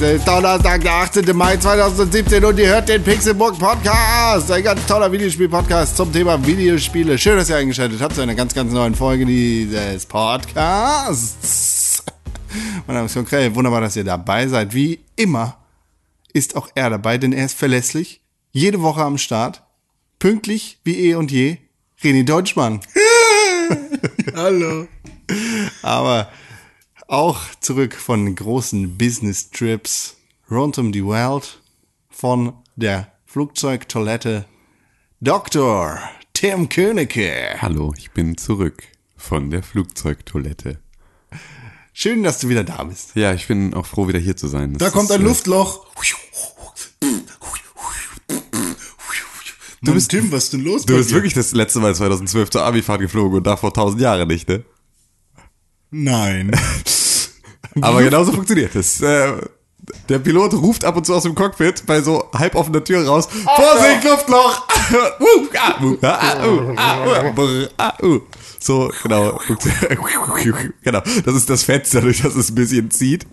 Es ist Donnerstag, der 18. Mai 2017 und ihr hört den Pixelbook Podcast. Ein ganz toller Videospiel-Podcast zum Thema Videospiele. Schön, dass ihr eingeschaltet habt zu einer ganz, ganz neuen Folge dieses Podcasts. Mein Name ist Konkrell. Wunderbar, dass ihr dabei seid. Wie immer ist auch er dabei, denn er ist verlässlich. Jede Woche am Start. Pünktlich wie eh und je. René Deutschmann. Hallo. Aber auch zurück von großen Business Trips rund um die Welt von der Flugzeugtoilette Dr. Tim Königke. Hallo, ich bin zurück von der Flugzeugtoilette. Schön, dass du wieder da bist. Ja, ich bin auch froh, wieder hier zu sein. Das Da kommt ein äh, Luftloch. Du bist Tim, was ist denn los? Du bist dir? wirklich das letzte Mal 2012 zur Abifahrt geflogen und davor 1000 Jahre nicht, ne? Nein. Aber genauso funktioniert es. Äh, der Pilot ruft ab und zu aus dem Cockpit bei so halb offener Tür raus. Vorsicht, Luftloch! Uh, brr, ah, uh. So, genau. genau. Das ist das Fenster, durch das es ein bisschen zieht.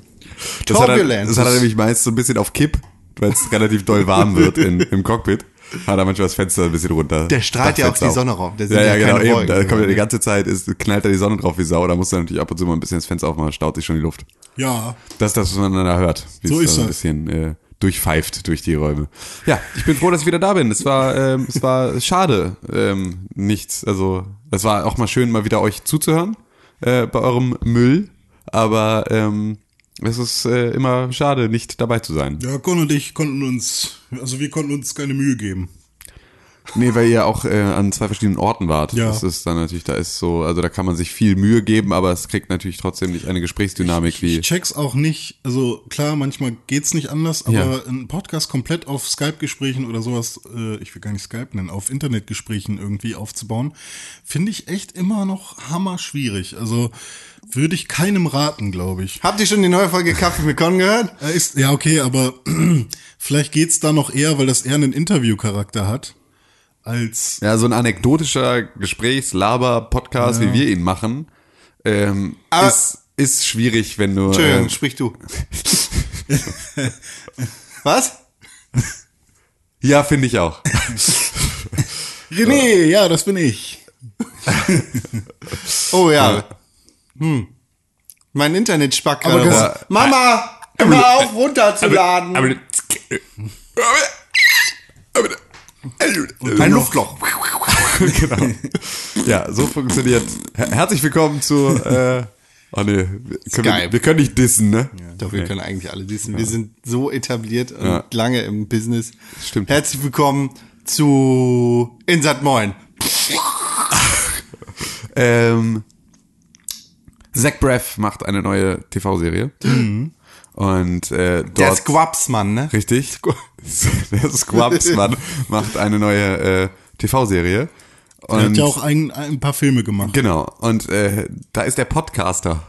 Das hat, er, das hat er nämlich meist so ein bisschen auf Kipp, weil es relativ doll warm wird in, im Cockpit. Hat er manchmal das Fenster ein bisschen runter. Der strahlt ja auch die Sonne rauf. Ja, ja, ja genau. Eben. Da kommt ja die ganze Zeit, ist, knallt da die Sonne drauf wie Sau. Da muss er natürlich ab und zu mal ein bisschen das Fenster aufmachen, staut sich schon die Luft. Ja. Das ist das, was man dann da hört. Wie So es ist da ein das. bisschen äh, durchpfeift durch die Räume. Ja, ich bin froh, dass ich wieder da bin. Es war, ähm, es war schade, ähm, nichts. Also, es war auch mal schön, mal wieder euch zuzuhören äh, bei eurem Müll. Aber ähm, es ist äh, immer schade, nicht dabei zu sein. Ja, Con und ich konnten uns, also wir konnten uns keine Mühe geben. Nee, weil ihr auch äh, an zwei verschiedenen Orten wart. Ja. Das ist dann natürlich, da ist so, also da kann man sich viel Mühe geben, aber es kriegt natürlich trotzdem nicht eine Gesprächsdynamik wie. Ich check's auch nicht, also klar, manchmal geht's nicht anders, aber Ja. ein Podcast komplett auf Skype-Gesprächen oder sowas, äh, ich will gar nicht Skype nennen, auf Internetgesprächen irgendwie aufzubauen, finde ich echt immer noch hammer schwierig. Also würde ich keinem raten, glaube ich. Habt ihr schon die neue Folge Kaffee mit Con gehört? Er ist, ja, okay, aber vielleicht geht's da noch eher, weil das eher einen Interviewcharakter hat, als Ja, so ein anekdotischer Gesprächs-Laber-Podcast, wie wir ihn machen, ähm, Aber- ist, ist schwierig, wenn du. Entschuldigung, Äh, sprich du. Was? ja, finde ich auch. René, ja, das bin ich. Oh ja. Hm. Mein Internet spackt gerade rum. Mama, hör mal auf runterzuladen. Ein Luftloch. genau. Ja, so funktioniert. Her herzlich willkommen zu. Äh, oh nee, wir können, wir, können nicht dissen, ne? Doch, wir können eigentlich alle wissen. Wir sind so etabliert und Ja. lange im Business. Stimmt. Herzlich willkommen zu Insat Moin. Ähm, Zach Braff macht eine neue TV-Serie. Und äh, dort. Der Squabsmann, ne? Richtig. Der Squabsmann macht eine neue äh, TV-Serie. Er hat Und ja auch ein, ein paar Filme gemacht. genau. Und äh, da ist der Podcaster.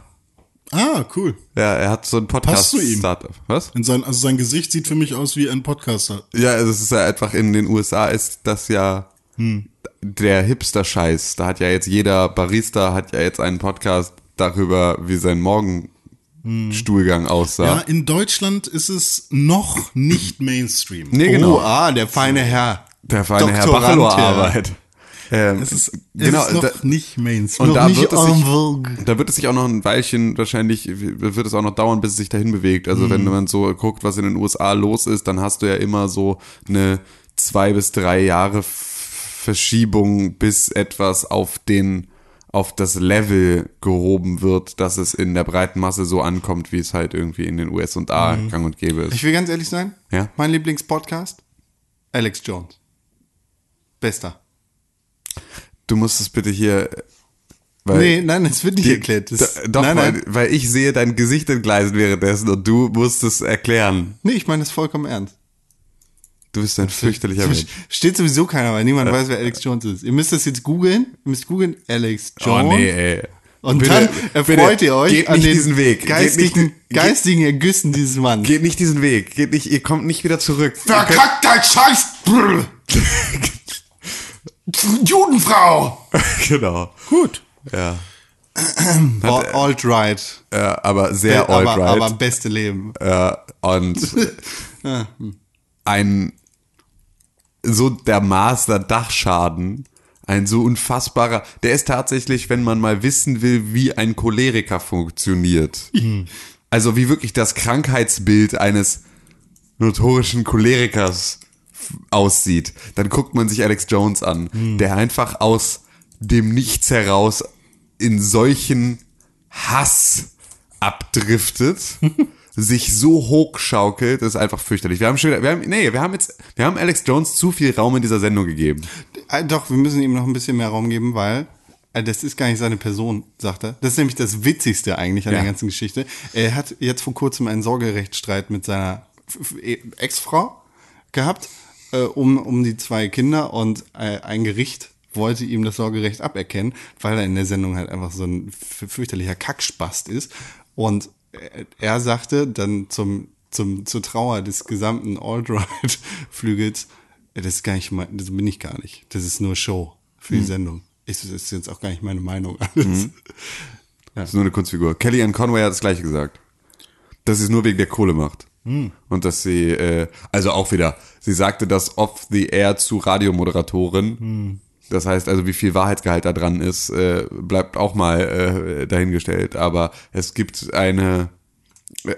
Ah, cool. Ja, er hat so ein? Podcast-Startup. Was? In sein, also sein Gesicht sieht für mich aus wie ein Podcaster. Ja, also es ist ja einfach in den USA ist das ja der Hipster-Scheiß. Da hat ja jetzt jeder Barista hat ja jetzt einen Podcast darüber, wie sein Morgenstuhlgang aussah. Ja, in Deutschland ist es noch nicht Mainstream. Nee, genau. Oh, ah, der feine Herr. der feine Herr Bachelor-Arbeit. Ähm, Es ist, es genau, ist noch da, nicht Mainstream. und da wird, sich, da wird es sich auch noch ein Weilchen wahrscheinlich, wird es auch noch dauern, bis es sich dahin bewegt. Also wenn man so guckt, was in den USA los ist, dann hast du ja immer so eine zwei bis drei Jahre Verschiebung, bis etwas auf den auf das Level gehoben wird, dass es in der breiten Masse so ankommt, wie es halt irgendwie in den USA gang und gäbe ist. Ich will ganz ehrlich sein. Ja. Mein Lieblingspodcast? Alex Jones. Bester. Du musst es bitte hier. Weil nee, nein, das wird nicht die- erklärt. Das, Doch, nein, weil, nein. weil ich sehe dein Gesicht entgleisen währenddessen und du musst es erklären. Nee, ich meine das vollkommen ernst. Du bist ein fürchterlicher Mensch. Steht sowieso keiner, weil niemand weiß, wer Alex Jones ist. Ihr müsst das jetzt googeln. Ihr müsst googeln Alex Jones. Oh nee, ey. Und Bitte, dann erfreut bitte, ihr euch geht an nicht diesen Weg. Geht geistigen, nicht- geht- geistigen Ergüssen dieses Mannes. Geht nicht diesen Weg. Geht nicht, ihr kommt nicht wieder zurück. Verkackt dein Scheiß! Judenfrau! genau. Gut. Ja. Alt- Alt-right. ja. Aber sehr aber, alt-right. aber beste Leben. äh, und ein so der Master Dachschaden, ein so unfassbarer, der ist tatsächlich, wenn man mal wissen will, wie ein Choleriker funktioniert. Also wie wirklich das Krankheitsbild eines notorischen Cholerikers aussieht, dann guckt man sich Alex Jones an, der einfach aus dem Nichts heraus in solchen Hass abdriftet, sich so hochschaukelt, das ist einfach fürchterlich. Wir haben schon, wir haben, nee, wir haben jetzt, wir haben Alex Jones zu viel Raum in dieser Sendung gegeben. Äh, Doch, wir müssen ihm noch ein bisschen mehr Raum geben, weil äh, das ist gar nicht seine Person, sagt er. Das ist nämlich das Witzigste eigentlich an Ja. der ganzen Geschichte. Er hat jetzt vor kurzem einen Sorgerechtsstreit mit seiner E- Ex-Frau gehabt, äh, um, um die zwei Kinder und äh, ein Gericht wollte ihm das Sorgerecht aberkennen, weil er in der Sendung halt einfach so ein fürchterlicher Kackspast ist. Und er- sagte dann zum, zum, zur Trauer des gesamten Alt-Right-Flügels, ja, das ist gar nicht mein, das bin ich gar nicht. Das ist nur Show für die Sendung. Ist, ist jetzt auch gar nicht meine Meinung. Alles. Das ist nur eine Kunstfigur. Kellyanne Conway hat das gleiche gesagt. Dass sie es nur wegen der Kohle macht. Und dass sie, äh, also auch wieder, sie sagte das off the air zu Radiomoderatoren. Das heißt also, wie viel Wahrheitsgehalt da dran ist, äh, bleibt auch mal äh, dahingestellt. Aber es gibt eine,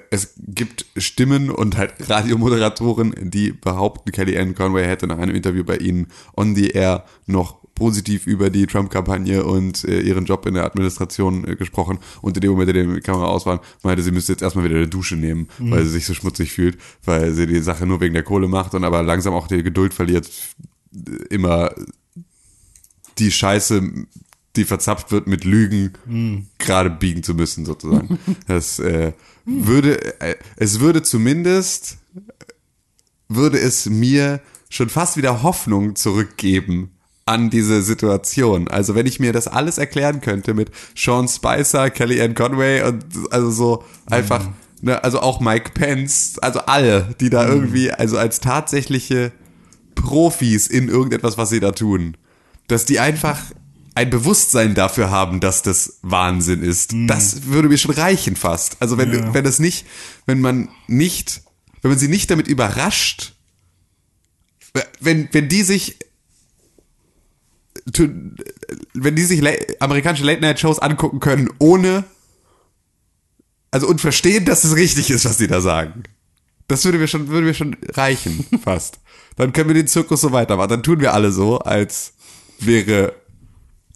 es gibt Stimmen und halt Radiomoderatoren, die behaupten, Kellyanne Conway hätte nach einem Interview bei ihnen on the air noch positiv über die Trump-Kampagne und äh, ihren Job in der Administration äh, gesprochen. Und in dem Moment, in dem die Kamera aus war, meinte, sie müsste jetzt erstmal wieder eine Dusche nehmen, weil sie sich so schmutzig fühlt, weil sie die Sache nur wegen der Kohle macht und aber langsam auch die Geduld verliert, äh, immer die Scheiße, die verzapft wird mit Lügen, gerade biegen zu müssen, sozusagen. Das äh, würde, äh, es würde zumindest, würde es mir schon fast wieder Hoffnung zurückgeben an diese Situation. Also wenn ich mir das alles erklären könnte mit Sean Spicer, Kellyanne Conway und also so einfach, ne, also auch Mike Pence, also alle, die da irgendwie, also als tatsächliche Profis in irgendetwas, was sie da tun, dass die einfach ein Bewusstsein dafür haben, dass das Wahnsinn ist. Das würde mir schon reichen fast. Also wenn, Ja. wenn das nicht, wenn man nicht, wenn man sie nicht damit überrascht, wenn, wenn die sich wenn die sich amerikanische Late-Night-Shows angucken können, ohne also und verstehen, dass es richtig ist, was sie da sagen. Das würde mir schon, würde mir schon reichen, fast. Dann können wir den Zirkus so weitermachen. Dann tun wir alle so, als wäre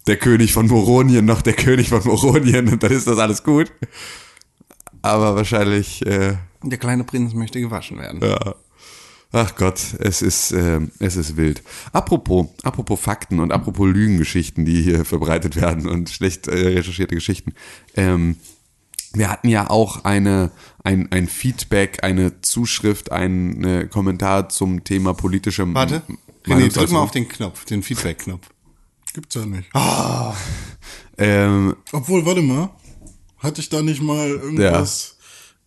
der König von Moronien noch der König von Moronien und dann ist das alles gut. Aber wahrscheinlich, äh, Der kleine Prinz möchte gewaschen werden. ja. Ach Gott, es ist, ähm, es ist wild. Apropos, apropos Fakten und apropos Lügengeschichten, die hier verbreitet werden und schlecht äh, recherchierte Geschichten. Ähm, wir hatten ja auch eine, ein, ein Feedback, eine Zuschrift, ein äh, Kommentar zum Thema politische Warte, René, drück mal auf den Knopf, den Feedback-Knopf. Gibt's ja nicht. Ähm, Obwohl, warte mal. Hatte ich da nicht mal irgendwas?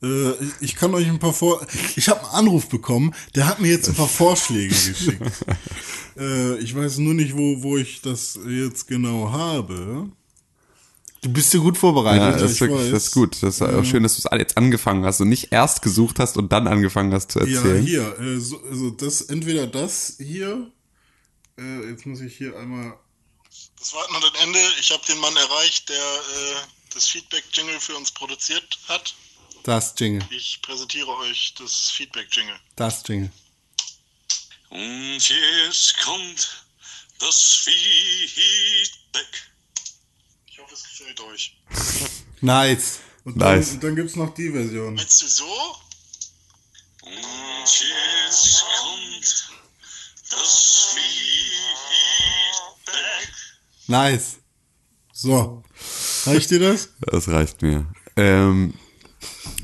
Äh, ich- kann euch ein paar Vor... Ich habe einen Anruf bekommen, der hat mir jetzt ein paar Vorschläge geschickt. äh, ich weiß nur nicht, wo, wo ich das jetzt genau habe. Du bist so gut ja, vorbereitet. das ist ich wirklich, weiß. das ist gut. Das ist auch schön, dass du es jetzt angefangen hast und nicht erst gesucht hast und dann angefangen hast zu Ja, erzählen. hier. Äh, so, also das, entweder das hier. Jetzt muss ich hier einmal... Das Warten hat ein Ende. Ich habe den Mann erreicht, der äh, das Feedback-Jingle für uns produziert hat. Das Jingle, Ich präsentiere euch das Feedback-Jingle. das Jingle. Und jetzt kommt das Feedback. Ich hoffe, es gefällt euch. Nice. Und Nice. dann, dann gibt's noch die Version. Meinst du so? Und jetzt kommt das Feedback. Nice. So. Reicht dir das? Das reicht mir. Ähm,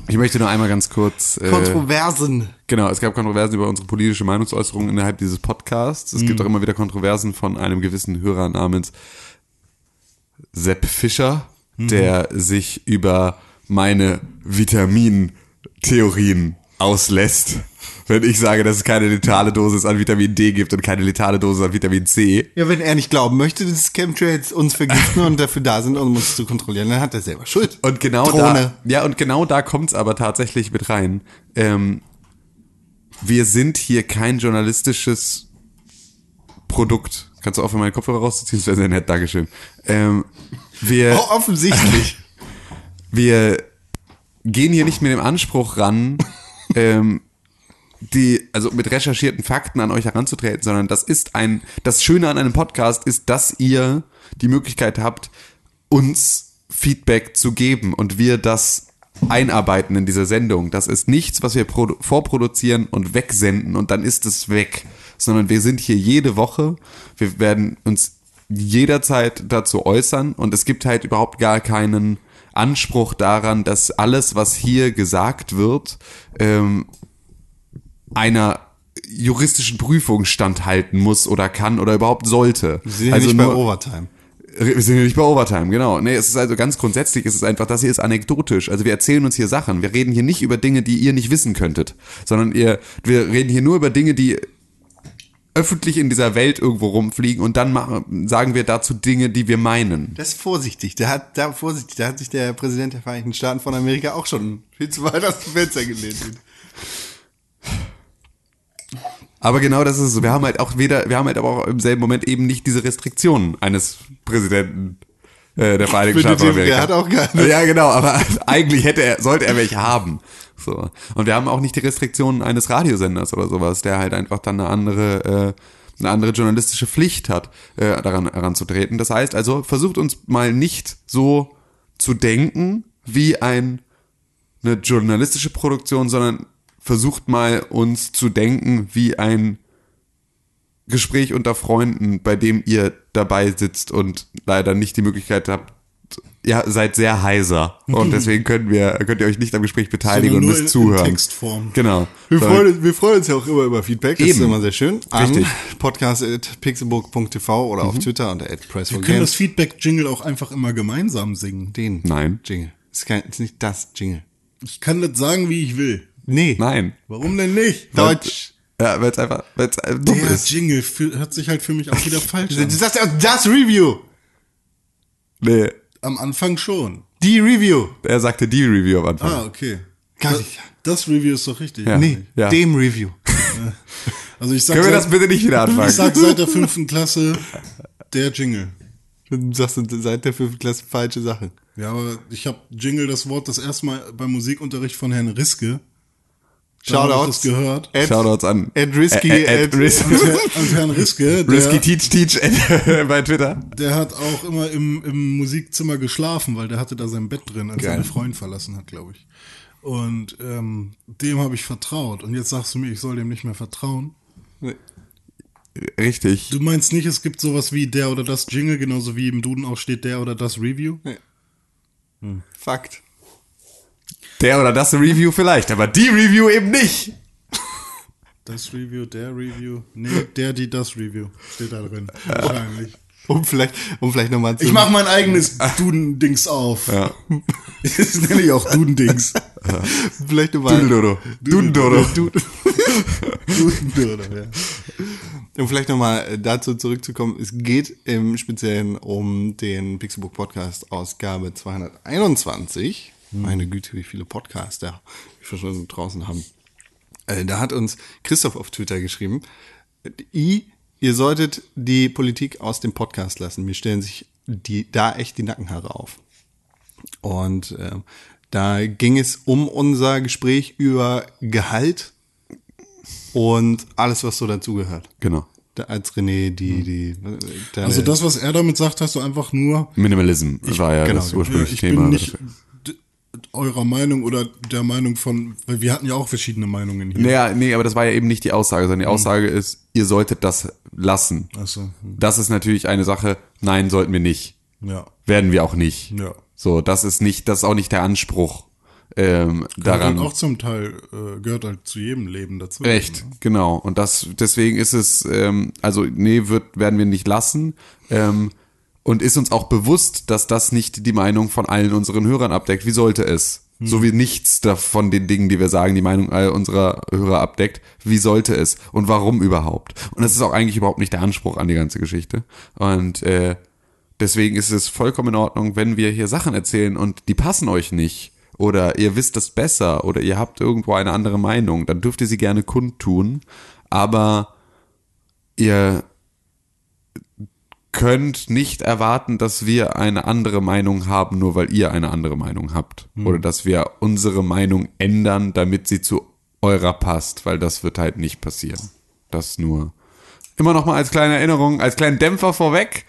Ich möchte nur einmal ganz kurz. Äh, Kontroversen. Genau, es gab Kontroversen über unsere politische Meinungsäußerung innerhalb dieses Podcasts. Es gibt auch immer wieder Kontroversen von einem gewissen Hörer namens Sepp Fischer, der sich über meine Vitamintheorien auslässt. Wenn ich sage, dass es keine letale Dosis an Vitamin D gibt und keine letale Dosis an Vitamin C. Ja, wenn er nicht glauben möchte, dass Chemtrails uns vergiften und dafür da sind, um uns zu kontrollieren, dann hat er selber Schuld. Und genau Drohne. da, ja, und genau da kommt's aber tatsächlich mit rein. Ähm, wir sind hier kein journalistisches Produkt. Kannst du aufhören, meinen Kopfhörer rauszuziehen? Das wäre sehr nett, Dankeschön. Ähm, wir, Oh, offensichtlich. wir gehen hier nicht mit dem Anspruch ran, ähm, die, also mit recherchierten Fakten an euch heranzutreten, sondern das ist ein, das Schöne an einem Podcast ist, dass ihr die Möglichkeit habt, uns Feedback zu geben und wir das einarbeiten in diese Sendung. Das ist nichts, was wir produ- vorproduzieren und wegsenden und dann ist es weg, sondern wir sind hier jede Woche. Wir werden uns jederzeit dazu äußern und es gibt halt überhaupt gar keinen Anspruch daran, dass alles, was hier gesagt wird, ähm, einer juristischen Prüfung standhalten muss oder kann oder überhaupt sollte. Wir sind ja nicht bei Overtime. wir sind ja nicht bei Overtime, genau. Nee, es ist also ganz grundsätzlich, es ist einfach, das hier ist anekdotisch. Also wir erzählen uns hier Sachen. Wir reden hier nicht über Dinge, die ihr nicht wissen könntet, sondern ihr, wir reden hier nur über Dinge, die öffentlich in dieser Welt irgendwo rumfliegen und dann machen, sagen wir dazu Dinge, die wir meinen. Das ist vorsichtig. Da hat, da vorsichtig, da hat sich der Präsident der Vereinigten Staaten von Amerika auch schon viel zu weit aus dem Fenster gelehnt. Aber genau das ist es. so. Wir haben halt auch weder, wir haben halt aber auch im selben Moment eben nicht diese Restriktionen eines Präsidenten äh, der Vereinigten Staaten von Amerika. der hat auch keine. Ja, genau, aber eigentlich hätte er, sollte er welche haben. So. Und wir haben auch nicht die Restriktionen eines Radiosenders oder sowas, der halt einfach dann eine andere, äh, eine andere journalistische Pflicht hat, äh, daran heranzutreten. Das heißt also, versucht uns mal nicht so zu denken wie ein, eine journalistische Produktion, sondern versucht mal uns zu denken wie ein Gespräch unter Freunden, bei dem ihr dabei sitzt und leider nicht die Möglichkeit habt, ihr seid sehr heiser und deswegen können wir, könnt ihr euch nicht am Gespräch beteiligen Sondern und nur müsst in- in zuhören. Textform. Genau. Wir Sondern- freuen, uns, wir freuen uns ja auch immer über Feedback. Das ist Eben. immer sehr schön. Richtig. An podcast.pixelburg.tv oder auf Twitter unter press Wir können das Feedback-Jingle auch einfach immer gemeinsam singen. Den Nein. Jingle. Ist, kein, ist nicht das Jingle. Ich kann das sagen, wie ich will. Nee. Nein. Warum denn nicht? Deutsch. Ja, weil es einfach, weil es dumm Der ist. Jingle für, hört sich halt für mich auch wieder falsch Du an. sagst ja auch das Review. Nee, Am Anfang schon. Die Review. er sagte die Review am Anfang. Ah, okay. Gar Das, nicht. das Review ist doch richtig. Ja. Nee, Ja. dem Review. Also ich sag, Können wir das bitte nicht wieder anfangen? ich sag seit der fünften Klasse der Jingle. Du sagst seit der fünften Klasse falsche Sachen. Ja, aber ich habe Jingle das Wort das erste Mal beim Musikunterricht von Herrn Riske. Shoutouts. gehört. Ed, Shoutouts an. Ed Risky, Ed, Ed, Ed- Ris Und, Herr, und Herrn Riske, Risky der, Teach Teach Ed, bei Twitter. der hat auch immer im, im Musikzimmer geschlafen, weil der hatte da sein Bett drin, als er Geil. seine Freund verlassen hat, glaube ich. Und ähm, dem habe ich vertraut. Und jetzt sagst du mir, ich soll dem nicht mehr vertrauen. Richtig. Du meinst nicht, es gibt sowas wie der oder das Jingle, genauso wie im Duden auch steht der oder das Review? Fakt. Der oder das Review vielleicht, aber die Review eben nicht. Das Review, der Review. Nee, der, die, das Review. Steht da drin. Wahrscheinlich. Um vielleicht, um vielleicht nochmal zu. Ich mach mein eigenes Duden-Dings auf. Ja. Das nenne ich auch Duden-Dings. vielleicht nochmal. Dudeldodo. Dudendodo. Duden, ja. Um vielleicht nochmal dazu zurückzukommen, es geht im Speziellen um den Pixelbook Podcast Ausgabe 221. Meine Güte, wie viele Podcaster wir schon draußen haben. Äh, Da hat uns Christoph auf Twitter geschrieben, I, ihr solltet die Politik aus dem Podcast lassen. Mir stellen sich die, da echt die Nackenhaare auf. Und ähm, da ging es um unser Gespräch über Gehalt und alles, was so dazugehört. Genau. Da, als René die, die, deine- Also das, was er damit sagt, hast du einfach nur, Minimalism war ja genau, das ursprüngliche ich Thema. bin nicht eurer Meinung oder der Meinung von, weil wir hatten ja auch verschiedene Meinungen hier. Naja, nee, aber das war ja eben nicht die Aussage, sondern die Aussage ist, ihr solltet das lassen. Achso, hm, Das ist natürlich eine Sache, nein, sollten wir nicht. ja. Werden wir auch nicht. Ja. So, das ist nicht, das ist auch nicht der Anspruch. ähm, daran. Gehört auch zum Teil, äh, gehört halt zu jedem Leben dazu. Echt, genau. Und das deswegen ist es, ähm, also nee, wird, werden wir nicht lassen. Ähm, und ist uns auch bewusst, dass das nicht die Meinung von allen unseren Hörern abdeckt. Wie sollte es? So wie nichts davon den Dingen, die wir sagen, die Meinung all unserer Hörer abdeckt. Wie sollte es? Und warum überhaupt? Und das ist auch eigentlich überhaupt nicht der Anspruch an die ganze Geschichte. Und äh, deswegen ist es vollkommen in Ordnung, wenn wir hier Sachen erzählen und die passen euch nicht. Oder ihr wisst das besser oder ihr habt irgendwo eine andere Meinung, dann dürft ihr sie gerne kundtun. Aber ihr könnt nicht erwarten, dass wir eine andere Meinung haben, nur weil ihr eine andere Meinung habt. Oder dass wir unsere Meinung ändern, damit sie zu eurer passt, weil das wird halt nicht passieren. Das nur. Immer noch mal als kleine Erinnerung, als kleinen Dämpfer vorweg.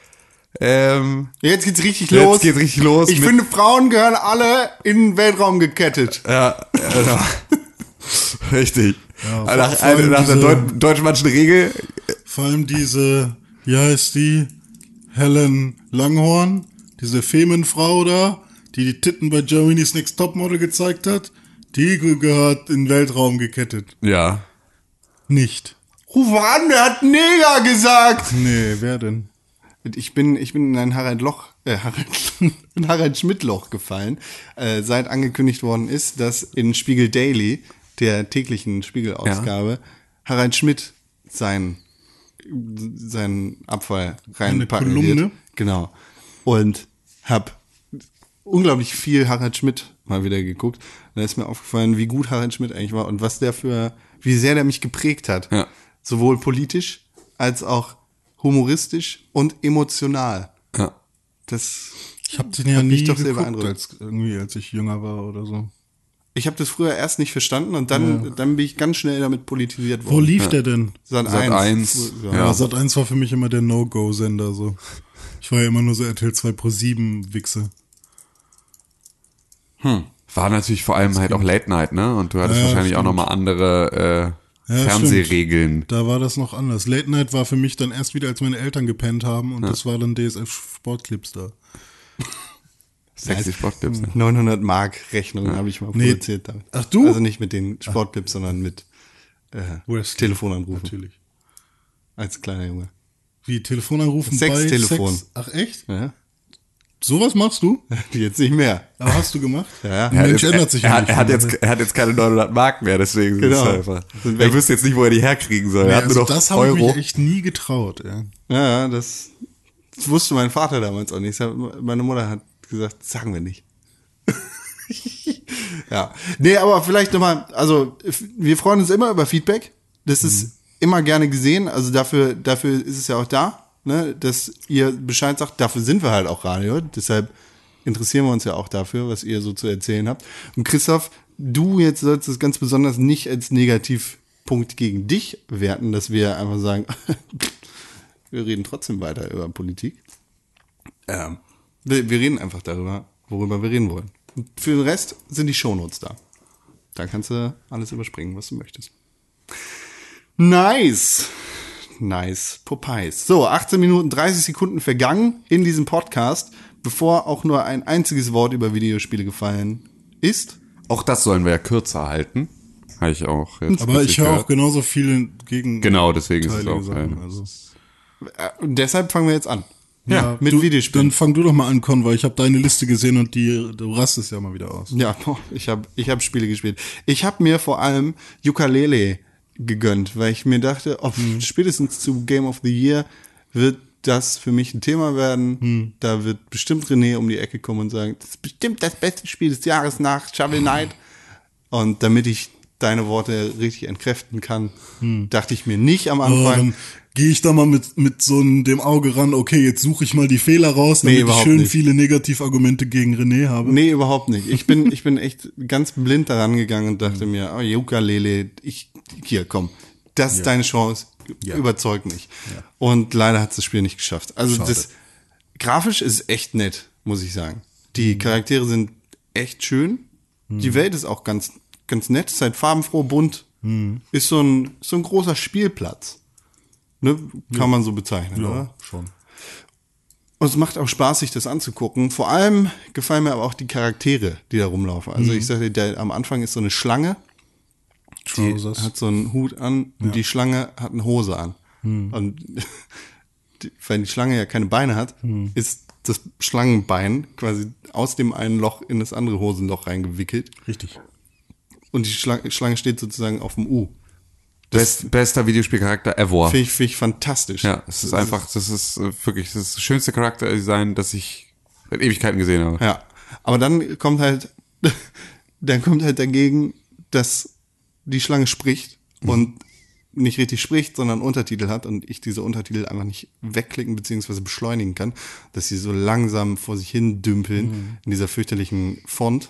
Ähm, Jetzt geht's richtig Jetzt los. geht's richtig los Ich finde, Frauen gehören alle in den Weltraum gekettet. ja, ja, richtig. Ja, nach eine, nach der Deut deutsch-manschen Regel. Vor allem diese, wie heißt die? Helen Langhorn, diese Femenfrau da, die die Titten bei Germany's Next Topmodel gezeigt hat, die ge- gehört in den Weltraum gekettet. Ja. Nicht. Ruf mal an, der hat Neger gesagt. Nee, wer denn? Ich bin, ich bin in ein Harald Loch, äh, Harald, in Harald Schmidt Loch gefallen, äh, seit angekündigt worden ist, dass in Spiegel Daily, der täglichen Spiegelausgabe, Harald Schmidt sein, seinen Abfall reinpacken Kolumne? wird. Genau. Und hab unglaublich viel Harald Schmidt mal wieder geguckt. Da ist mir aufgefallen, wie gut Harald Schmidt eigentlich war und was der für, wie sehr der mich geprägt hat. Ja. Sowohl politisch als auch humoristisch und emotional. Ja. Das, Ich habe den ja nie doch sehr beeindruckt. als, irgendwie, als ich jünger war oder so. Ich habe das früher erst nicht verstanden und dann, dann bin ich ganz schnell damit politisiert Wo worden. lief der denn? Sat. Sat. 1. eins, Ja. ja. Ja, Sat 1 war für mich immer der No-Go-Sender, so. Ich war ja immer nur so RTL 2 Pro 7 Wichse. War natürlich vor allem halt auch Late Night, ne? Und du hattest Ja, wahrscheinlich auch stimmt. nochmal andere äh, Ja, Fernsehregeln. Da war das noch anders. Late Night war für mich dann erst wieder, als meine Eltern gepennt haben und das war dann DSF Sportclips da. Sexy Sportclips. Ne? 900 Mark Rechnung habe ich mal Nee. produziert damit. Ach, du? Also nicht mit den Sportclips, sondern mit äh. Telefonanrufen Natürlich. als kleiner Junge. Wie, Telefonanrufen Sextelefon. bei Sex? Ach echt? Ja? Sowas machst du? Jetzt nicht mehr. Aber hast du gemacht? Ja. Er hat Mensch, jetzt- ändert sich er, ja hat, nicht. er, hat jetzt, er hat jetzt keine 900 Mark mehr, deswegen Genau. ist es einfach. Sind Er weg. wüsste jetzt nicht, wo er die herkriegen soll. Nee, er hat also nur noch das habe ich mich echt nie getraut. Ja. Ja, ja, das, das wusste mein Vater damals auch nicht. Meine Mutter hat gesagt, sagen wir nicht. ja. Nee, aber vielleicht nochmal, also wir freuen uns immer über Feedback. Das ist immer gerne gesehen. Also dafür, dafür ist es ja auch da, ne, dass ihr Bescheid sagt. Dafür sind wir halt auch Radio. Deshalb interessieren wir uns ja auch dafür, was ihr so zu erzählen habt. Und Christoph, du jetzt sollst es ganz besonders nicht als Negativpunkt gegen dich werten, dass wir einfach sagen, wir reden trotzdem weiter über Politik. Ähm, wir, wir reden einfach darüber, worüber wir reden wollen. Und für den Rest sind die Shownotes da. Da kannst du alles überspringen, was du möchtest. Nice. Nice. Popeyes. So, 18 Minuten 30 Sekunden vergangen in diesem Podcast, bevor auch nur ein einziges Wort über Videospiele gefallen ist. Auch das sollen wir ja kürzer halten. Habe ich auch jetzt Aber ich höre auch genauso viel gegen Genau, deswegen ist es auch. Sachen. äh, Also. Äh, Und deshalb fangen wir jetzt an. Ja, mit du, Videospielen. Dann fang du doch mal an, Con, weil ich habe deine Liste gesehen und die, du rastest ja mal wieder aus. Ja, ich habe ich hab Spiele gespielt. Ich habe mir vor allem Ukulele gegönnt, weil ich mir dachte, ob spätestens zu Game of the Year wird das für mich ein Thema werden. Da wird bestimmt René um die Ecke kommen und sagen, das ist bestimmt das beste Spiel des Jahres nach Shovel Knight. Und damit ich deine Worte richtig entkräften kann, dachte ich mir nicht am Oh, Anfang. dann gehe ich da mal mit, mit so einem, dem Auge ran, okay, jetzt suche ich mal die Fehler raus, Nee, damit ich überhaupt schön nicht. viele Negativargumente gegen René habe. Nee, überhaupt nicht. Ich bin, ich bin echt ganz blind daran gegangen und dachte mir, oh, Ukulele, ich, hier, komm, das ist deine Chance, überzeug mich. Und leider hat das Spiel nicht geschafft. Also das, grafisch ist echt nett, muss ich sagen. Die Charaktere sind echt schön. Die Welt ist auch ganz, ganz nett, ist halt farbenfroh, bunt. Ist so ein, so ein großer Spielplatz. Ne? Kann man so bezeichnen, oder? schon. Und es macht auch Spaß, sich das anzugucken. Vor allem gefallen mir aber auch die Charaktere, die da rumlaufen. Also ich sagte, der am Anfang ist so eine Schlange, die Trousers. hat so einen Hut an und die Schlange hat eine Hose an. Und die, weil die Schlange ja keine Beine hat, ist das Schlangenbein quasi aus dem einen Loch in das andere Hosenloch reingewickelt. Richtig. Und die Schlange steht sozusagen auf dem U. Best, bester Videospielcharakter ever. Finde ich, finde ich fantastisch. Ja, es ist einfach, das ist äh, wirklich das, ist das schönste Charakterdesign, das ich seit Ewigkeiten gesehen habe. Ja. Aber dann kommt halt, dann kommt halt dagegen, dass die Schlange spricht und nicht richtig spricht, sondern Untertitel hat und ich diese Untertitel einfach nicht wegklicken bzw. beschleunigen kann, dass sie so langsam vor sich hin dümpeln in dieser fürchterlichen Font,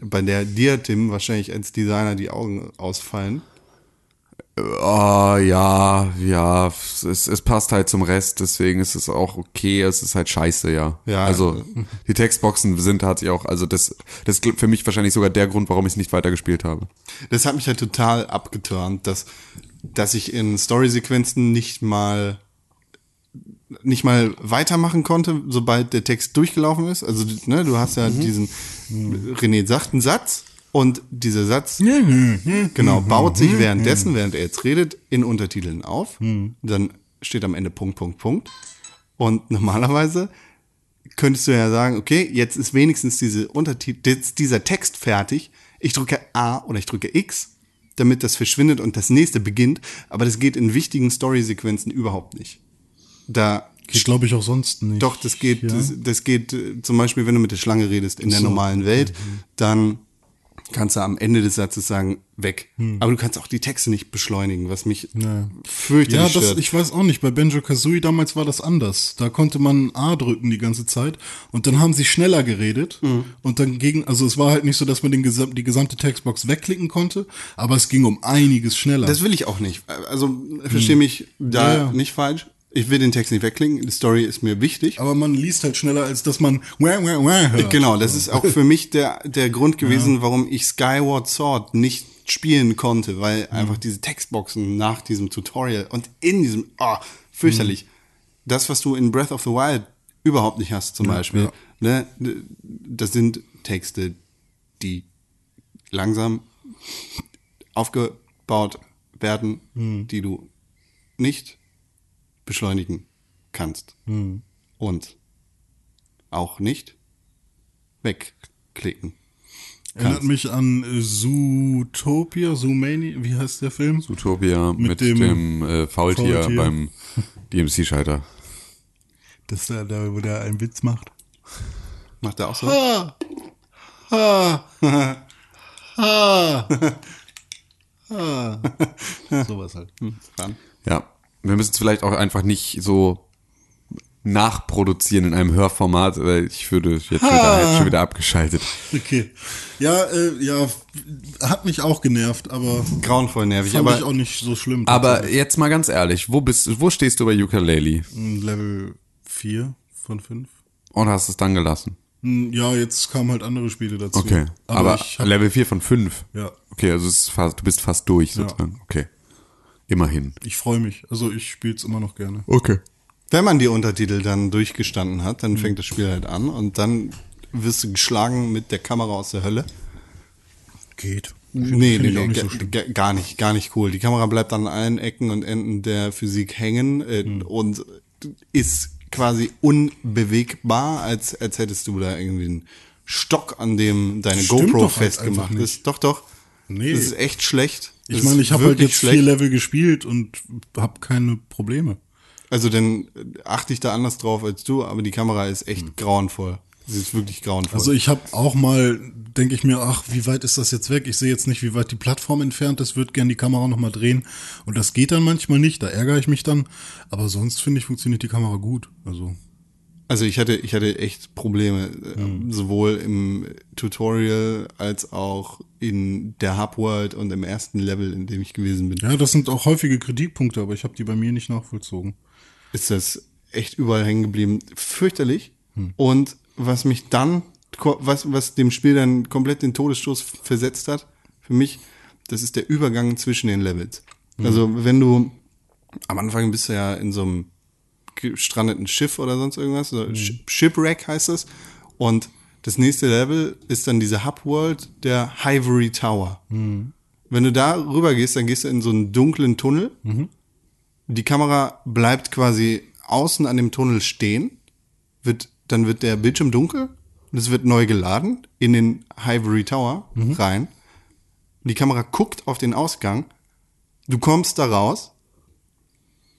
bei der dir, Tim, wahrscheinlich als Designer die Augen ausfallen. Oh, ja, ja, es, es passt halt zum Rest, deswegen ist es auch okay, es ist halt scheiße, ja. Ja. Also, die Textboxen sind tatsächlich auch, also das, das ist für mich wahrscheinlich sogar der Grund, warum ich es nicht weitergespielt habe. Das hat mich halt total abgeturnt, dass, dass ich in Storysequenzen nicht mal nicht mal weitermachen konnte, sobald der Text durchgelaufen ist. Also, ne, du hast ja diesen, René sagt einen Satz und dieser Satz, genau, baut sich währenddessen, während er jetzt redet, in Untertiteln auf. Dann steht am Ende Punkt, Punkt, Punkt. Und normalerweise könntest du ja sagen, okay, jetzt ist wenigstens diese Untertitel, dieser Text fertig. Ich drücke A oder ich drücke X, damit das verschwindet und das nächste beginnt. Aber das geht in wichtigen Storysequenzen überhaupt nicht. Da Geht, glaube ich, auch sonst nicht. doch, das geht, Ja. das, das geht äh, zum Beispiel, wenn du mit der Schlange redest in der normalen Welt, Mhm. dann kannst du am Ende des Satzes sagen, weg. Hm. Aber du kannst auch die Texte nicht beschleunigen, was mich fürchterlich Ja, das, stört. ich weiß auch nicht. Bei Benjo Kazooie damals war das anders. Da konnte man A drücken die ganze Zeit und dann haben sie schneller geredet Mhm. und dann ging, also es war halt nicht so, dass man den gesam die gesamte Textbox wegklicken konnte, aber es ging um einiges schneller. Das will ich auch nicht. Also verstehe mich da Hm. Ja, ja. nicht falsch. Ich will den Text nicht wegklicken. Die Story ist mir wichtig. aber man liest halt schneller, als dass man wah, wah, wah hört. Genau, das ist auch für mich der, der Grund gewesen, warum ich Skyward Sword nicht spielen konnte, weil Mhm. einfach diese Textboxen nach diesem Tutorial und in diesem, ah, fürchterlich. Mhm. Das, was du in Breath of the Wild überhaupt nicht hast, zum Beispiel, ja. ne, das sind Texte, die langsam aufgebaut werden, Mhm. die du nicht beschleunigen kannst. Mhm. Und auch nicht wegklicken. Erinnert mich an Zootopia, Zoomania, wie heißt der Film? Utopia mit, Mit dem, dem äh, Faultier, Faultier. beim DMC-Scheiter. Das ist da, da, wo der einen Witz macht. Macht er auch so? Sowas halt. Dran. Ja, wir müssen es vielleicht auch einfach nicht so nachproduzieren in einem Hörformat, weil ich würde jetzt wieder, hätte schon wieder abgeschaltet. Okay. Ja, äh, ja, hat mich auch genervt, aber Grauenvoll nervig, fand aber ich auch nicht so schlimm. Aber jetzt mal ganz ehrlich, wo bist, wo stehst du bei Ukulele? Level 4 von 5. Und hast es dann gelassen? Hm, Ja, jetzt kamen halt andere Spiele dazu. Okay. Aber, Aber, ich hab, Level 4 von 5? ja, Okay, also es ist fast, du bist fast durch sozusagen. Okay. Immerhin. ich freue mich. Also ich spiele es immer noch gerne. Okay. wenn man die Untertitel dann durchgestanden hat, Mhm. dann fängt das Spiel halt an und dann wirst du geschlagen mit der Kamera aus der Hölle. Geht. Nee, nee, nee nicht so gar nicht, gar nicht cool. Die Kamera bleibt an allen Ecken und Enden der Physik hängen äh, Mhm. und ist quasi unbewegbar, als, als hättest du da irgendwie einen Stock, an dem deine Stimmt GoPro doch halt festgemacht einfach ist. Doch, doch. Nee. Das ist echt schlecht. Ich meine, ich habe halt jetzt vier Level gespielt und habe keine Probleme. Also dann achte ich da anders drauf als du, aber die Kamera ist echt grauenvoll. Sie ist wirklich grauenvoll. Also ich habe auch mal, denke ich mir, ach, wie weit ist das jetzt weg? Ich sehe jetzt nicht, wie weit die Plattform entfernt ist, würde gern die Kamera nochmal drehen. Und das geht dann manchmal nicht, da ärgere ich mich dann. Aber sonst finde ich, funktioniert die Kamera gut. Also Also ich hatte, ich hatte echt Probleme, äh, Hm. sowohl im Tutorial als auch in der Hubworld und im ersten Level, in dem ich gewesen bin. ja, das sind auch häufige Kritikpunkte, aber ich habe die bei mir nicht nachvollzogen. Ist das echt überall hängen geblieben. Fürchterlich. Hm. Und was mich dann, was, was dem Spiel dann komplett den Todesstoß versetzt hat, für mich, das ist der Übergang zwischen den Levels. Hm. Also wenn du, am Anfang bist du ja in so einem gestrandeten Schiff oder sonst irgendwas. Sh- Shipwreck heißt es. Und das nächste Level ist dann diese Hub-World, der Ivory Tower. Wenn du da rüber gehst, dann gehst du in so einen dunklen Tunnel. Die Kamera bleibt quasi außen an dem Tunnel stehen. Wird, dann wird der Bildschirm dunkel und es wird neu geladen in den Ivory Tower rein. Und die Kamera guckt auf den Ausgang. Du kommst da raus,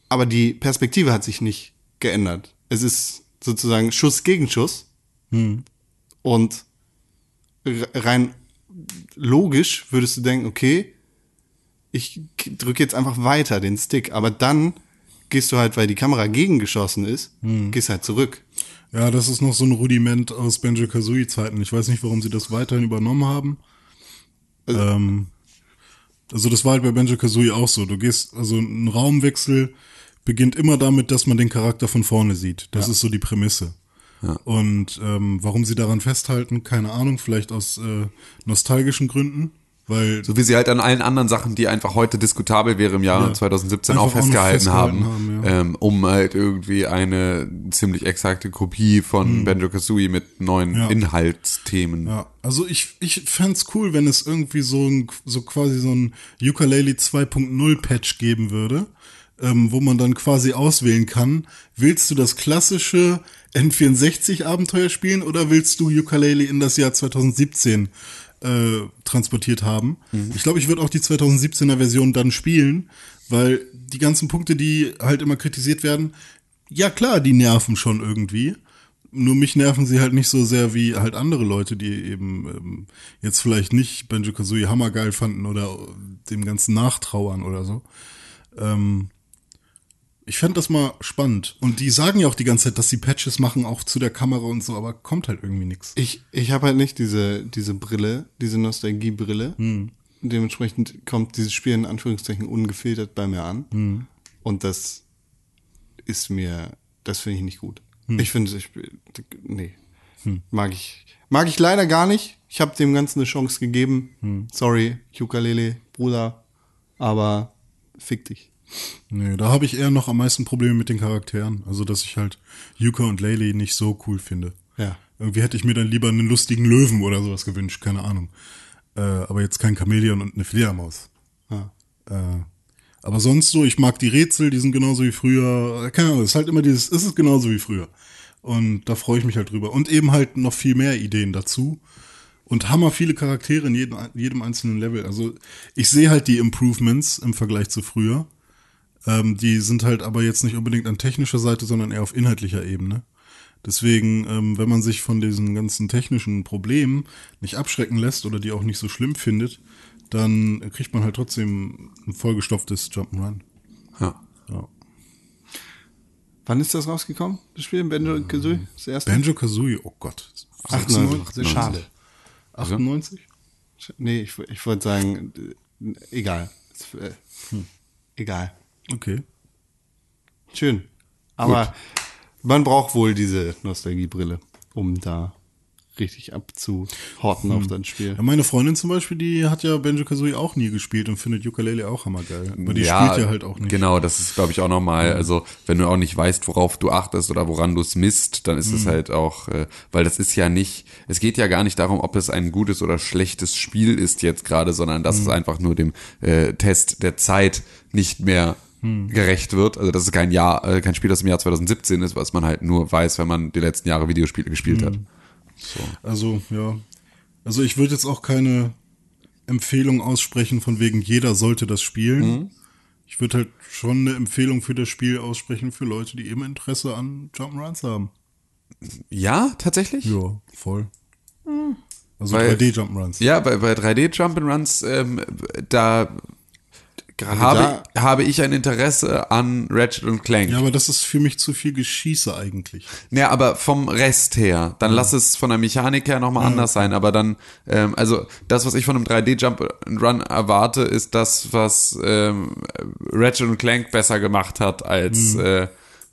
aber die Perspektive hat sich nicht geändert. Es ist sozusagen Schuss gegen Schuss. Und re- rein logisch würdest du denken, okay, ich drücke jetzt einfach weiter den Stick, aber dann gehst du halt, weil die Kamera gegengeschossen ist, gehst halt zurück. Ja, das ist noch so ein Rudiment aus Banjo-Kazooie-Zeiten. Ich weiß nicht, warum sie das weiterhin übernommen haben. Ähm, also das war halt bei Banjo-Kazooie auch so. Du gehst, also ein Raumwechsel beginnt immer damit, dass man den Charakter von vorne sieht. Das ist so die Prämisse. Und ähm, warum sie daran festhalten, keine Ahnung, vielleicht aus äh, nostalgischen Gründen, weil So wie sie halt an allen anderen Sachen, die einfach heute diskutabel wäre im Jahre Ja. 2017 Einfach auch auch noch festgehalten, festgehalten haben, haben, ja. ähm, um halt irgendwie eine ziemlich exakte Kopie von Banjo-Kazooie mit neuen Hm. Ja. Inhaltsthemen. Ja, also ich, ich fänd's cool, wenn es irgendwie so ein, so quasi so ein Ukulele 2.0 Patch geben würde, ähm, wo man dann quasi auswählen kann, willst du das klassische N64 Abenteuer spielen oder willst du Ukulele in das Jahr 2017 äh, transportiert haben? Ich glaube, ich würde auch die 2017er Version dann spielen, weil die ganzen Punkte, die halt immer kritisiert werden, ja klar, die nerven schon irgendwie. Nur mich nerven sie halt nicht so sehr wie halt andere Leute, die eben ähm, jetzt vielleicht nicht Banjo Kazooie hammergeil fanden oder dem ganzen nachtrauern oder so. Ähm, ich fände das mal spannend. Und die sagen ja auch die ganze Zeit, dass sie Patches machen, auch zu der Kamera und so, aber kommt halt irgendwie nichts. Ich, ich habe halt nicht diese, diese Brille, diese Nostalgie-Brille. Dementsprechend kommt dieses Spiel in Anführungszeichen ungefiltert bei mir an. Und das ist mir, das finde ich nicht gut. Ich finde Spiel, nee, mag ich, mag ich leider gar nicht. Ich habe dem Ganzen eine Chance gegeben. Sorry, Ukulele, Bruder, aber fick dich. Nee, da habe ich eher noch am meisten Probleme mit den Charakteren. Also, dass ich halt Yuka und Laylee nicht so cool finde. Ja. Irgendwie hätte ich mir dann lieber einen lustigen Löwen oder sowas gewünscht, keine Ahnung. Äh, aber jetzt kein Chamäleon und eine Fledermaus. Ja. Äh, aber sonst so, ich mag die Rätsel, die sind genauso wie früher. Keine Ahnung, es ist halt immer dieses, es ist genauso wie früher. Und da freue ich mich halt drüber. Und eben halt noch viel mehr Ideen dazu. Und hammer viele Charaktere in jedem, jedem einzelnen Level. Also ich sehe halt die Improvements im Vergleich zu früher. Ähm, die sind halt aber jetzt nicht unbedingt an technischer Seite, sondern eher auf inhaltlicher Ebene. Deswegen, ähm, wenn man sich von diesen ganzen technischen Problemen nicht abschrecken lässt oder die auch nicht so schlimm findet, dann kriegt man halt trotzdem ein vollgestopftes Jump'n'Run. Ja. Ja. Wann ist das rausgekommen, das Spiel? Banjo Kazooie? Das erste? Banjo Kazooie, oh Gott. 98. 96? Schade. 98? Nee, ich, ich wollte sagen, äh, egal. Äh, Egal. Okay. Schön. Aber man braucht wohl diese Nostalgiebrille, um da richtig abzuhorten auf das Spiel. Ja, meine Freundin zum Beispiel, die hat ja Banjo Kazooie auch nie gespielt und findet Ukulele auch hammergeil. Aber die spielt ja halt auch nicht. Genau, das ist, glaube ich, auch nochmal, also wenn du auch nicht weißt, worauf du achtest oder woran du es misst, dann ist es Mhm. halt auch, äh, weil das ist ja nicht, es geht ja gar nicht darum, ob es ein gutes oder schlechtes Spiel ist jetzt gerade, sondern dass Mhm. es einfach nur dem äh, Test der Zeit nicht mehr Mhm. gerecht wird. Also dass es kein Jahr, äh, kein Spiel aus dem Jahr 2017 ist, was man halt nur weiß, wenn man die letzten Jahre Videospiele gespielt hat. Mhm. Also, ja. Also ich würde jetzt auch keine Empfehlung aussprechen, von wegen jeder sollte das spielen. Mhm. Ich würde halt schon eine Empfehlung für das Spiel aussprechen für Leute, die eben Interesse an Jump'n'Runs haben. Ja, tatsächlich? Ja, voll. Also Weil- 3D-Jump'n'Runs. Ja, bei, bei 3D Jump'n'Runs, ähm, da habe, habe ich ein Interesse an Ratchet und Clank. Ja, aber das ist für mich zu viel Geschieße eigentlich. Ja, aber vom Rest her, dann lass es von der Mechanik her nochmal anders sein, aber dann, ähm, also das, was ich von einem 3D Jump and Run erwarte, ist das, was ähm, Ratchet und Clank besser gemacht hat als äh,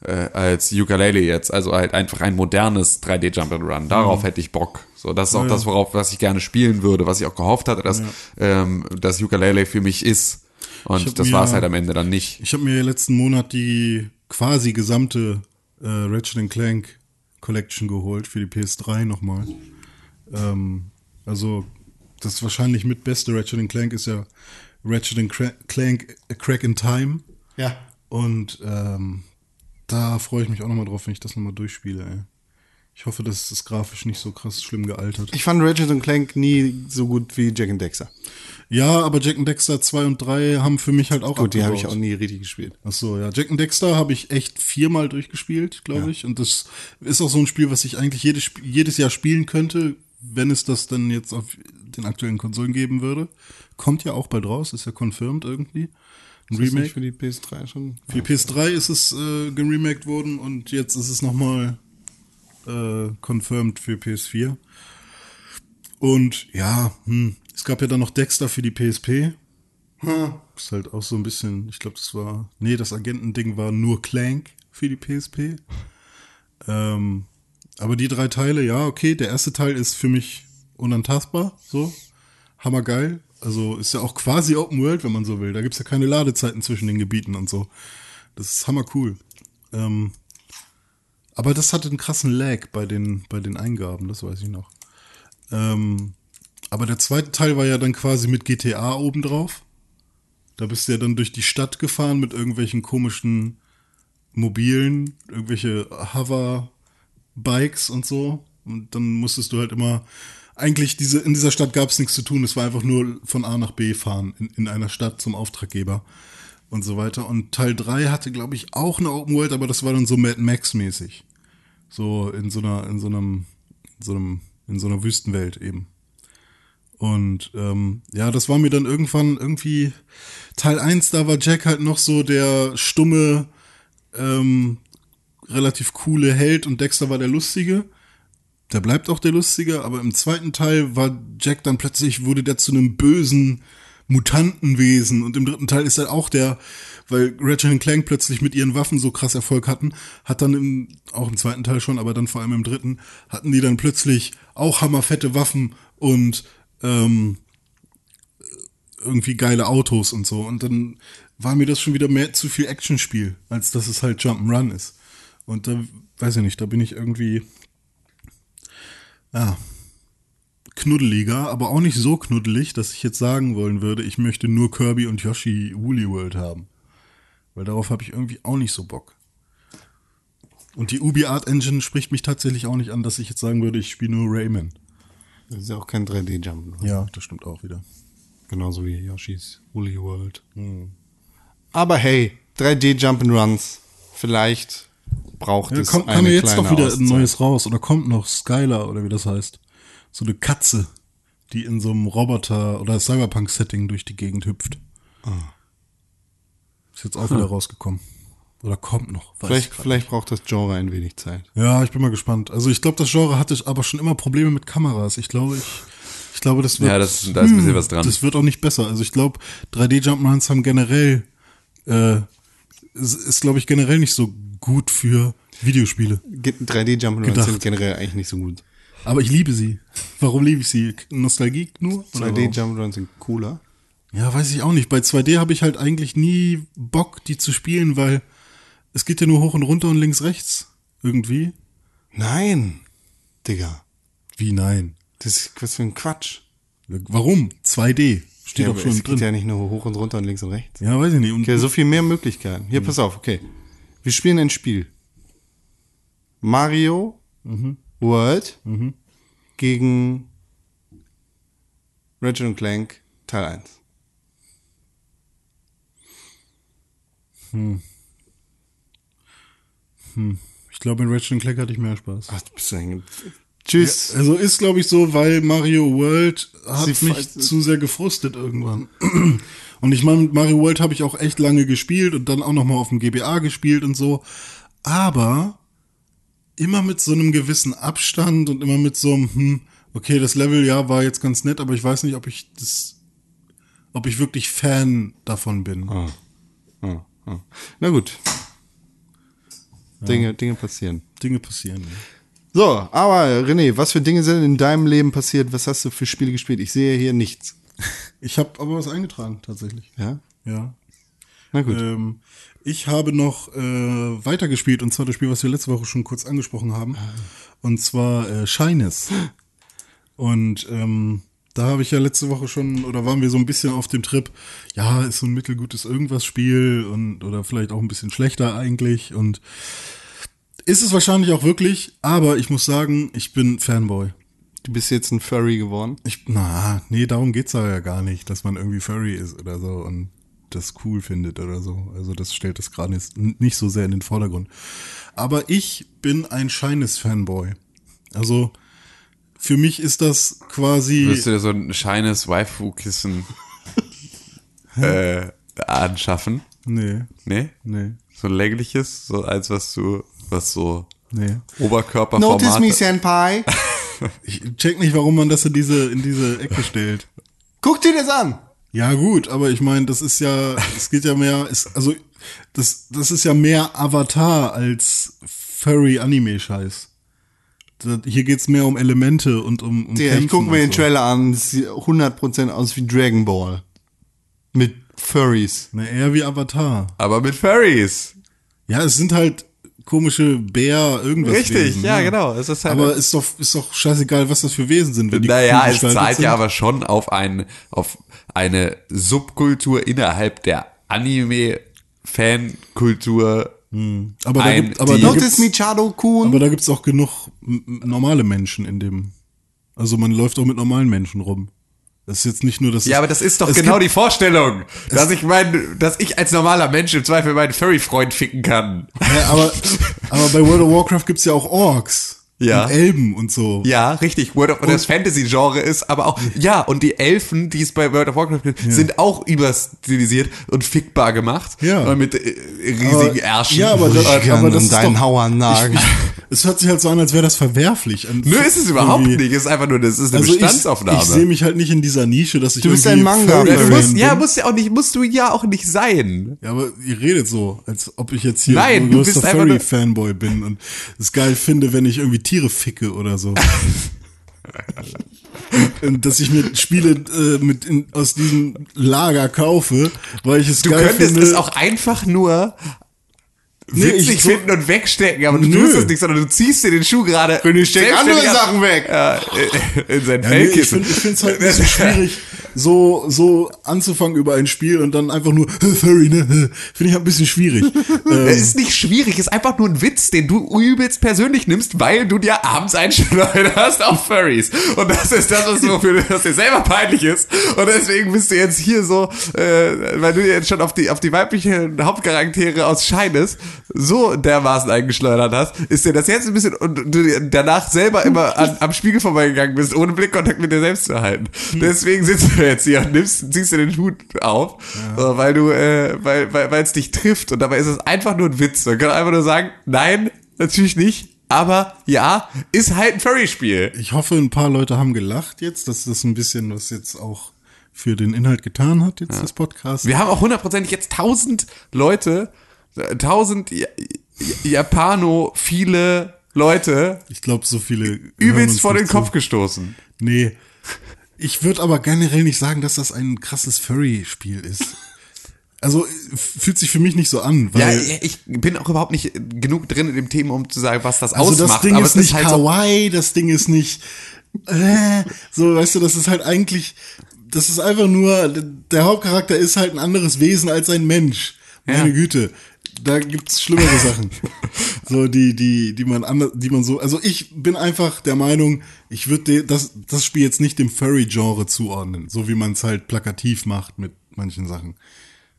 äh, als Ukulele jetzt, also halt einfach ein modernes 3D Jump and Run. Darauf hätte ich Bock. So, das ist auch das, worauf was ich gerne spielen würde, was ich auch gehofft hatte, dass ähm, das Ukulele für mich ist. Ich Und das war es halt am Ende dann nicht. Ich habe mir letzten Monat die quasi gesamte äh, Ratchet Clank Collection geholt für die PS3 nochmal. Ähm, also das wahrscheinlich mit beste Ratchet Clank ist ja Ratchet Clank A Crack in Time. Ja. Und ähm, da freue ich mich auch nochmal drauf, wenn ich das nochmal durchspiele. Ey. Ich hoffe, das ist grafisch nicht so krass schlimm gealtert. Ich fand Ratchet Clank nie so gut wie Jack and Dexter. Ja, aber Jack and Dexter 2 und 3 haben für mich halt auch Gut, die habe ich abgebaut. auch nie richtig gespielt. Ach so, ja. Jack and Dexter habe ich echt viermal durchgespielt, glaube ich. Und das ist auch so ein Spiel, was ich eigentlich jedes, jedes Jahr spielen könnte, wenn es das dann jetzt auf den aktuellen Konsolen geben würde. Kommt ja auch bald raus, ist ja confirmed irgendwie. Ein Ist Remake. für die PS3 schon? Für die PS3 ist es äh, geremaked worden und jetzt ist es nochmal äh, confirmed für PS4. Und ja, hm, es gab ja dann noch Dexter für die PSP. Hm, Ist halt auch so ein bisschen, ich glaube, das war, nee, das Agentending war nur Clank für die PSP. Ähm, aber die drei Teile, ja, okay, der erste Teil ist für mich unantastbar, so. Hammergeil. Also ist ja auch quasi Open World, wenn man so will. Da gibt's ja keine Ladezeiten zwischen den Gebieten und so. Das ist hammer cool. Ähm, aber das hatte einen krassen Lag bei den, bei den Eingaben, das weiß ich noch. Ähm, aber der zweite Teil war ja dann quasi mit GTA obendrauf. Da bist du ja dann durch die Stadt gefahren mit irgendwelchen komischen Mobilen, irgendwelche Hover-Bikes und so. Und dann musstest du halt immer, eigentlich diese, in dieser Stadt gab es nichts zu tun, es war einfach nur von A nach B fahren in, in einer Stadt zum Auftraggeber und so weiter. Und Teil 3 hatte, glaube ich, auch eine Open World, aber das war dann so Mad Max-mäßig. So in so einer, in so einem, in so einem, in so einer Wüstenwelt eben. Und ähm, ja, das war mir dann irgendwann irgendwie Teil 1, da war Jack halt noch so der stumme, ähm, relativ coole Held und Dexter war der lustige. Der bleibt auch der lustige, aber im zweiten Teil war Jack dann plötzlich, wurde der zu einem bösen Mutantenwesen und im dritten Teil ist er auch der, weil Ratchet und Clank plötzlich mit ihren Waffen so krass Erfolg hatten, hat dann im, auch im zweiten Teil schon, aber dann vor allem im dritten, hatten die dann plötzlich auch hammerfette Waffen und ähm, irgendwie geile Autos und so. Und dann war mir das schon wieder mehr zu viel Actionspiel, als dass es halt Jump'n'Run ist. Und da, weiß ich nicht, da bin ich irgendwie, ja, knuddeliger, aber auch nicht so knuddelig, dass ich jetzt sagen wollen würde, ich möchte nur Kirby und Yoshi Woolly World haben. Weil darauf habe ich irgendwie auch nicht so Bock. Und die Ubi Art Engine spricht mich tatsächlich auch nicht an, dass ich jetzt sagen würde, ich spiele nur Rayman. Das ist ja auch kein 3D-Jump. Ja, das stimmt auch wieder. Genauso wie Yoshi's Woolly World. Hm. Aber hey, 3D Jump'n'Runs. Vielleicht braucht Ja, es kommt, eine ja jetzt doch wieder Auszeit. ein neues raus oder kommt noch Skylar oder wie das heißt. So eine Katze, die in so einem Roboter- oder Cyberpunk-Setting durch die Gegend hüpft. Ah. Ist jetzt auch wieder rausgekommen. Oder kommt noch. weiß Vielleicht, vielleicht braucht das Genre ein wenig Zeit. Ja, ich bin mal gespannt. Also ich glaube, das Genre hatte aber schon immer Probleme mit Kameras. Ich glaube, ich, ich glaube, das wird. Ja, das- da ist ein bisschen was dran. Das wird auch nicht besser. Also ich glaube, 3D Jump'n'Runs haben generell, äh, ist, ist glaube ich generell nicht so gut für Videospiele. 3D Jump'n'Runs Gedacht. sind generell eigentlich nicht so gut. Aber ich liebe sie. Warum liebe ich sie? Nostalgie nur? Oder 2D warum? Jump'n'Runs sind cooler. Ja, weiß ich auch nicht. Bei 2D habe ich halt eigentlich nie Bock, die zu spielen, weil es geht ja nur hoch und runter und links, rechts. Irgendwie. Nein, Digga. Wie nein? Das ist was für ein Quatsch. Warum? 2D. Steht ja, doch schon es drin. geht ja nicht nur hoch und runter und links und rechts. Ja, weiß ich nicht. Und Okay, so viel mehr Möglichkeiten. Hier, pass auf, okay. Wir spielen ein Spiel. Mario World gegen Ratchet und Clank Teil 1. ich glaube, in Ratchet Clank hatte ich mehr Spaß. Ach, du bist so hängen. Tschüss. Also ist, glaube ich, so, weil Mario World hat Sie mich zu sehr gefrustet irgendwann. Und ich meine, mit Mario World habe ich auch echt lange gespielt und dann auch noch mal auf dem GBA gespielt und so. Aber immer mit so einem gewissen Abstand und immer mit so einem, hm, okay, das Level ja war jetzt ganz nett, aber ich weiß nicht, ob ich das, ob ich wirklich Fan davon bin. Ah, ah. Na gut. Dinge, Dinge passieren. Dinge passieren. Ja. So, aber René, was für Dinge sind in deinem Leben passiert? Was hast du für Spiele gespielt? Ich sehe hier nichts. Ich habe aber was eingetragen, tatsächlich. Ja? Ja. Na gut. Ähm, Ich habe noch äh, weitergespielt und zwar das Spiel, was wir letzte Woche schon kurz angesprochen haben. Und zwar äh, Shines. Und ähm, da habe ich ja letzte Woche schon, oder waren wir so ein bisschen auf dem Trip, ja, ist so ein mittelgutes Irgendwas-Spiel und oder vielleicht auch ein bisschen schlechter eigentlich. Und ist es wahrscheinlich auch wirklich, aber ich muss sagen, ich bin Fanboy. Du bist jetzt ein Furry geworden. Ich, na, nee, darum geht's da ja gar nicht, dass man irgendwie Furry ist oder so und das cool findet oder so. Also das stellt das gerade nicht so sehr in den Vordergrund. Aber ich bin ein Shines-Fanboy. Also für mich ist das quasi. Wirst du dir so ein scheines Waifu-Kissen äh, anschaffen? Nee, Nee? nee, So ein längliches, so als was du, was so nee. Oberkörperformat. Senpai. Ich check nicht, warum man das in diese, in diese Ecke stellt. Guck dir das an. Ja, gut, aber ich meine, das ist ja, es geht ja mehr, ist, also, das, das ist ja mehr Avatar als Furry-Anime-Scheiß. Hier geht's mehr um Elemente und um, um Der, ich guck Kämpfen mir den so. Trailer an. Das sieht 100% aus wie Dragon Ball. Mit Furries. Na, eher wie Avatar. Aber mit Furries. Ja, es sind halt komische Bär, irgendwas. Richtig, Wesen, ja, genau. Es ist halt Aber ist doch, ist doch scheißegal, was das für Wesen sind. Wenn die Naja, es zahlt ja aber schon auf ein, auf eine Subkultur innerhalb der Anime-Fankultur. Aber da gibt, aber da gibt's, aber da gibt's auch genug normale Menschen in dem. Also man läuft auch mit normalen Menschen rum. Das ist jetzt nicht nur das. Ja, aber das ist doch es genau gibt, die Vorstellung, dass ich mein, dass ich als normaler Mensch im Zweifel meinen Furry-Freund ficken kann. Ja, aber, aber bei World of Warcraft gibt's ja auch Orks. Ja. Und Elben und so. Ja, richtig. World of das Fantasy-Genre ist aber auch, ja, und die Elfen, die es bei World of Warcraft gibt, sind auch überstilisiert und fickbar gemacht. Ja. Und mit äh, riesigen Ärschen. Ja, aber Ich das, aber das ist deinen Hauern nagen. es hört sich halt so an, als wäre das verwerflich. Nö, ist es überhaupt nicht. Es ist einfach nur, das ist eine Also ich, Bestandsaufnahme. ich sehe mich halt nicht in dieser Nische, dass ich Du bist ein Manga- Ja, du musst, ja, musst ja auch nicht, musst du ja auch nicht sein. Ja, aber ihr redet so, als ob ich jetzt hier Nein, ein größter Furry-Fanboy bin und es geil finde, wenn ich irgendwie Tiere ficke oder so. und dass ich mir Spiele äh, mit in, aus diesem Lager kaufe, weil ich es Du geil könntest finde. es auch einfach nur witzig so- finden und wegstecken, aber du Nö. tust es nicht, sondern du ziehst dir den Schuh gerade. Und ich steck andere Sachen weg. Ja, in sein Ja, nee, ich Fellkissen. finde es halt ein bisschen schwierig, so, so anzufangen über ein Spiel und dann einfach nur, "Hä, Furry, ne? Hä." Finde ich halt ein bisschen schwierig. ähm, Es ist nicht schwierig, ist einfach nur ein Witz, den du übelst persönlich nimmst, weil du dir abends einschleuderst auf Furries. Und das ist das, was, wofür, was dir selber peinlich ist. Und deswegen bist du jetzt hier so, äh, weil du jetzt schon auf die, auf die weiblichen Hauptcharaktere aus Shines so dermaßen eingeschleudert hast, ist dir das jetzt ein bisschen, und du danach selber immer an, am Spiegel vorbeigegangen bist, ohne Blickkontakt mit dir selbst zu halten. Deswegen sitzt du jetzt hier und nimmst, ziehst dir den Hut auf, so, weil du, äh, weil, weil, weil es dich trifft und dabei ist es einfach nur ein Witz. Man kann einfach nur sagen, nein, natürlich nicht, aber ja, ist halt ein Furry-Spiel. Ich hoffe, ein paar Leute haben gelacht jetzt, dass das ein bisschen was jetzt auch für den Inhalt getan hat, jetzt das Podcast. Wir haben auch hundertprozentig jetzt tausend Leute, äh, tausend Ja- Ja- Japano, viele Leute Ich glaube, so viele. übelst vor den Kopf zu. gestoßen. Nee. Ich würde aber generell nicht sagen, dass das ein krasses Furry-Spiel ist. Also fühlt sich für mich nicht so an, Ja, weil ich bin auch überhaupt nicht genug drin in dem Thema, um zu sagen, was das also ausmacht. das Ding ist nicht halt so, kawaii, das Ding ist nicht äh, so, weißt du, das ist halt eigentlich das ist einfach nur der Hauptcharakter ist halt ein anderes Wesen als ein Mensch. Meine Ja. Güte. Da gibt's schlimmere Sachen. So, die, die, die man anders, die man so, also ich bin einfach der Meinung, ich würde das, das Spiel jetzt nicht dem Furry-Genre zuordnen, so wie man es halt plakativ macht mit manchen Sachen.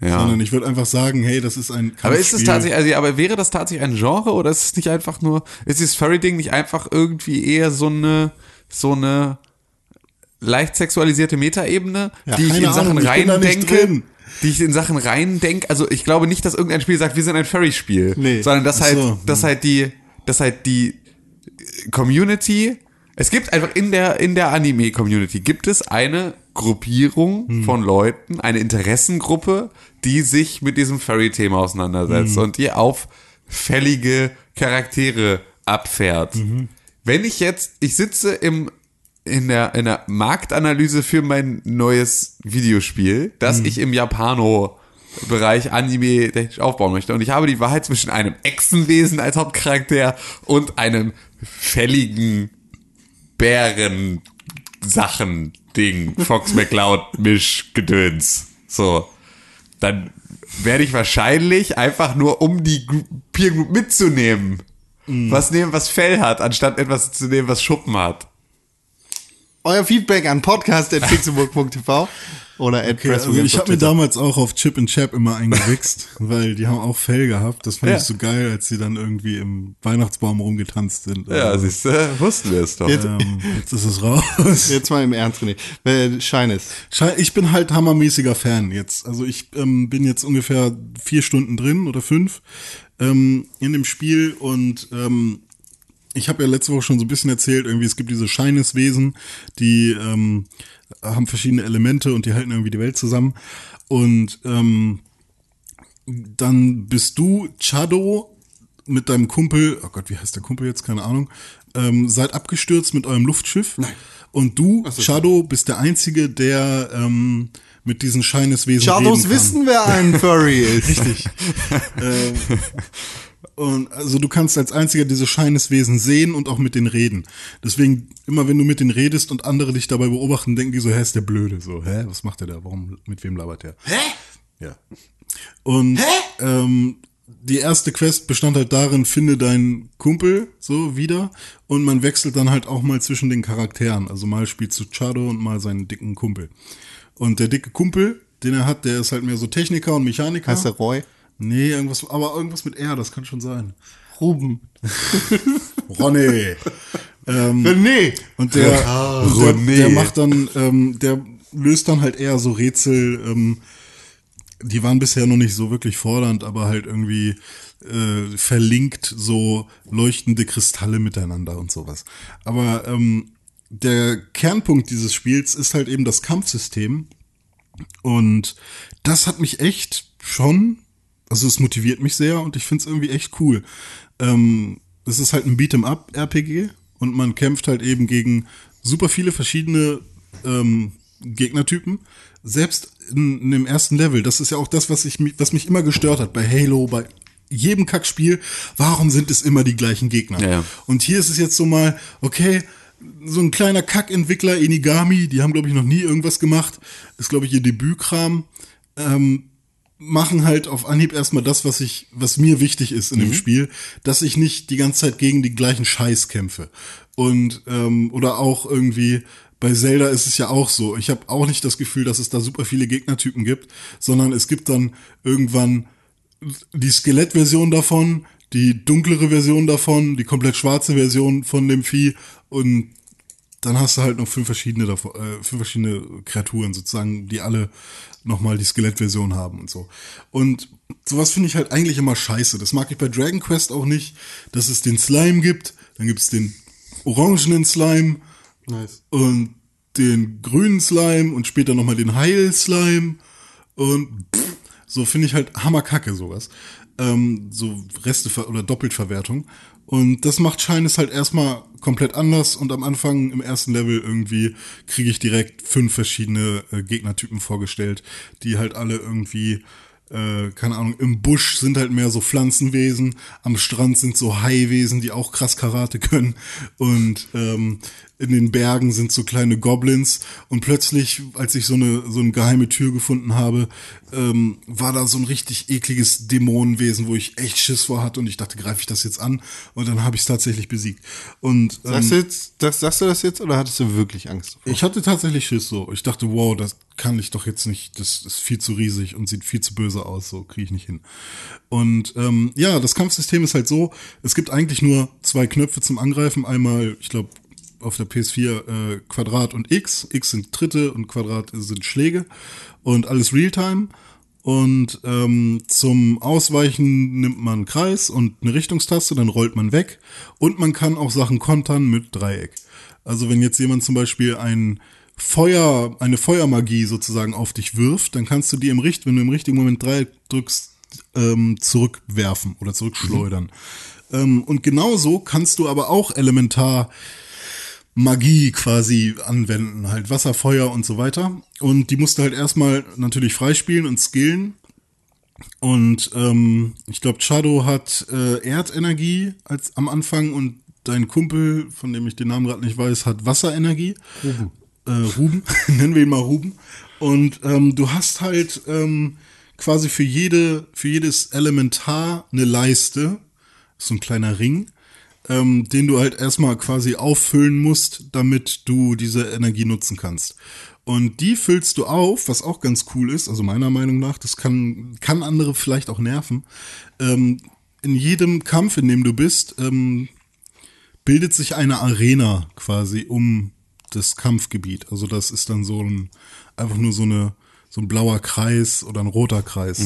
Ja. Sondern ich würde einfach sagen, hey, das ist ein Aber ist es Kampfspiel. tatsächlich, also, aber wäre das tatsächlich ein Genre oder ist es nicht einfach nur, ist dieses Furry-Ding nicht einfach irgendwie eher so eine, so eine leicht sexualisierte Metaebene, Ja, die ich in Sachen Ahnung, ich bin Die ich in Sachen reindenke, also ich glaube nicht, dass irgendein Spiel sagt, wir sind ein Furry-Spiel, Nee. sondern dass halt, so. dass halt die, dass halt die Community, es gibt einfach in der, in der Anime-Community gibt es eine Gruppierung Hm. von Leuten, eine Interessengruppe, die sich mit diesem Furry-Thema auseinandersetzt Hm. und die auf fällige Charaktere abfährt. Mhm. Wenn ich jetzt, ich sitze im, in der, in der Marktanalyse für mein neues Videospiel, das Mhm. ich im Japano Bereich Anime technisch aufbauen möchte. Und ich habe die Wahl zwischen einem Echsenwesen als Hauptcharakter und einem fälligen Bären-Sachen-Ding. Fox McCloud Mischgedöns. So. Dann werde ich wahrscheinlich einfach nur, um die Peer Group mitzunehmen, was nehmen, was Fell hat, anstatt etwas zu nehmen, was Schuppen hat. Euer Feedback an podcast.pixelburg.tv oder at Okay, also ich habe mir damals auch auf Chip and Chap immer eingewichst, weil die haben auch Fell gehabt. Das fand Ja. ich so geil, als sie dann irgendwie im Weihnachtsbaum rumgetanzt sind. Ja, Also, siehst du, wussten wir es doch. Jetzt- ähm, jetzt ist es raus. Jetzt mal im Ernst, René. Äh, Scheines. Schei- Ich bin halt hammermäßiger Fan jetzt. Also ich ähm, bin jetzt ungefähr vier Stunden drin oder fünf ähm, in dem Spiel und ähm, ich habe ja letzte Woche schon so ein bisschen erzählt, irgendwie es gibt diese Scheineswesen, die ähm, haben verschiedene Elemente und die halten irgendwie die Welt zusammen. Und ähm, dann bist du Chado mit deinem Kumpel, oh Gott, wie heißt der Kumpel jetzt? Keine Ahnung. Ähm, seid abgestürzt mit eurem Luftschiff. Nein. Und du, Chado, bist der Einzige, der ähm, mit diesen Scheineswesen Shadows reden kann. wissen, wer ein Furry ist. Richtig. ähm, und also du kannst als einziger diese Scheineswesen sehen und auch mit denen reden. Deswegen, immer wenn du mit denen redest und andere dich dabei beobachten, denken die so, hä, ist der blöde. So, hä, was macht der da? Warum, mit wem labert der? Hä? Ja. Und ähm, die erste Quest bestand halt darin, finde deinen Kumpel so wieder und man wechselt dann halt auch mal zwischen den Charakteren. Also mal spielst du Chado und mal seinen dicken Kumpel. Und der dicke Kumpel, den er hat, der ist halt mehr so Techniker und Mechaniker. Heißt der Roy? Nee, irgendwas, aber irgendwas mit R, das kann schon sein. Ruben. Ronny. ähm, René. und der, und der, René. der macht dann, ähm, der löst dann halt eher so Rätsel, ähm, die waren bisher noch nicht so wirklich fordernd, aber halt irgendwie äh, verlinkt so leuchtende Kristalle miteinander und sowas. Aber ähm, der Kernpunkt dieses Spiels ist halt eben das Kampfsystem. Und das hat mich echt schon, also es motiviert mich sehr und ich finde es irgendwie echt cool. Ähm, es ist halt ein Beat'em-up-RPG und man kämpft halt eben gegen super viele verschiedene ähm, Gegnertypen. Selbst in, in dem ersten Level, das ist ja auch das, was, ich, mich- was mich immer gestört hat bei Halo, bei jedem Kackspiel. Warum sind es immer die gleichen Gegner? Ja, ja. Und hier ist es jetzt so mal, okay, so ein kleiner Kackentwickler, Enigami, die haben, glaube ich, noch nie irgendwas gemacht. Ist, glaube ich, ihr Debütkram. Ähm, machen halt auf Anhieb erstmal das, was ich, was mir wichtig ist in dem Spiel, dass ich nicht die ganze Zeit gegen den gleichen Scheiß kämpfe. Und, ähm, oder auch irgendwie, bei Zelda ist es ja auch so. Ich habe auch nicht das Gefühl, dass es da super viele Gegnertypen gibt, sondern es gibt dann irgendwann die Skelettversion davon, die dunklere Version davon, die komplett schwarze Version von dem Vieh und dann hast du halt noch fünf verschiedene davon, äh, fünf verschiedene Kreaturen sozusagen, die alle nochmal die Skelettversion haben und so. Und sowas finde ich halt eigentlich immer scheiße. Das mag ich bei Dragon Quest auch nicht, dass es den Slime gibt, dann gibt es den orangenen Slime Nice. und den grünen Slime und später nochmal den Heil-Slime und pff, so finde ich halt hammerkacke sowas. Ähm, so Reste oder Doppeltverwertung. Und das macht Shines halt erstmal komplett anders und am Anfang im ersten Level irgendwie kriege ich direkt fünf verschiedene äh, Gegnertypen vorgestellt, die halt alle irgendwie äh, keine Ahnung, im Busch sind halt mehr so Pflanzenwesen, am Strand sind so Haiwesen, die auch krass Karate können und ähm, in den Bergen sind so kleine Goblins und plötzlich, als ich so eine so eine geheime Tür gefunden habe, ähm, war da so ein richtig ekliges Dämonenwesen, wo ich echt Schiss vor hatte und ich dachte, greife ich das jetzt an und dann habe ich es tatsächlich besiegt und ähm, Sagst du, jetzt, das, sagst du das jetzt oder hattest du wirklich Angst? davor? ich hatte tatsächlich Schiss so. Ich dachte, wow, das kann ich doch jetzt nicht. Das ist viel zu riesig und sieht viel zu böse aus. So kriege ich nicht hin. Und ähm, ja, das Kampfsystem ist halt so, es gibt eigentlich nur zwei Knöpfe zum Angreifen. Einmal, ich glaube, auf der PS4 äh, Quadrat und X. X sind Tritte und Quadrat sind Schläge. Und alles Realtime. Und ähm, zum Ausweichen nimmt man einen Kreis und eine Richtungstaste, dann rollt man weg. Und man kann auch Sachen kontern mit Dreieck. Also wenn jetzt jemand zum Beispiel ein Feuer, eine Feuermagie sozusagen auf dich wirft, dann kannst du die im Richt, wenn du im richtigen Moment Dreieck drückst, ähm, zurückwerfen oder zurückschleudern. Ähm, und genauso kannst du aber auch elementar Magie quasi anwenden, halt Wasser, Feuer und so weiter. Und die musst du halt erstmal natürlich freispielen und skillen. Und ähm, ich glaube, Chado hat äh, Erdenergie als am Anfang und dein Kumpel, von dem ich den Namen gerade nicht weiß, hat Wasserenergie. Ruben. Äh, Ruben, nennen wir ihn mal Ruben. Und ähm, du hast halt ähm, quasi für jede, für jedes Elementar eine Leiste, so ein kleiner Ring, ähm, den du halt erstmal quasi auffüllen musst, damit du diese Energie nutzen kannst. Und die füllst du auf, was auch ganz cool ist, also meiner Meinung nach, das kann, kann andere vielleicht auch nerven. Ähm, in jedem Kampf, in dem du bist, ähm, bildet sich eine Arena quasi um das Kampfgebiet. Also das ist dann so ein, einfach nur so eine, so ein blauer Kreis oder ein roter Kreis.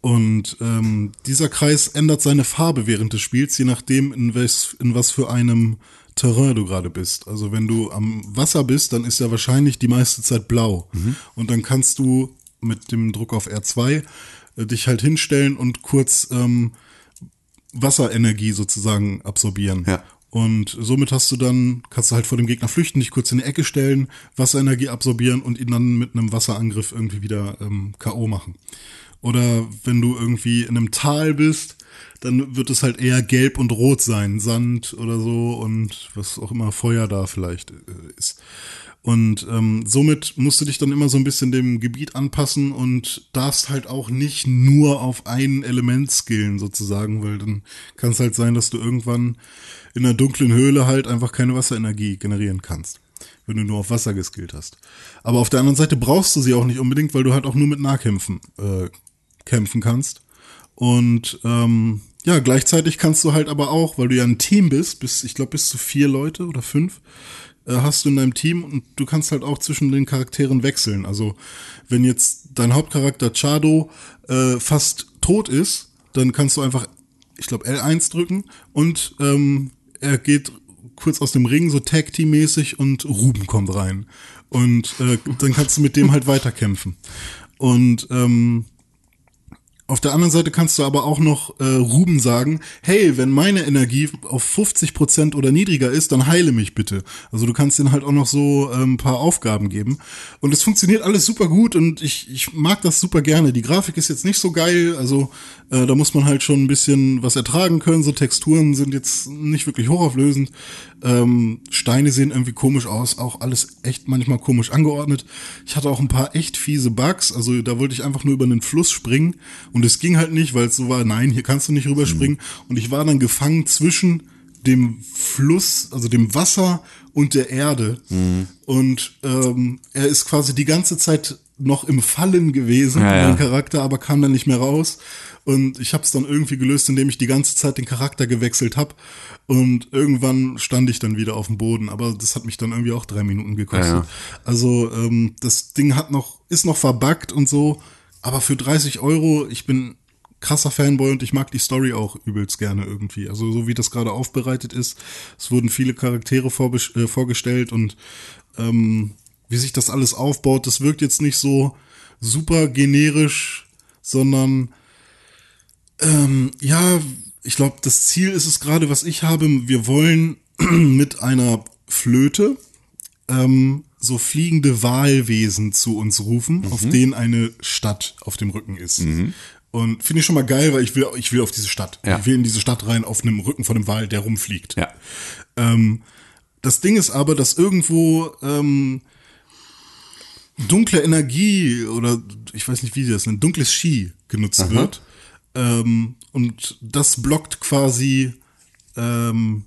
Und ähm, dieser Kreis ändert seine Farbe während des Spiels, je nachdem, in was, in was für einem Terrain du gerade bist. Also wenn du am Wasser bist, dann ist er wahrscheinlich die meiste Zeit blau. Und dann kannst du mit dem Druck auf R2 äh, dich halt hinstellen und kurz ähm, Wasserenergie sozusagen absorbieren. Ja. Und somit hast du dann, kannst du halt vor dem Gegner flüchten, dich kurz in die Ecke stellen, Wasserenergie absorbieren und ihn dann mit einem Wasserangriff irgendwie wieder ähm, K.O. machen. Oder wenn du irgendwie in einem Tal bist, dann wird es halt eher gelb und rot sein, Sand oder so und was auch immer Feuer da vielleicht äh, ist. Und ähm, somit musst du dich dann immer so ein bisschen dem Gebiet anpassen und darfst halt auch nicht nur auf ein Element skillen sozusagen, weil dann kann es halt sein, dass du irgendwann in einer dunklen Höhle halt einfach keine Wasserenergie generieren kannst, wenn du nur auf Wasser geskillt hast. Aber auf der anderen Seite brauchst du sie auch nicht unbedingt, weil du halt auch nur mit Nahkämpfen äh, kämpfen kannst. Und ähm, ja, gleichzeitig kannst du halt aber auch, weil du ja ein Team bist, bis, ich glaube, bis zu vier Leute oder fünf, äh, hast du in deinem Team und du kannst halt auch zwischen den Charakteren wechseln. Also wenn jetzt dein Hauptcharakter Chado äh, fast tot ist, dann kannst du einfach, ich glaube, L1 drücken und ähm, er geht kurz aus dem Ring, so Tag-Team-mäßig und Ruben kommt rein. Und äh, dann kannst du mit dem halt weiterkämpfen. Und ähm, auf der anderen Seite kannst du aber auch noch äh, Ruben sagen, hey, wenn meine Energie auf 50% oder niedriger ist, dann heile mich bitte. Also du kannst denen halt auch noch so ähm, ein paar Aufgaben geben. Und es funktioniert alles super gut und ich, ich mag das super gerne. Die Grafik ist jetzt nicht so geil, also äh, da muss man halt schon ein bisschen was ertragen können. So Texturen sind jetzt nicht wirklich hochauflösend. Ähm, Steine sehen irgendwie komisch aus, auch alles echt manchmal komisch angeordnet. Ich hatte auch ein paar echt fiese Bugs, also da wollte ich einfach nur über einen Fluss springen und es ging halt nicht, weil es so war, nein, hier kannst du nicht rüberspringen. Und ich war dann gefangen zwischen dem Fluss, also dem Wasser und der Erde. Und ähm, er ist quasi die ganze Zeit noch im Fallen gewesen, Ja, ja. mein Charakter, aber kam dann nicht mehr raus. Und ich habe es dann irgendwie gelöst, indem ich die ganze Zeit den Charakter gewechselt habe. Und irgendwann stand ich dann wieder auf dem Boden. Aber das hat mich dann irgendwie auch drei Minuten gekostet. Ja, ja. Also ähm, das Ding hat noch, ist noch verbuggt und so. Aber für 30 Euro, ich bin krasser Fanboy und ich mag die Story auch übelst gerne irgendwie. Also so wie das gerade aufbereitet ist. Es wurden viele Charaktere äh, vorgestellt und ähm, wie sich das alles aufbaut, das wirkt jetzt nicht so super generisch, sondern ähm, ja, ich glaube, das Ziel ist es gerade, was ich habe. Wir wollen mit einer Flöte ähm, so fliegende Wahlwesen zu uns rufen, auf denen eine Stadt auf dem Rücken ist. Und finde ich schon mal geil, weil ich will, ich will auf diese Stadt. Ja. Ich will in diese Stadt rein auf einem Rücken von einem Wal, der rumfliegt. Ja. Ähm, das Ding ist aber, dass irgendwo ähm, dunkle Energie oder ich weiß nicht, wie sie das nennt, dunkles Ski genutzt wird. Ähm, und das blockt quasi ähm,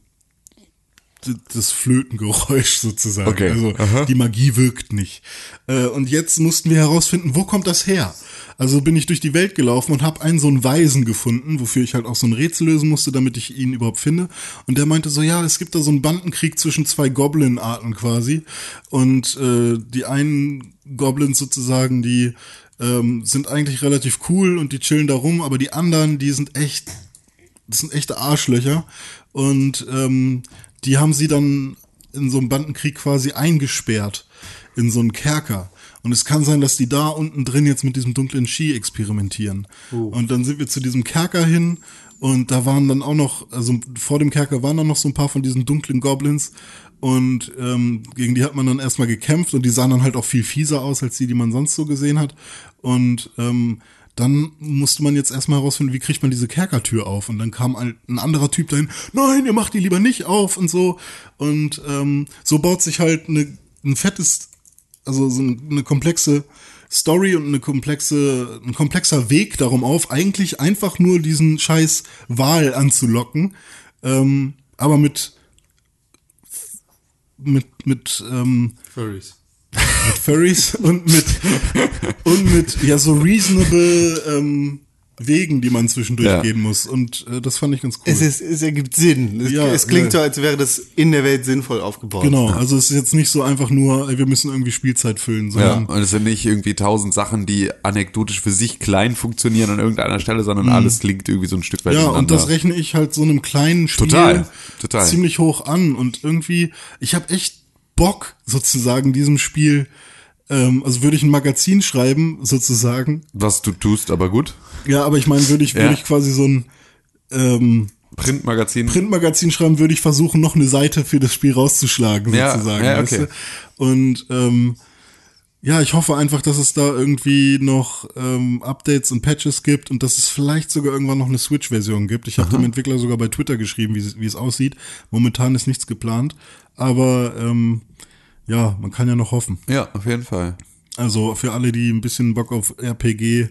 das Flötengeräusch sozusagen. Okay. Also Aha. die Magie wirkt nicht. Äh, und jetzt mussten wir herausfinden, wo kommt das her? Also bin ich durch die Welt gelaufen und habe einen so einen Weisen gefunden, wofür ich halt auch so ein Rätsel lösen musste, damit ich ihn überhaupt finde. Und der meinte so, ja, es gibt da so einen Bandenkrieg zwischen zwei Goblin-Arten quasi. Und äh, die einen Goblins sozusagen, die ähm, sind eigentlich relativ cool und die chillen da rum, aber die anderen, die sind echt das sind echte Arschlöcher. Und ähm, die haben sie dann in so einem Bandenkrieg quasi eingesperrt in so einen Kerker. Und es kann sein, dass die da unten drin jetzt mit diesem dunklen Ski experimentieren. Und dann sind wir zu diesem Kerker hin und da waren dann auch noch, also vor dem Kerker waren dann noch so ein paar von diesen dunklen Goblins. Und ähm, gegen die hat man dann erstmal gekämpft und die sahen dann halt auch viel fieser aus als die, die man sonst so gesehen hat. Und ähm, dann musste man jetzt erstmal herausfinden, wie kriegt man diese Kerkertür auf. Und dann kam ein, ein anderer Typ dahin, nein, ihr macht die lieber nicht auf und so. Und ähm, so baut sich halt eine, ein fettes, also so eine komplexe Story und eine komplexe, ein komplexer Weg darum auf, eigentlich einfach nur diesen scheiß Wal anzulocken, ähm, aber mit mit mit ähm, Furries. Mit Furries und mit und mit ja so reasonable ähm, Wegen, die man zwischendurch Ja. gehen muss. Und äh, das fand ich ganz cool. Es, ist, es ergibt Sinn. Es, Ja, es klingt ja. so, als wäre das in der Welt sinnvoll aufgebaut. genau, also es ist jetzt nicht so einfach nur, ey, wir müssen irgendwie Spielzeit füllen, Ja, sondern und es sind nicht irgendwie tausend Sachen, die anekdotisch für sich klein funktionieren an irgendeiner Stelle, sondern alles klingt irgendwie so ein Stück weit Mhm. Ja, und das rechne ich halt so einem kleinen Spiel Total, total. ziemlich hoch an. Und irgendwie, ich habe echt Bock, sozusagen, diesem Spiel, ähm, also würde ich ein Magazin schreiben, sozusagen. Was du tust, aber gut. Ja, aber ich meine, würde ich, würde Ja. ich quasi so ein ähm, Printmagazin. Printmagazin schreiben, würde ich versuchen, noch eine Seite für das Spiel rauszuschlagen, Ja, sozusagen. ja, weißt okay. du? Und ähm, ja, ich hoffe einfach, dass es da irgendwie noch ähm, Updates und Patches gibt und dass es vielleicht sogar irgendwann noch eine Switch-Version gibt. Ich habe dem Entwickler sogar bei Twitter geschrieben, wie, es- wie es aussieht. Momentan ist nichts geplant, aber ähm, ja, man kann ja noch hoffen. Ja, auf jeden Fall. Also für alle, die ein bisschen Bock auf RPG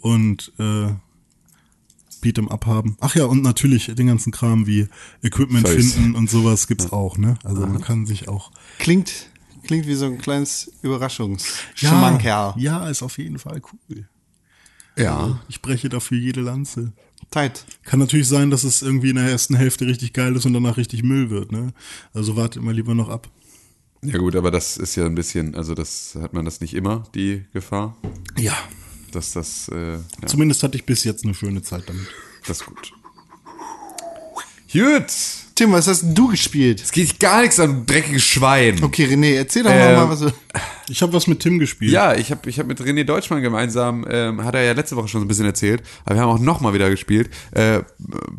und äh, Beat'em Up haben. Ach ja, und natürlich den ganzen Kram wie Equipment Face. finden und sowas gibt's auch, ne? Also man kann sich auch. Klingt, klingt wie so ein kleines Ja, Überraschungsschmankerl. ja, ist auf jeden Fall cool. Ja. Ich breche dafür jede Lanze. Tight. Kann natürlich sein, dass es irgendwie in der ersten Hälfte richtig geil ist und danach richtig Müll wird, ne? Also wartet mal lieber noch ab. Ja gut, aber das ist ja ein bisschen, also das hat man das nicht immer, die Gefahr, Ja. dass das, äh, ja, Zumindest hatte ich bis jetzt eine schöne Zeit damit. das ist gut. Gut, Tim, was hast denn du gespielt? es geht gar nichts an, dreckiges Schwein. Okay, René, erzähl doch Ähm, mal, was du. Ich habe was mit Tim gespielt. Ja, ich habe ich hab mit René Deutschmann gemeinsam, ähm, hat er ja letzte Woche schon so ein bisschen erzählt, aber wir haben auch nochmal wieder gespielt, äh,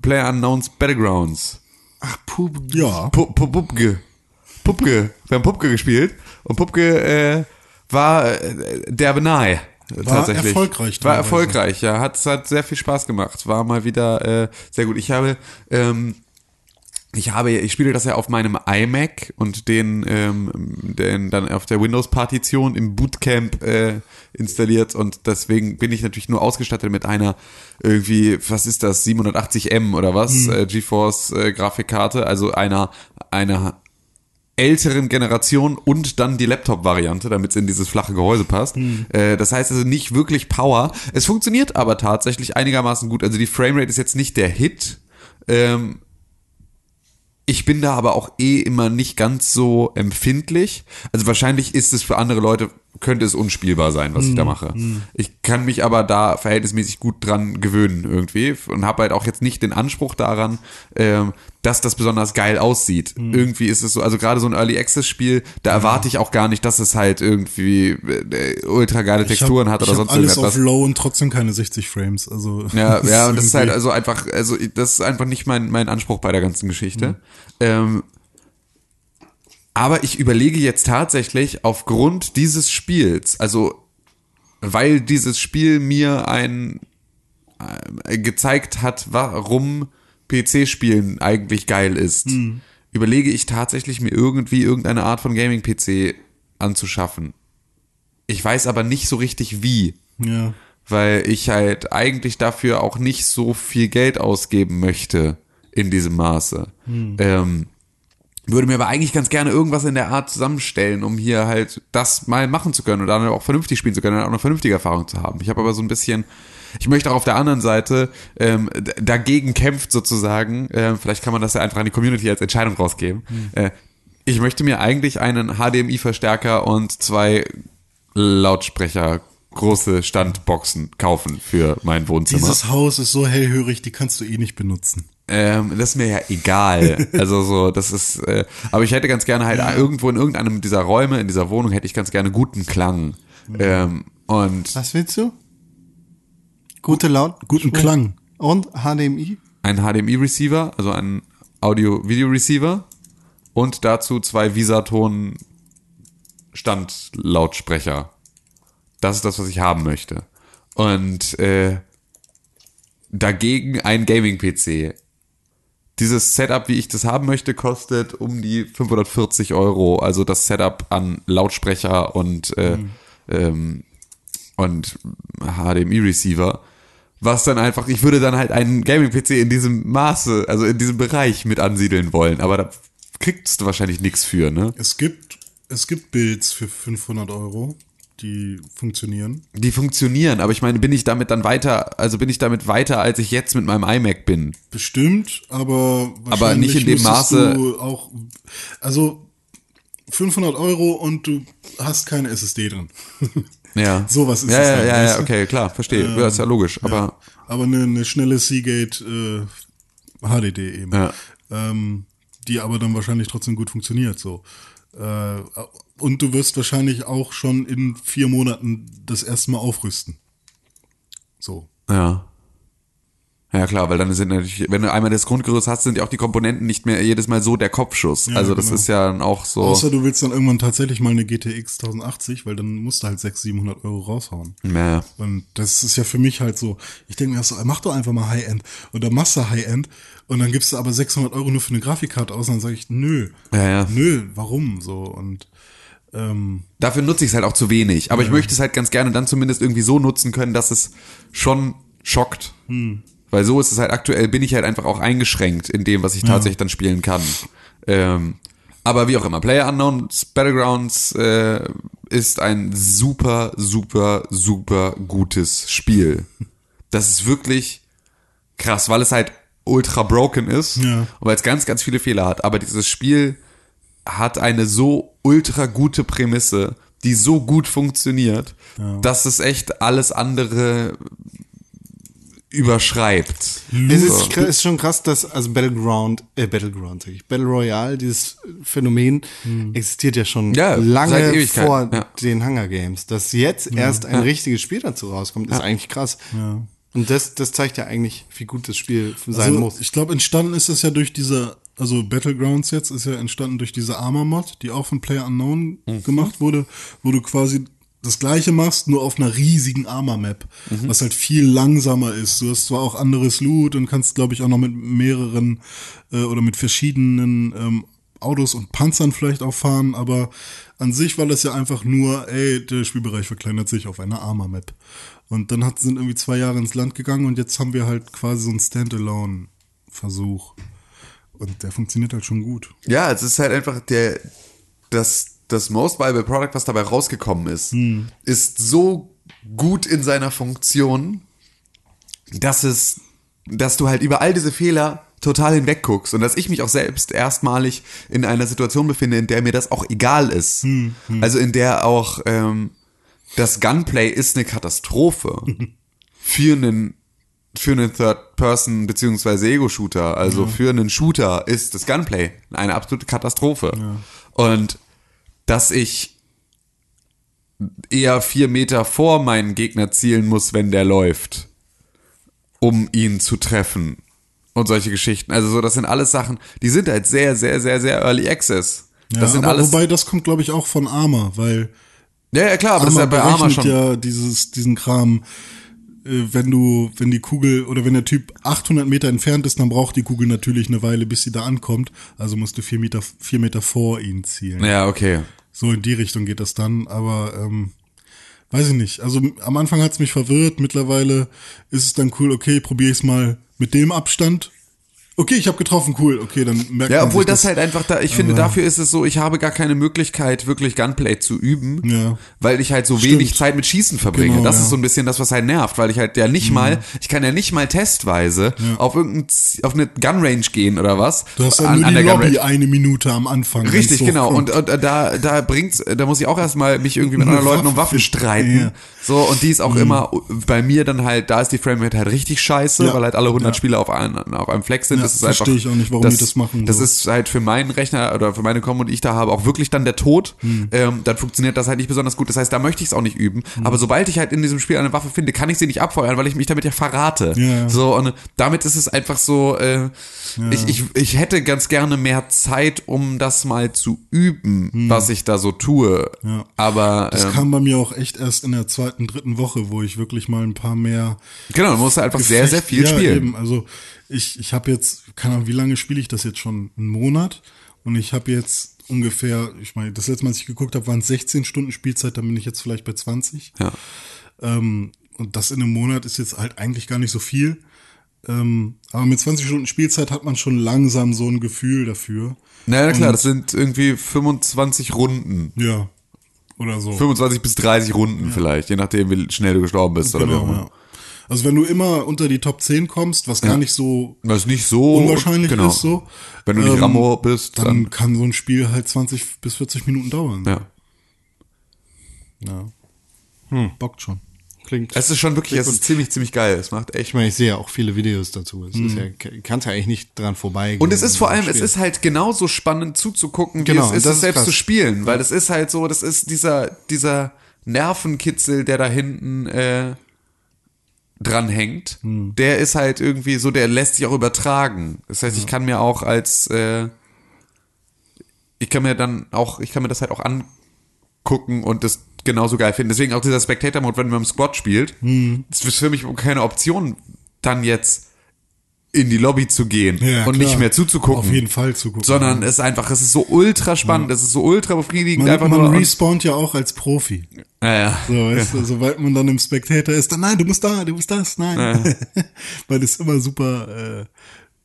Player Unknowns Battlegrounds. Ach, Pup. Ja. Pu- Pu- Pupke. Pupke. Wir haben Pupke gespielt und Pupke äh, war äh, derbe nahe. tatsächlich. erfolgreich War erfolgreich, ja. Hat, hat sehr viel Spaß gemacht. War mal wieder äh, sehr gut. Ich habe, ähm, ich habe, ich spiele das ja auf meinem iMac und den, ähm, den dann auf der Windows-Partition im Bootcamp äh, installiert und deswegen bin ich natürlich nur ausgestattet mit einer irgendwie, was ist das, 780M oder was, äh, GeForce äh, Grafikkarte, also einer, einer älteren Generation und dann die Laptop-Variante, damit es in dieses flache Gehäuse passt. Äh, das heißt also nicht wirklich Power. Es funktioniert aber tatsächlich einigermaßen gut. Also die Framerate ist jetzt nicht der Hit. Ähm, ich bin da aber auch eh immer nicht ganz so empfindlich. Also wahrscheinlich ist es für andere Leute, könnte es unspielbar sein, was ich da mache. Ich kann mich aber da verhältnismäßig gut dran gewöhnen irgendwie und habe halt auch jetzt nicht den Anspruch daran, ähm, dass das besonders geil aussieht. Irgendwie ist es so, also gerade so ein Early Access Spiel, da erwarte ich auch gar nicht, dass es halt irgendwie äh, ultra geile Texturen ich hat hab, oder ich sonst hab alles irgendetwas. auf Low und trotzdem keine 60 Frames. Also Ja, ja, und das ist halt also einfach, also das ist einfach nicht mein, mein Anspruch bei der ganzen Geschichte. Ähm, aber ich überlege jetzt tatsächlich aufgrund dieses Spiels, also weil dieses Spiel mir ein äh, gezeigt hat, warum PC-Spielen eigentlich geil ist, überlege ich tatsächlich mir irgendwie irgendeine Art von Gaming-PC anzuschaffen. Ich weiß aber nicht so richtig wie ja. weil ich halt eigentlich dafür auch nicht so viel Geld ausgeben möchte in diesem Maße. Ähm, würde mir aber eigentlich ganz gerne irgendwas in der Art zusammenstellen, um hier halt das mal machen zu können und dann auch vernünftig spielen zu können und auch eine vernünftige Erfahrung zu haben. Ich habe aber so ein bisschen, ich möchte auch auf der anderen Seite ähm, dagegen kämpft sozusagen, ähm, vielleicht kann man das ja einfach an die Community als Entscheidung rausgeben. Äh, ich möchte mir eigentlich einen HDMI-Verstärker und zwei Lautsprecher, große Standboxen kaufen für mein Wohnzimmer. Dieses Haus ist so hellhörig, die kannst du eh nicht benutzen. Ähm, das ist mir ja egal. Also so, das ist, äh, aber ich hätte ganz gerne halt irgendwo in irgendeinem dieser Räume, in dieser Wohnung, hätte ich ganz gerne guten Klang. Ähm, und Was willst du? Gute Laut. Guten Klang. Und HDMI? ein HDMI-Receiver, also ein Audio-Video-Receiver und dazu zwei Visaton Standlautsprecher. Das ist das, was ich haben möchte. Und äh, dagegen ein Gaming-PC. Dieses Setup, wie ich das haben möchte, kostet um die 540 Euro. Also das Setup an Lautsprecher und, äh, ähm, und HDMI-Receiver. Was dann einfach, ich würde dann halt einen Gaming-PC in diesem Maße, also in diesem Bereich mit ansiedeln wollen. Aber da kriegst du wahrscheinlich nichts für, ne? Es gibt, es gibt Builds für 500 Euro, die funktionieren. Die funktionieren, aber ich meine, bin ich damit dann weiter, also bin ich damit weiter, als ich jetzt mit meinem iMac bin? Bestimmt, aber Aber nicht in dem Maße- auch, also 500 Euro und du hast keine SSD drin. Ja. Sowas ist ja, es ja, halt, ja, ja, okay, klar, verstehe. ja, ist ja logisch, aber Aber eine, eine schnelle Seagate äh, HDD eben. Ja. Ähm, die aber dann wahrscheinlich trotzdem gut funktioniert. so. Äh, und du wirst wahrscheinlich auch schon in vier Monaten das erste Mal aufrüsten. So. ja. Ja klar, weil dann sind natürlich, wenn du einmal das Grundgerüst hast, sind ja auch die Komponenten nicht mehr jedes Mal so der Kopfschuss. Ja, also das genau. ist ja dann auch so. Außer du willst dann irgendwann tatsächlich mal eine GTX 1080, weil dann musst du halt 600, 700 Euro raushauen. ja. Und das ist ja für mich halt so, ich denke mir so, mach doch einfach mal High-End. Und dann machst du High-End und dann gibst du aber 600 Euro nur für eine Grafikkarte aus und dann sage ich, nö, Ja, ja. nö, warum so? Und ähm, Dafür nutze ich es halt auch zu wenig. Aber ich möchte es halt ganz gerne dann zumindest irgendwie so nutzen können, dass es schon schockt. Hm. Weil so ist es halt aktuell, bin ich halt einfach auch eingeschränkt in dem, was ich tatsächlich dann spielen kann. Ähm, aber wie auch immer, Player Unknowns Battlegrounds äh, ist ein super, super, super gutes Spiel. Das ist wirklich krass, weil es halt ultra broken ist Ja. und weil es ganz, ganz viele Fehler hat. Aber dieses Spiel hat eine so ultra gute Prämisse, die so gut funktioniert, dass es echt alles andere überschreibt. Es ist, ist schon krass, dass also Battleground, äh, Battleground, sag ich, Battle Royale, dieses Phänomen existiert ja schon Hm. Ja, lange vor ja. den Hunger Games. Dass jetzt erst ein richtiges Spiel dazu rauskommt, ist eigentlich krass. Und das, das zeigt ja eigentlich, wie gut das Spiel sein also, muss. ich glaube, entstanden ist es ja durch diese, also Battlegrounds jetzt ist ja entstanden durch diese Armor-Mod, die auch von Player Unknown Mhm. gemacht wurde, wo du quasi das gleiche machst, nur auf einer riesigen Armor-Map, Mhm. was halt viel langsamer ist. Du hast zwar auch anderes Loot und kannst, glaube ich, auch noch mit mehreren äh, oder mit verschiedenen ähm, Autos und Panzern vielleicht auch fahren, aber an sich war das ja einfach nur, ey, der Spielbereich verkleinert sich auf einer Armor-Map. Und dann hat, sind irgendwie zwei Jahre ins Land gegangen und jetzt haben wir halt quasi so einen Standalone-Versuch. Und der funktioniert halt schon gut. Ja, es ist halt einfach der, das, das Most Viable Product, was dabei rausgekommen ist, ist so gut in seiner Funktion, dass es, dass du halt über all diese Fehler total hinwegguckst und dass ich mich auch selbst erstmalig in einer Situation befinde, in der mir das auch egal ist. Also in der auch ähm, das Gunplay ist eine Katastrophe für einen für einen Third-Person beziehungsweise Ego-Shooter, also für einen Shooter ist das Gunplay eine absolute Katastrophe. Und dass ich eher vier Meter vor meinen Gegner zielen muss, wenn der läuft, um ihn zu treffen. Und solche Geschichten. Also so, das sind alles Sachen, die sind halt sehr, sehr, sehr, sehr Early Access. Ja, das sind alles. wobei das kommt, glaube ich, auch von Arma, weil ja, ja, klar, aber das ist ja bei Arma schon. ja dieses, diesen Kram, wenn du, wenn die Kugel oder wenn der Typ 800 Meter entfernt ist, dann braucht die Kugel natürlich eine Weile, bis sie da ankommt. Also musst du vier Meter, vier Meter vor ihn zielen. Ja, okay. So in die Richtung geht das dann, aber ähm, weiß ich nicht. Also am Anfang hat's mich verwirrt, mittlerweile ist es dann cool, okay, probiere ich's mal mit dem Abstand. Okay, ich habe getroffen, cool, okay, dann merkt Ja, obwohl sich das halt einfach da, ich finde, dafür ist es so, ich habe gar keine Möglichkeit, wirklich Gunplay zu üben, Ja. weil ich halt so Stimmt. wenig Zeit mit Schießen verbringe. Genau, das ja. ist so ein bisschen das, was halt nervt, weil ich halt ja nicht mal, ich kann ja nicht mal testweise auf irgendein, auf eine Gunrange gehen oder was. Du hast dann nur die Lobby eine Minute am Anfang. Richtig, so genau. kommt. Und, und da, da bringt's, da muss ich auch erstmal mich irgendwie mit anderen Leuten um Waffen streiten. Ja. Mhm. So, und die ist auch immer bei mir dann halt, da ist die Framerate halt richtig scheiße, Ja. weil halt alle 100 Ja. Spieler auf, ein, auf einem Fleck sind. Ja. das ist einfach. verstehe ich auch nicht, warum die das machen, Das so. ist halt für meinen Rechner oder für meine Combo, die ich da habe, auch wirklich dann der Tod. Hm. Ähm, dann funktioniert das halt nicht besonders gut. Das heißt, da möchte ich es auch nicht üben. Aber sobald ich halt in diesem Spiel eine Waffe finde, kann ich sie nicht abfeuern, weil ich mich damit ja verrate. Ja, ja. So, und damit ist es einfach so, äh, ich, ich, ich hätte ganz gerne mehr Zeit, um das mal zu üben, was ich da so tue. Hm. Ja. Aber Das ähm, kam bei mir auch echt erst in der zweiten, dritten Woche, wo ich wirklich mal ein paar mehr genau, du musst einfach sehr, sehr viel ja, spielen. Eben. Also ich, ich habe jetzt, keine Ahnung, wie lange spiele ich das jetzt schon? Einen Monat. Und ich habe jetzt ungefähr, ich meine, das letzte Mal, als ich geguckt habe, waren es 16 Stunden Spielzeit, dann bin ich jetzt vielleicht bei 20. Ja. Ähm, und das in einem Monat ist jetzt halt eigentlich gar nicht so viel. Ähm, aber mit 20 Stunden Spielzeit hat man schon langsam so ein Gefühl dafür. Na ja, klar, Und- das sind irgendwie 25 Runden. Ja. Oder so. 25 bis 30 Runden vielleicht, je nachdem, wie schnell du gestorben bist oder wie auch Genau, immer. ja. Also wenn du immer unter die Top 10 kommst, was gar nicht so Das ist nicht so unwahrscheinlich genau. ist, so. Wenn du nicht ähm, Rambo bist, dann, dann, kann so ein Spiel halt 20 bis 40 Minuten dauern. ja. Ja. Hm, bockt schon. Klingt. Es ist schon wirklich, es ist ziemlich, ziemlich geil. Es macht echt ich meine, ich sehe ja auch viele Videos dazu. Es ist ja, kannst ja eigentlich nicht dran vorbeigehen. Und es ist vor allem, es ist halt genauso spannend zuzugucken, wie Genau, es ist, das es ist selbst krass. zu spielen. Weil es ist halt so, das ist dieser, dieser Nervenkitzel, der da hinten äh, dran hängt. Hm. Der ist halt irgendwie so, der lässt sich auch übertragen. Das heißt, ich kann mir auch als, äh, ich kann mir dann auch, ich kann mir das halt auch angucken und das genauso geil finden. Deswegen auch dieser Spectator-Mode, wenn man im Squad spielt, Hm. das ist für mich keine Option, dann jetzt in die Lobby zu gehen Ja, und klar. nicht mehr zuzugucken. Auf jeden Fall zugucken. Sondern es ist einfach, es ist so ultra spannend, es ist so ultra befriedigend, man, einfach man nur. respawnt ja auch als Profi. ja, ja. So, weißt du, sobald man dann im Spectator ist, dann nein, du musst da, du musst das, nein. Weil das ist immer super, äh,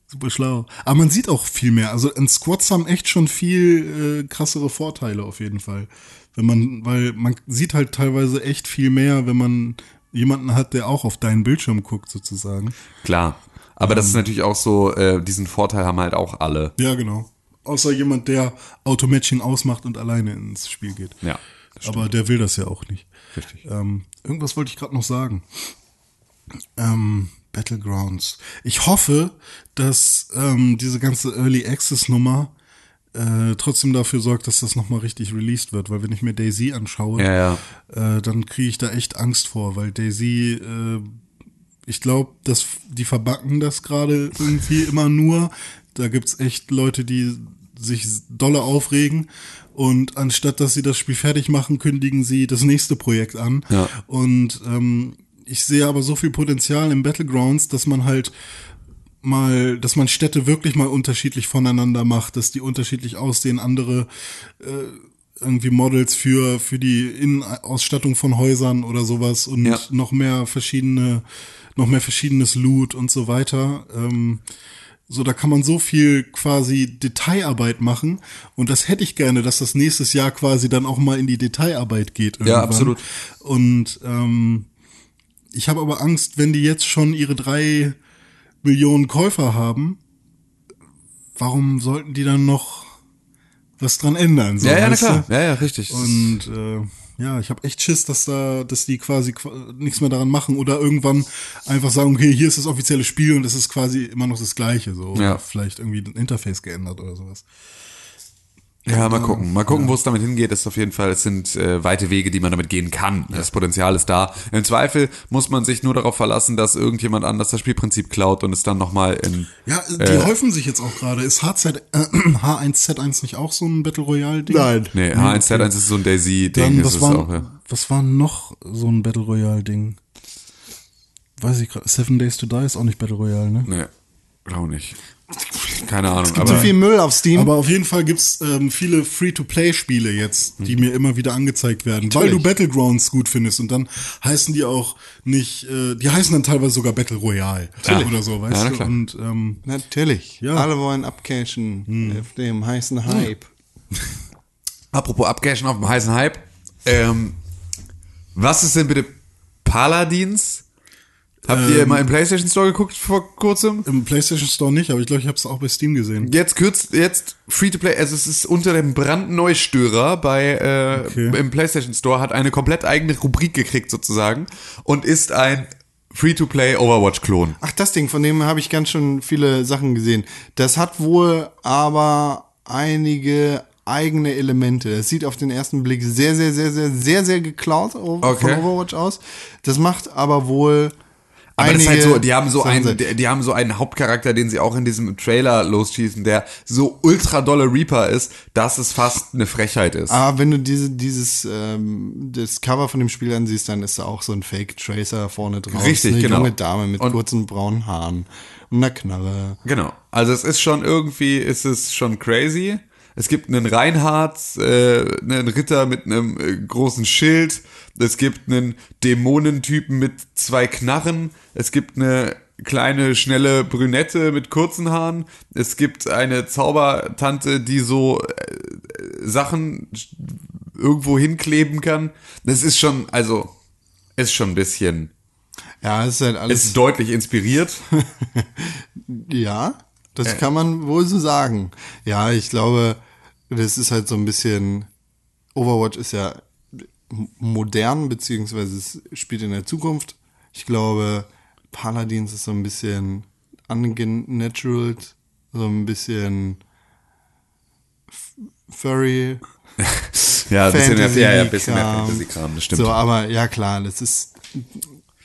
super schlau. Aber man sieht auch viel mehr. Also in Squads haben echt schon viel äh, krassere Vorteile auf jeden Fall. Wenn man, weil man sieht halt teilweise echt viel mehr, wenn man jemanden hat, der auch auf deinen Bildschirm guckt, sozusagen. Klar. Aber das ist Ähm. natürlich auch so, äh, diesen Vorteil haben halt auch alle. Ja, genau. Außer jemand, der Automatching ausmacht und alleine ins Spiel geht. Ja. Aber der will das ja auch nicht. Richtig. Ähm, irgendwas wollte ich gerade noch sagen. Ähm, Battlegrounds. Ich hoffe, dass ähm, diese ganze Early Access Nummer äh, trotzdem dafür sorgt, dass das nochmal richtig released wird, weil wenn ich mir Daisy anschaue, Ja, ja. Äh, dann kriege ich da echt Angst vor, weil Daisy, äh, ich glaube, dass die verbacken das gerade irgendwie immer nur. Da gibt's echt Leute, die sich dolle aufregen und anstatt dass sie das Spiel fertig machen, kündigen sie das nächste Projekt an. Ja. Und ähm, ich sehe aber so viel Potenzial im Battlegrounds, dass man halt mal, dass man Städte wirklich mal unterschiedlich voneinander macht, dass die unterschiedlich aussehen, andere äh, irgendwie Models für für die Innenausstattung von Häusern oder sowas und Ja. noch mehr verschiedene, noch mehr verschiedenes Loot und so weiter. Ähm, so, da kann man so viel quasi Detailarbeit machen und das hätte ich gerne, dass das nächstes Jahr quasi dann auch mal in die Detailarbeit geht. Irgendwann. absolut. Und ähm, ich habe aber Angst, wenn die jetzt schon ihre drei Millionen Käufer haben, warum sollten die dann noch was dran ändern? So, Ja, ja, na klar. du? Ja, ja, richtig. Und äh, ja, ich habe echt Schiss, dass da, dass die quasi qu- nichts mehr daran machen oder irgendwann einfach sagen, okay, hier ist das offizielle Spiel und es ist quasi immer noch das gleiche, so Ja. Vielleicht irgendwie ein Interface geändert oder sowas. Ja, mal gucken. Mal gucken, wo es damit hingeht. Das ist auf jeden Fall, es sind äh, weite Wege, die man damit gehen kann. Das Potenzial ist da. Im Zweifel muss man sich nur darauf verlassen, dass irgendjemand anders das Spielprinzip klaut und es dann nochmal in. Ja, die häufen sich jetzt auch gerade. Ist HZ, äh, H1Z1 nicht auch so ein Battle Royale Ding? Nein. Nee, H1Z1 ist so ein Daisy-Ding. Was es war, auch, ja. was war noch so ein Battle Royale Ding? Weiß ich gerade. Seven Days to Die ist auch nicht Battle Royale, ne? Nee, auch nicht. Keine Ahnung. Zu Aber viel Müll auf Steam. Aber auf jeden Fall gibt's ähm, viele Free-to-Play-Spiele jetzt, die mir immer wieder angezeigt werden, weil du Battlegrounds gut findest und dann heißen die auch nicht, äh, die heißen dann teilweise sogar Battle Royale oder so, weißt Ja, na du? klar. Und ähm, Natürlich. Ja. Alle wollen abcashen auf dem heißen Hype. apropos Abcashen auf dem heißen Hype. Ähm, was ist denn bitte Paladins? Habt ihr mal im PlayStation Store geguckt vor kurzem? im PlayStation Store nicht, aber ich glaube, ich habe es auch bei Steam gesehen. Jetzt kürzt jetzt Free to Play, also es ist unter dem Brandneustörer bei äh, Okay. im PlayStation Store hat eine komplett eigene Rubrik gekriegt sozusagen und ist ein Free-to-Play Overwatch-Klon. Ach, das Ding, von dem habe ich ganz schon viele Sachen gesehen. Das hat wohl aber einige eigene Elemente. Es sieht auf den ersten Blick sehr, sehr, sehr, sehr, sehr, sehr geklaut Okay. von Overwatch aus. Das macht aber wohl Aber das ist halt so, die haben so einen, die, die haben so einen Hauptcharakter, den sie auch in diesem Trailer losschießen, der so ultra dolle Reaper ist, dass es fast eine Frechheit ist. Aber wenn du diese, dieses, ähm, das Cover von dem Spiel ansiehst, dann ist da auch so ein Fake-Tracer vorne drauf. Richtig, eine genau. junge Dame mit Und- kurzen braunen Haaren und einer Knarre. Genau. Also es ist schon irgendwie, ist es schon crazy. Es gibt einen Reinhardt, äh, einen Ritter mit einem äh, großen Schild. Es gibt einen Dämonentypen mit zwei Knarren. Es gibt eine kleine, schnelle Brünette mit kurzen Haaren. Es gibt eine Zaubertante, die so äh, Sachen irgendwo hinkleben kann. Das ist schon, also, ist schon ein bisschen, Ja, es ist halt alles. ist deutlich inspiriert. Ja, das Äh. kann man wohl so sagen. Ja, ich glaube, das ist halt so ein bisschen. Overwatch ist ja modern, beziehungsweise es spielt in der Zukunft. Ich glaube, Paladins ist so ein bisschen ungenaturaled, so ein bisschen furry. Ja, ein bisschen mehr, ja, ja, ein bisschen mehr Fantasy-Kram. Das stimmt. So, aber ja klar, das ist.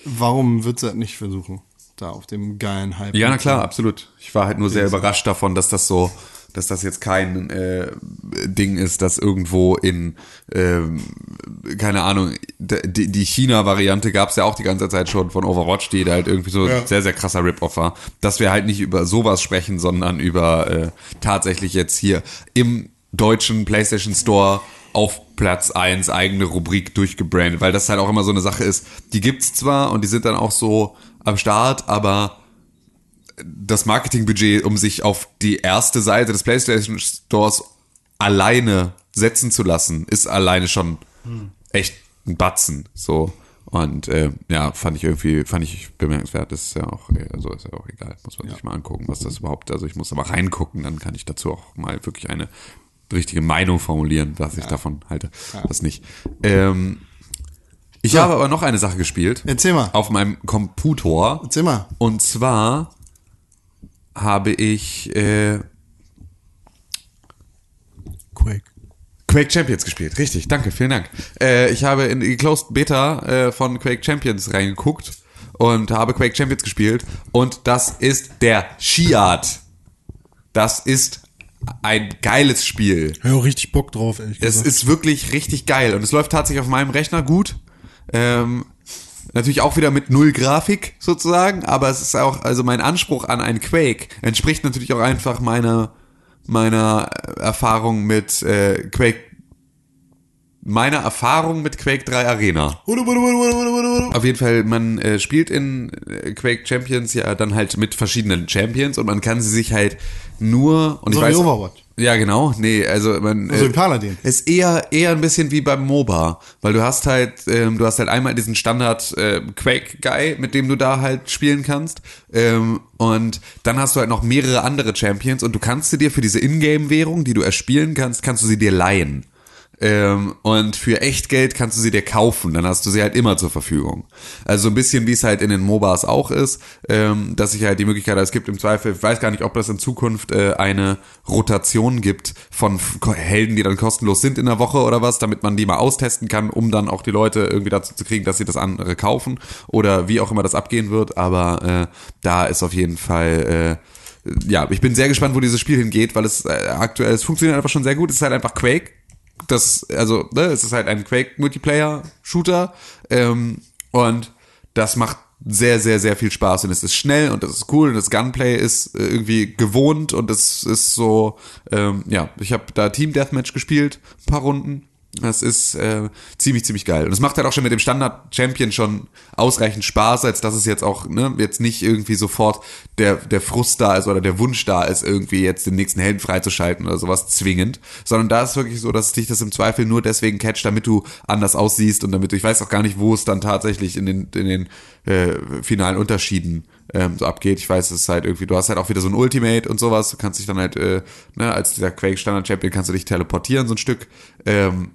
Warum wird sie das nicht versuchen? Da auf dem geilen Hype. Ja, na klar, absolut. Ich war halt nur sehr überrascht davon, dass das so, dass das jetzt kein äh, Ding ist, das irgendwo in, ähm, keine Ahnung, die, die China-Variante gab es ja auch die ganze Zeit schon von Overwatch, die da halt irgendwie so Ja. sehr, sehr krasser Rip-Off war. Dass wir halt nicht über sowas sprechen, sondern über äh, tatsächlich jetzt hier im deutschen PlayStation Store auf Platz 1 eigene Rubrik durchgebrandet, weil das halt auch immer so eine Sache ist, die gibt's zwar und die sind dann auch so am Start, aber das Marketingbudget, um sich auf die erste Seite des PlayStation Stores alleine setzen zu lassen, ist alleine schon echt ein Batzen. So. Und äh, ja, fand ich irgendwie, fand ich bemerkenswert. Das ist ja auch, also ist ja auch egal. Muss man sich mal angucken, was das überhaupt, also ich muss aber reingucken, dann kann ich dazu auch mal wirklich eine richtige Meinung formulieren, was ich davon halte. Das nicht. Ähm, ich habe aber noch eine Sache gespielt. Erzähl mal. Auf meinem Computer. Erzähl mal. Und zwar habe ich äh, Quake. Quake Champions gespielt. Richtig, danke, vielen Dank. Äh, ich habe in die Closed Beta äh, von Quake Champions reingeguckt und habe Quake Champions gespielt. Und das ist der Shiat. Das ist ein geiles Spiel. Ich habe auch richtig Bock drauf, ehrlich Es gesagt. ist wirklich richtig geil und es läuft tatsächlich auf meinem Rechner gut. Ähm, natürlich auch wieder mit null Grafik sozusagen, aber es ist auch, also mein Anspruch an ein Quake entspricht natürlich auch einfach meiner meiner Erfahrung mit äh, Quake meiner Erfahrung mit Quake 3 Arena. Auf jeden Fall, man äh, spielt in äh, Quake Champions ja dann halt mit verschiedenen Champions und man kann sie sich halt nur und So ich weiß Overwatch. Ja genau nee also man So wie Paladin. ist eher eher ein bisschen wie beim MOBA, weil du hast halt ähm, du hast halt einmal diesen Standard äh, Quake Guy, mit dem du da halt spielen kannst ähm, und dann hast du halt noch mehrere andere Champions und du kannst sie dir für diese Ingame Währung, die du erspielen kannst, kannst du sie dir leihen. Ähm, und für Echtgeld kannst du sie dir kaufen, dann hast du sie halt immer zur Verfügung. Also so ein bisschen wie es halt in den MOBAs auch ist, ähm, dass sich halt die Möglichkeit, es gibt im Zweifel, ich weiß gar nicht, ob das in Zukunft äh, eine Rotation gibt von Helden, die dann kostenlos sind in der Woche oder was, damit man die mal austesten kann, um dann auch die Leute irgendwie dazu zu kriegen, dass sie das andere kaufen oder wie auch immer das abgehen wird. Aber äh, da ist auf jeden Fall äh, ja, ich bin sehr gespannt, wo dieses Spiel hingeht, weil es äh, aktuell, es funktioniert einfach schon sehr gut. Es ist halt einfach Quake. Das, also, ne, es ist halt ein Quake-Multiplayer-Shooter. Ähm, und das macht sehr, sehr, sehr viel Spaß. Und es ist schnell und das ist cool und das Gunplay ist äh, irgendwie gewohnt und es ist so, ähm, ja, ich habe da Team Deathmatch gespielt, ein paar Runden. Das ist äh, ziemlich, ziemlich geil. Und es macht halt auch schon mit dem Standard-Champion schon ausreichend Spaß, als dass es jetzt auch, ne, jetzt nicht irgendwie sofort der, der Frust da ist oder der Wunsch da ist, irgendwie jetzt den nächsten Helden freizuschalten oder sowas zwingend. Sondern da ist wirklich so, dass dich das im Zweifel nur deswegen catcht, damit du anders aussiehst und damit du, ich weiß auch gar nicht, wo es dann tatsächlich in den, in den äh, finalen Unterschieden ähm, so abgeht. Ich weiß, es ist halt irgendwie, du hast halt auch wieder so ein Ultimate und sowas. Du kannst dich dann halt, äh, ne, als dieser Quake Standard Champion kannst du dich teleportieren, so ein Stück. Ähm,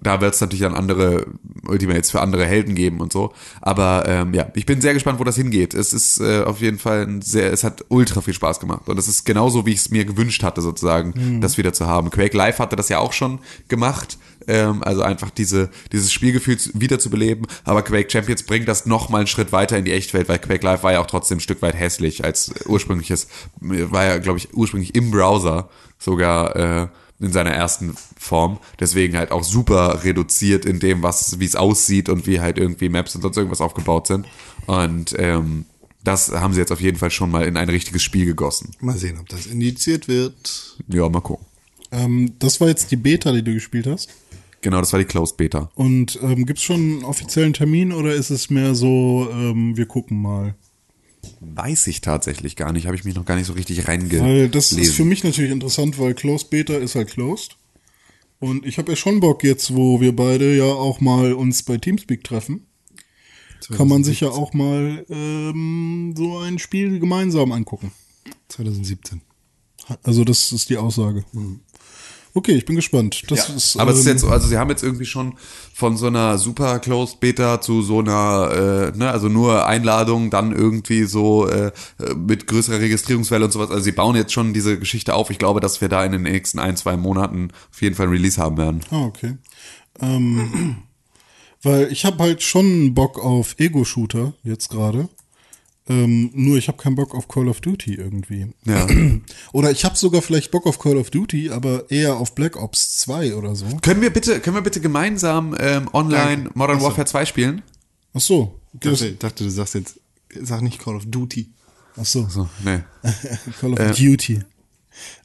da wird es natürlich dann andere Ultimates für andere Helden geben und so. Aber ähm, ja, ich bin sehr gespannt, wo das hingeht. Es ist äh, auf jeden Fall ein sehr, es hat ultra viel Spaß gemacht. Und es ist genauso, wie ich es mir gewünscht hatte, sozusagen, das wieder zu haben. Quake Live hatte das ja auch schon gemacht. Ähm, also einfach diese, dieses Spielgefühl zu- wieder zu beleben. Aber Quake Champions bringt das noch mal einen Schritt weiter in die Echtwelt, weil Quake Live war ja auch trotzdem ein Stück weit hässlich als ursprüngliches, war ja, glaube ich, ursprünglich im Browser sogar äh, in seiner ersten Form. Deswegen halt auch super reduziert in dem, was, wie es aussieht und wie halt irgendwie Maps und sonst irgendwas aufgebaut sind. Und ähm, das haben sie jetzt auf jeden Fall schon mal in ein richtiges Spiel gegossen. Mal sehen, ob das indiziert wird. Ja, mal gucken. Ähm, das war jetzt die Beta, die du gespielt hast. Genau, das war die Closed Beta. Und ähm, gibt es schon einen offiziellen Termin oder ist es mehr so, ähm, wir gucken mal? Weiß ich tatsächlich gar nicht, habe ich mich noch gar nicht so richtig reingelesen. Weil das ist für mich natürlich interessant, weil Closed Beta ist halt closed. Und ich habe ja schon Bock jetzt, wo wir beide ja auch mal uns bei Teamspeak treffen. Kann man sich ja auch mal ähm, so ein Spiel gemeinsam angucken. 2017. Also das ist die Aussage. Okay, ich bin gespannt. Das Ja, ist, aber es ist ähm, jetzt, so- also sie haben jetzt irgendwie schon von so einer super closed Beta zu so einer, äh, ne, also nur Einladung, dann irgendwie so äh, mit größerer Registrierungswelle und sowas. Also sie bauen jetzt schon diese Geschichte auf. Ich glaube, dass wir da in den nächsten ein, zwei Monaten auf jeden Fall ein Release haben werden. Ah, okay. Ähm, weil ich habe halt schon Bock auf Ego-Shooter jetzt gerade. Ähm, nur ich habe keinen Bock auf Call of Duty irgendwie. Ja. Oder ich habe sogar vielleicht Bock auf Call of Duty, aber eher auf Black Ops 2 oder so. können wir bitte, können wir bitte gemeinsam ähm, online Danke. Modern Ach so. Warfare 2 spielen? Ach so. Ich dachte, dachte, du sagst jetzt, sag nicht Call of Duty. ach so. So, nee. Call of Duty.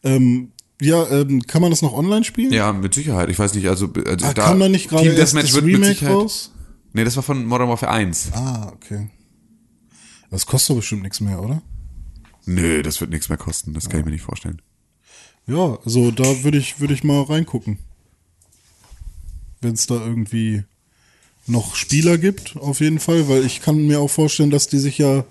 Ähm, ja, ähm, kann man das noch online spielen? Ja, mit Sicherheit. Ich weiß nicht, also, also kam da nicht gerade Team erst Deathmatch das wird mit Remake Sicherheit- raus? Nee, das war von Modern Warfare 1. Ah, okay. Das kostet doch bestimmt nichts mehr, oder? Nö, das wird nichts mehr kosten. Das kann ich mir nicht vorstellen. Ja, also da würde ich, würde ich mal reingucken. Wenn es da irgendwie noch Spieler gibt, auf jeden Fall, weil ich kann mir auch vorstellen, dass die sich ja,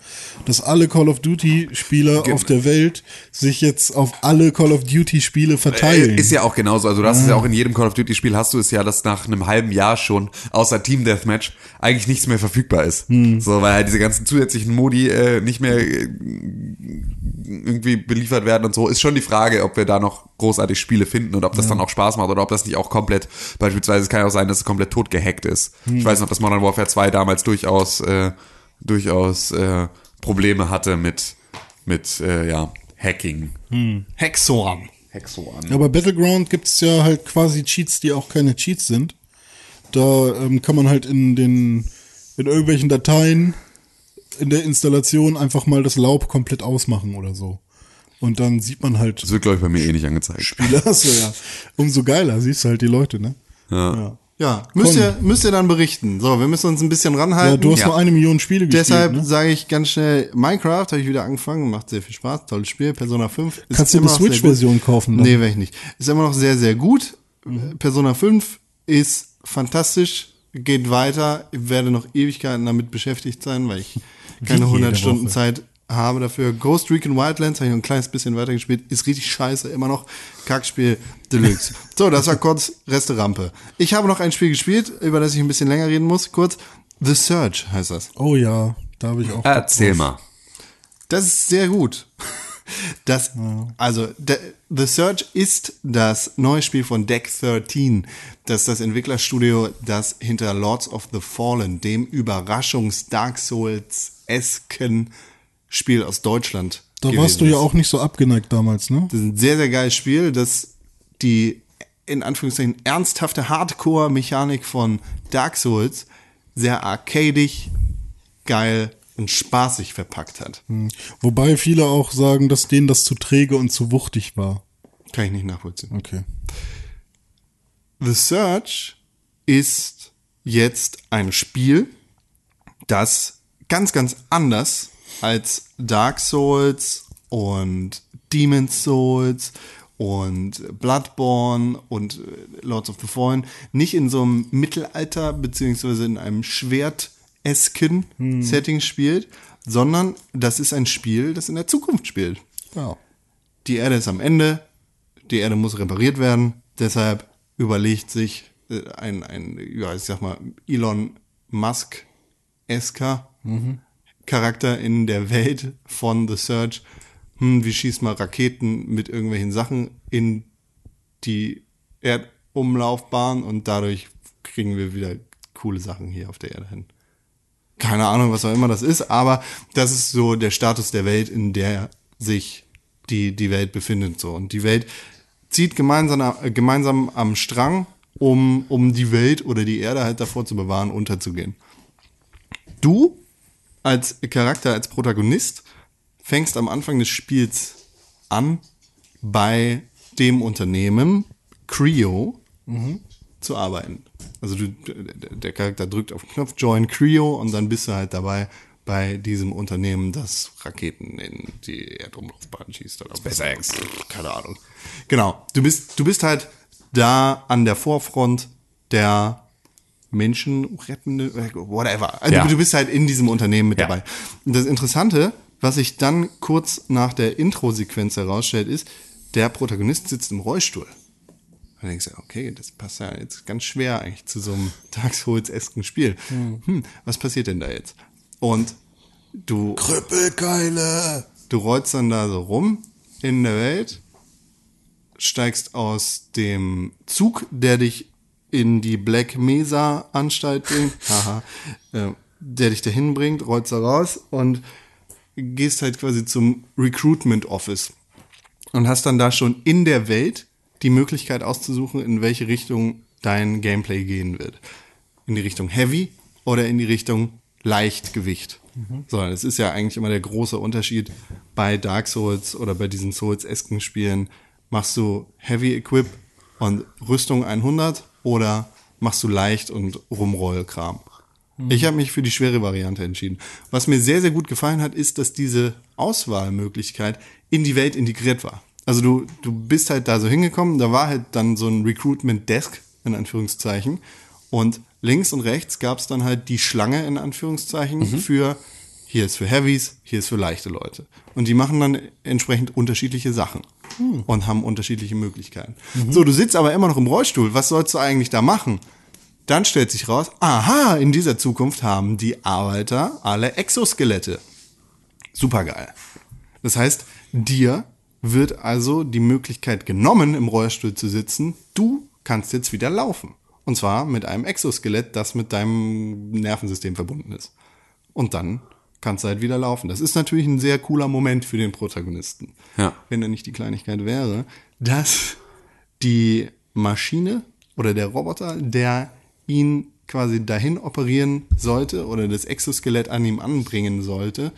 dass alle Call of Duty Spieler auf der Welt sich jetzt auf alle Call of Duty Spiele verteilen. Äh, Ist ja auch genauso. Also du hast es ja auch in jedem Call of Duty Spiel hast du es ja, dass nach einem halben Jahr schon außer Team Deathmatch eigentlich nichts mehr verfügbar ist. So, weil halt diese ganzen zusätzlichen Modi äh, nicht mehr äh, irgendwie beliefert werden und so. Ist schon die Frage, ob wir da noch großartig Spiele finden und ob das dann auch Spaß macht oder ob das nicht auch komplett, beispielsweise es kann ja auch sein, dass es komplett tot gehackt ist. Ich weiß noch, dass Modern Warfare 2 damals durchaus, äh, durchaus äh, Probleme hatte mit, mit äh, ja, Hacking. Hexorn. Hexoan. Ja, bei Battleground gibt's ja halt quasi Cheats, die auch keine Cheats sind. Da ähm, kann man halt in den in irgendwelchen Dateien in der Installation einfach mal das Laub komplett ausmachen oder so. Und dann sieht man halt Das wird, glaube ich, bei mir eh nicht angezeigt. Spieler. Achso, ja. Umso geiler siehst du halt die Leute, ne? Ja. Ja, müsst Komm. ihr, müsst ihr dann berichten. So, wir müssen uns ein bisschen ranhalten. Ja, du hast ja. nur eine Million Spiele gespielt. Deshalb ne? sage ich ganz schnell, Minecraft habe ich wieder angefangen, macht sehr viel Spaß, tolles Spiel, Persona 5. ist Kannst du die noch sehr Switch-Version kaufen dann? Nee, werde ich nicht. Ist immer noch sehr, sehr gut. Mhm. Persona 5 ist fantastisch, geht weiter, ich werde noch Ewigkeiten damit beschäftigt sein, weil ich keine jede 100 Stunden Woche. Zeit habe dafür. Ghost Recon Wildlands habe ich noch ein kleines bisschen weitergespielt, ist richtig scheiße, immer noch Kackspiel Deluxe. so, das war kurz Reste Rampe. Ich habe noch ein Spiel gespielt, über das ich ein bisschen länger reden muss, kurz. The Surge heißt das. Oh ja, da habe ich auch. Erzähl drauf. mal. Das ist sehr gut. Das, also, The Search ist das neue Spiel von Deck 13. Das ist das Entwicklerstudio, das hinter Lords of the Fallen, dem Überraschungs-Dark Souls-esken Spiel aus Deutschland. Da warst du ja ist. auch nicht so abgeneigt damals, ne? Das ist ein sehr, sehr geiles Spiel, das die in Anführungszeichen ernsthafte Hardcore-Mechanik von Dark Souls sehr arcadig, geil und spaßig verpackt hat. Wobei viele auch sagen, dass denen das zu träge und zu wuchtig war. Kann ich nicht nachvollziehen. Okay. The Search ist jetzt ein Spiel, das ganz, ganz anders als Dark Souls und Demon's Souls und Bloodborne und äh, Lords of the Fallen nicht in so einem Mittelalter beziehungsweise in einem Schwert-esken Setting spielt, sondern das ist ein Spiel, das in der Zukunft spielt. Ja. Die Erde ist am Ende, die Erde muss repariert werden, deshalb überlegt sich äh, ein, ein, ja, ich sag mal, Elon Musk-esker Charakter in der Welt von The Search. Hm, wie schießt man Raketen mit irgendwelchen Sachen in die Erdumlaufbahn und dadurch kriegen wir wieder coole Sachen hier auf der Erde hin. Keine Ahnung, was auch immer das ist, aber das ist so der Status der Welt, in der sich die, die Welt befindet. So. Und die Welt zieht gemeinsam, äh, gemeinsam am Strang, um, um die Welt oder die Erde halt davor zu bewahren, unterzugehen. Du als Charakter, als Protagonist, fängst am Anfang des Spiels an, bei dem Unternehmen Creo zu arbeiten. Also du, der der Charakter drückt auf den Knopf Join Creo und dann bist du halt dabei bei diesem Unternehmen, das Raketen in die Erdumlaufbahn schießt. Oder SpaceX. Keine Ahnung. Genau. Du bist, du bist halt da an der Vorfront der menschenrettende, whatever. Also Ja. du, bist halt in diesem Unternehmen mit Ja. dabei. Und das Interessante, was sich dann kurz nach der Intro-Sequenz herausstellt, ist, der Protagonist sitzt im Rollstuhl. Und denkst du, okay, das passt ja jetzt ganz schwer eigentlich zu so einem Dark Souls-esken Spiel. Hm, was passiert denn da jetzt? Und du, Krüppelkeile. du rollst dann da so rum in der Welt, steigst aus dem Zug, der dich in die Black Mesa Anstalt bringt, haha, äh, der dich dahin bringt, rollst da raus und gehst halt quasi zum Recruitment Office und hast dann da schon in der Welt die Möglichkeit auszusuchen, in welche Richtung dein Gameplay gehen wird. In die Richtung Heavy oder in die Richtung Leichtgewicht. So, das ist ja eigentlich immer der große Unterschied bei Dark Souls oder bei diesen Souls-esken Spielen. Machst du Heavy Equip und Rüstung 100 oder machst du leicht und Rumrollkram? Ich habe mich für die schwere Variante entschieden. Was mir sehr, sehr gut gefallen hat, ist, dass diese Auswahlmöglichkeit in die Welt integriert war. Also du, du bist halt da so hingekommen, da war halt dann so ein Recruitment Desk, in Anführungszeichen. Und links und rechts gab es dann halt die Schlange, in Anführungszeichen, für hier ist für Heavies, hier ist für leichte Leute. Und die machen dann entsprechend unterschiedliche Sachen und haben unterschiedliche Möglichkeiten. So, du sitzt aber immer noch im Rollstuhl. Was sollst du eigentlich da machen? Dann stellt sich raus, aha, in dieser Zukunft haben die Arbeiter alle Exoskelette. Supergeil. Das heißt, dir wird also die Möglichkeit genommen, im Rollstuhl zu sitzen. Du kannst jetzt wieder laufen. Und zwar mit einem Exoskelett, das mit deinem Nervensystem verbunden ist. Und dann kannst du halt wieder laufen. Das ist natürlich ein sehr cooler Moment für den Protagonisten. Ja. Wenn da nicht die Kleinigkeit wäre, dass die Maschine oder der Roboter, der ihn quasi dahin operieren sollte oder das Exoskelett an ihm anbringen sollte,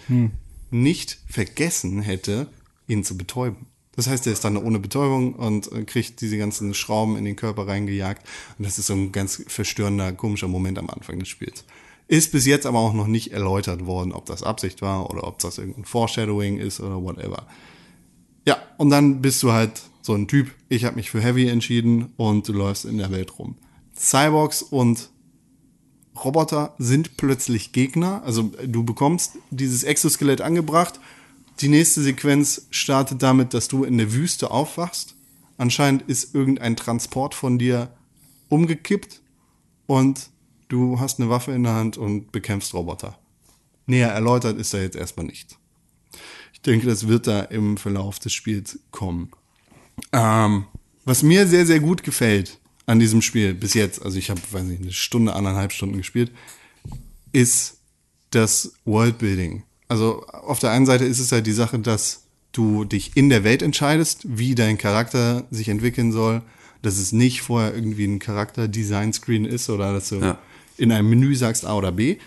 nicht vergessen hätte, ihn zu betäuben. Das heißt, er ist dann ohne Betäubung und äh, kriegt diese ganzen Schrauben in den Körper reingejagt. Und das ist so ein ganz verstörender, komischer Moment am Anfang des Spiels. Ist bis jetzt aber auch noch nicht erläutert worden, ob das Absicht war oder ob das irgendein Foreshadowing ist oder whatever. Ja, und dann bist du halt so ein Typ. Ich habe mich für Heavy entschieden und du läufst in der Welt rum. Cyborgs und Roboter sind plötzlich Gegner. Also du bekommst dieses Exoskelett angebracht. Die nächste Sequenz startet damit, dass du in der Wüste aufwachst. Anscheinend ist irgendein Transport von dir umgekippt und du hast eine Waffe in der Hand und bekämpfst Roboter. Näher erläutert ist da jetzt erstmal nichts. Ich denke, das wird da im Verlauf des Spiels kommen. Ähm, was mir sehr, sehr gut gefällt an diesem Spiel bis jetzt, also ich habe, weiß nicht, eine Stunde, anderthalb Stunden gespielt, ist das Worldbuilding. Also auf der einen Seite ist es halt die Sache, dass du dich in der Welt entscheidest, wie dein Charakter sich entwickeln soll, dass es nicht vorher irgendwie ein Charakter-Design-Screen ist oder dass du Ja. In einem Menü sagst A oder B.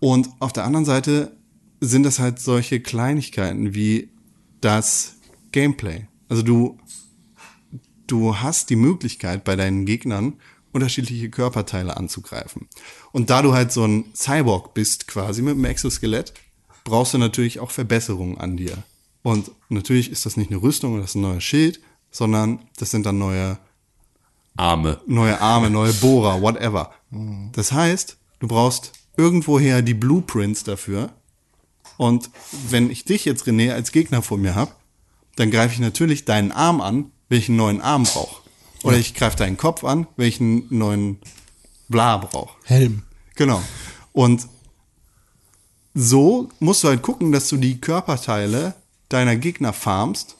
Und auf der anderen Seite sind das halt solche Kleinigkeiten wie das Gameplay. Also du, du hast die Möglichkeit bei deinen Gegnern unterschiedliche Körperteile anzugreifen. Und da du halt so ein Cyborg bist quasi mit einem Exoskelett, brauchst du natürlich auch Verbesserungen an dir. Und natürlich ist das nicht eine Rüstung oder das ist ein neuer Schild, sondern das sind dann neue Arme. neue Arme, neue Bohrer, whatever. Das heißt, du brauchst irgendwoher die Blueprints dafür. Und wenn ich dich jetzt, René, als Gegner vor mir habe, dann greife ich natürlich deinen Arm an, wenn ich einen neuen Arm brauche. Oder ich greife deinen Kopf an, wenn ich einen neuen Bla brauche. Helm. Genau. Und so musst du halt gucken, dass du die Körperteile deiner Gegner farmst,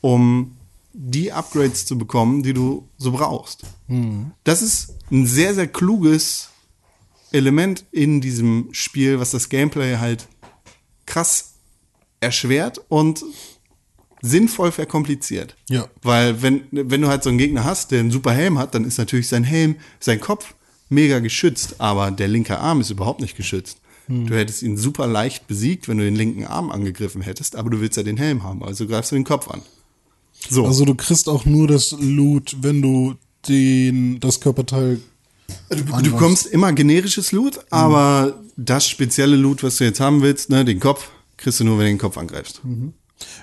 um die Upgrades zu bekommen, die du so brauchst. Das ist ein sehr, sehr kluges Element in diesem Spiel, was das Gameplay halt krass erschwert und sinnvoll verkompliziert. Ja. Weil wenn, wenn du halt so einen Gegner hast, der einen super Helm hat, dann ist natürlich sein Helm, sein Kopf mega geschützt, aber der linke Arm ist überhaupt nicht geschützt. Du hättest ihn super leicht besiegt, wenn du den linken Arm angegriffen hättest, aber du willst ja den Helm haben, also greifst du den Kopf an. So. Also du kriegst auch nur das Loot, wenn du den, das Körperteil. Du, du bekommst immer generisches Loot, aber das spezielle Loot, was du jetzt haben willst, ne, den Kopf, kriegst du nur, wenn du den Kopf angreifst.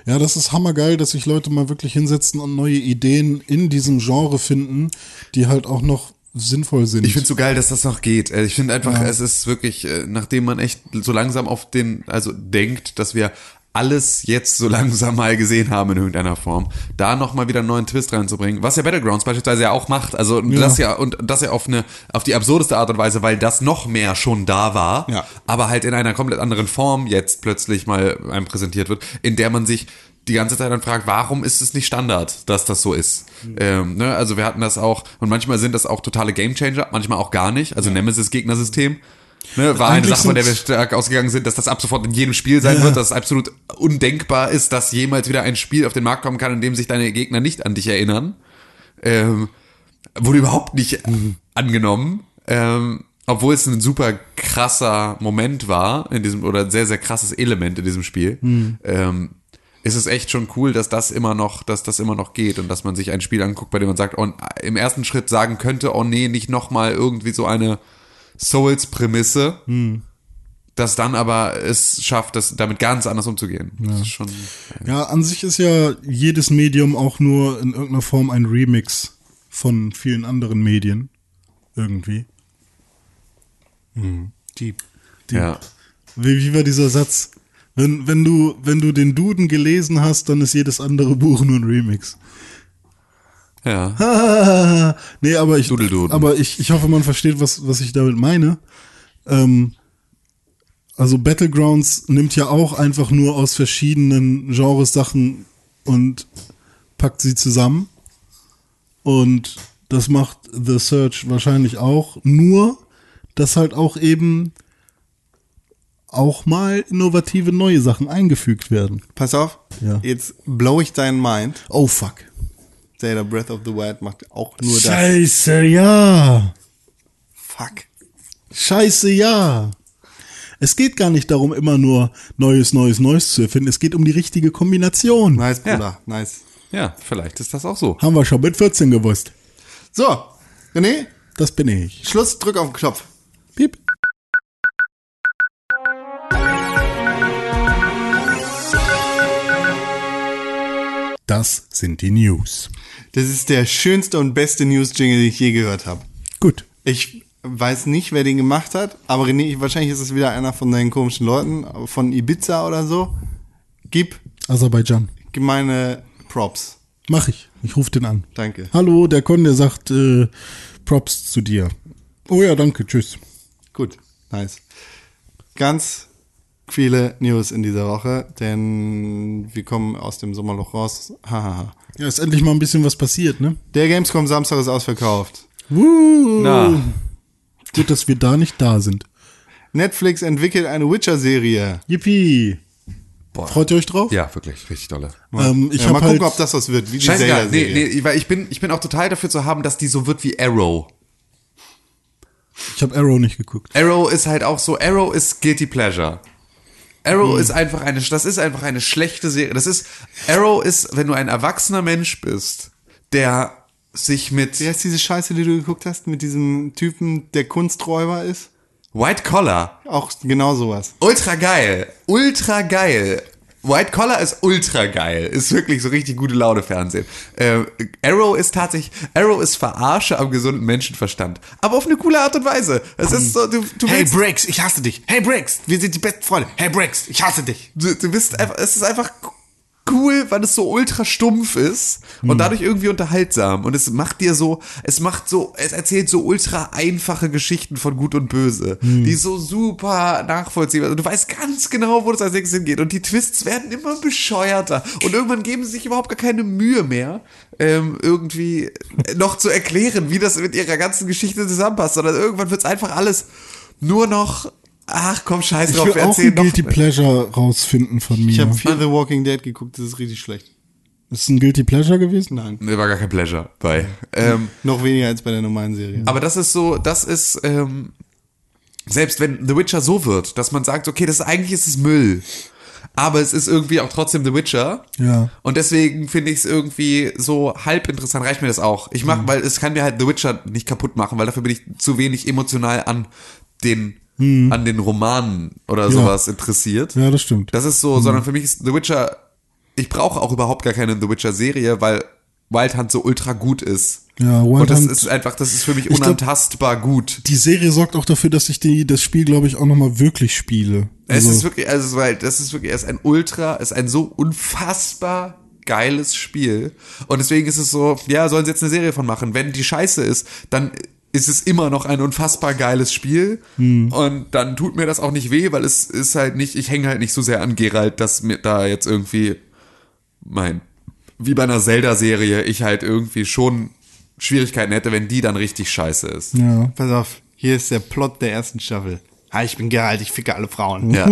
Ja, das ist hammergeil, dass sich Leute mal wirklich hinsetzen und neue Ideen in diesem Genre finden, die halt auch noch sinnvoll sind. Ich finde so geil, dass das noch geht. Äh, Ich finde einfach, es ist wirklich, äh, nachdem man echt so langsam auf den, also denkt, dass wir alles jetzt so langsam mal gesehen haben in irgendeiner Form, da nochmal wieder einen neuen Twist reinzubringen, was ja Battlegrounds beispielsweise ja auch macht, also das ja und das ja auf eine auf die absurdeste Art und Weise, weil das noch mehr schon da war, Ja. aber halt in einer komplett anderen Form jetzt plötzlich mal einem präsentiert wird, in der man sich die ganze Zeit dann fragt, warum ist es nicht Standard, dass das so ist? Ähm, ne? Also wir hatten das auch, und manchmal sind das auch totale Gamechanger, manchmal auch gar nicht. Also Nemesis-Gegnersystem. Ne, war eine Sache, von der wir stark ausgegangen sind, dass das ab sofort in jedem Spiel sein Ja. wird, dass es absolut undenkbar ist, dass jemals wieder ein Spiel auf den Markt kommen kann, in dem sich deine Gegner nicht an dich erinnern. Ähm, wurde überhaupt nicht angenommen. Ähm, obwohl es ein super krasser Moment war in diesem, oder ein sehr, sehr krasses Element in diesem Spiel, ähm, ist es echt schon cool, dass das immer noch, dass das immer noch geht und dass man sich ein Spiel anguckt, bei dem man sagt, oh, im ersten Schritt sagen könnte, oh nee, nicht nochmal irgendwie so eine Souls-Prämisse, das dann aber es schafft, das damit ganz anders umzugehen. Das ist schon, Ja, an sich ist ja jedes Medium auch nur in irgendeiner Form ein Remix von vielen anderen Medien. Irgendwie. Die, ja. Wie, wie war dieser Satz? Wenn, wenn, du, wenn du den Duden gelesen hast, dann ist jedes andere Buch nur ein Remix. Ja. nee, aber ich, aber ich, ich hoffe, man versteht, was, was ich damit meine. Ähm, also Battlegrounds nimmt ja auch einfach nur aus verschiedenen Genres Sachen und packt sie zusammen. Und das macht The Search wahrscheinlich auch. Nur, dass halt auch eben auch mal innovative neue Sachen eingefügt werden. pass auf, Ja. jetzt blow ich deinen Mind. Oh fuck. Zelda Breath of the Wild macht auch nur das. Scheiße, ja. Fuck. Scheiße, ja. Es geht gar nicht darum, immer nur Neues, Neues, Neues zu erfinden. Es geht um die richtige Kombination. Nice, Bruder, nice. Ja, vielleicht ist das auch so. Haben wir schon mit 14 gewusst. So, René, Das bin ich. Schluss, drück auf den Knopf. Das sind die News. Das ist der schönste und beste News-Jingle, den ich je gehört habe. Gut. Ich weiß nicht, wer den gemacht hat, aber René, wahrscheinlich ist es wieder einer von deinen komischen Leuten, von Ibiza oder so. Gib, Aserbaidschan. gib meine Props. Mach ich. Ich rufe den an. Danke. Hallo, der Con, der sagt äh, Props zu dir. Oh ja, danke. Tschüss. Gut, nice. Ganz viele News in dieser Woche, denn wir kommen aus dem Sommerloch raus. Hahaha. Ja, ist endlich mal ein bisschen was passiert, ne? Der Gamescom Samstag ist ausverkauft. Woo. Na, Gut, dass wir da nicht da sind. Netflix entwickelt eine Witcher-Serie. Yippie. Freut ihr euch drauf? ja, wirklich, richtig dolle. Ähm, ich ja, mal halt, gucken, ob das was wird, wie die nee, nee, weil ich bin, ich bin auch total dafür zu haben, dass die so wird wie Arrow. ich habe Arrow nicht geguckt. Arrow ist halt auch so, Arrow ist Guilty Pleasure. Arrow ist einfach eine, das ist einfach eine schlechte Serie. Das ist, Arrow ist, wenn du ein erwachsener Mensch bist, der sich mit Wie heißt diese Scheiße, die du geguckt hast, mit diesem Typen, der Kunsträuber ist? White Collar, Auch genau sowas. ultra geil, ultra geil. White Collar ist ultra geil, ist wirklich so richtig gute Laune Fernsehen. Äh, Arrow ist tatsächlich, Arrow ist Verarsche am gesunden Menschenverstand, aber auf eine coole Art und Weise. Es ist so, du, du Hey Briggs, ich hasse dich. Hey Briggs, wir sind die besten Freunde. Hey Briggs, ich hasse dich. du, du bist einfach, es ist einfach cool, weil es so ultra stumpf ist und dadurch irgendwie unterhaltsam. Und es macht dir so, es macht so, es erzählt so ultra einfache Geschichten von Gut und Böse, die so super nachvollziehbar sind. Du weißt ganz genau, wo das als nächstes hingeht. Und die Twists werden immer bescheuerter. Und irgendwann geben sie sich überhaupt gar keine Mühe mehr, ähm, irgendwie noch zu erklären, wie das mit ihrer ganzen Geschichte zusammenpasst, sondern irgendwann wird es einfach alles nur noch, ach komm, scheiß Ich drauf, will wir auch ein noch. Guilty Pleasure rausfinden von mir. Ich habe Fear the Walking Dead geguckt, das ist richtig schlecht. ist es ein Guilty Pleasure gewesen? Nein. Nee, war gar kein Pleasure bei. Ähm, Noch weniger als bei der normalen Serie. aber das ist so, das ist, ähm, selbst wenn The Witcher so wird, dass man sagt, okay, das ist, eigentlich ist es Müll. Aber es ist irgendwie auch trotzdem The Witcher. Ja. Und deswegen finde ich es irgendwie so halb interessant, reicht mir das auch. Ich mach, weil es kann mir halt The Witcher nicht kaputt machen, weil dafür bin ich zu wenig emotional an den, an den Romanen oder sowas interessiert. Ja, das stimmt. Das ist so, sondern für mich ist The Witcher, ich brauche auch überhaupt gar keine The Witcher-Serie, weil Wild Hunt so ultra gut ist. Ja, Wild Und das Hunt- ist einfach, das ist für mich Ich glaub- unantastbar gut. Die Serie sorgt auch dafür, dass ich die, das Spiel, glaube ich, auch nochmal wirklich spiele. Es Also, ist wirklich, also weil das ist wirklich, es ist ein ultra, es ist ein so unfassbar geiles Spiel. Und deswegen ist es so, ja, sollen sie jetzt eine Serie von machen. Wenn die scheiße ist, dann ist es immer noch ein unfassbar geiles Spiel. Und dann tut mir das auch nicht weh, weil es ist halt nicht, ich hänge halt nicht so sehr an Geralt, dass mir da jetzt irgendwie mein, wie bei einer Zelda-Serie, ich halt irgendwie schon Schwierigkeiten hätte, wenn die dann richtig scheiße ist. ja. Pass auf, hier ist der Plot der ersten Staffel. Hi, ich bin Geralt, ich ficke alle Frauen. Ja.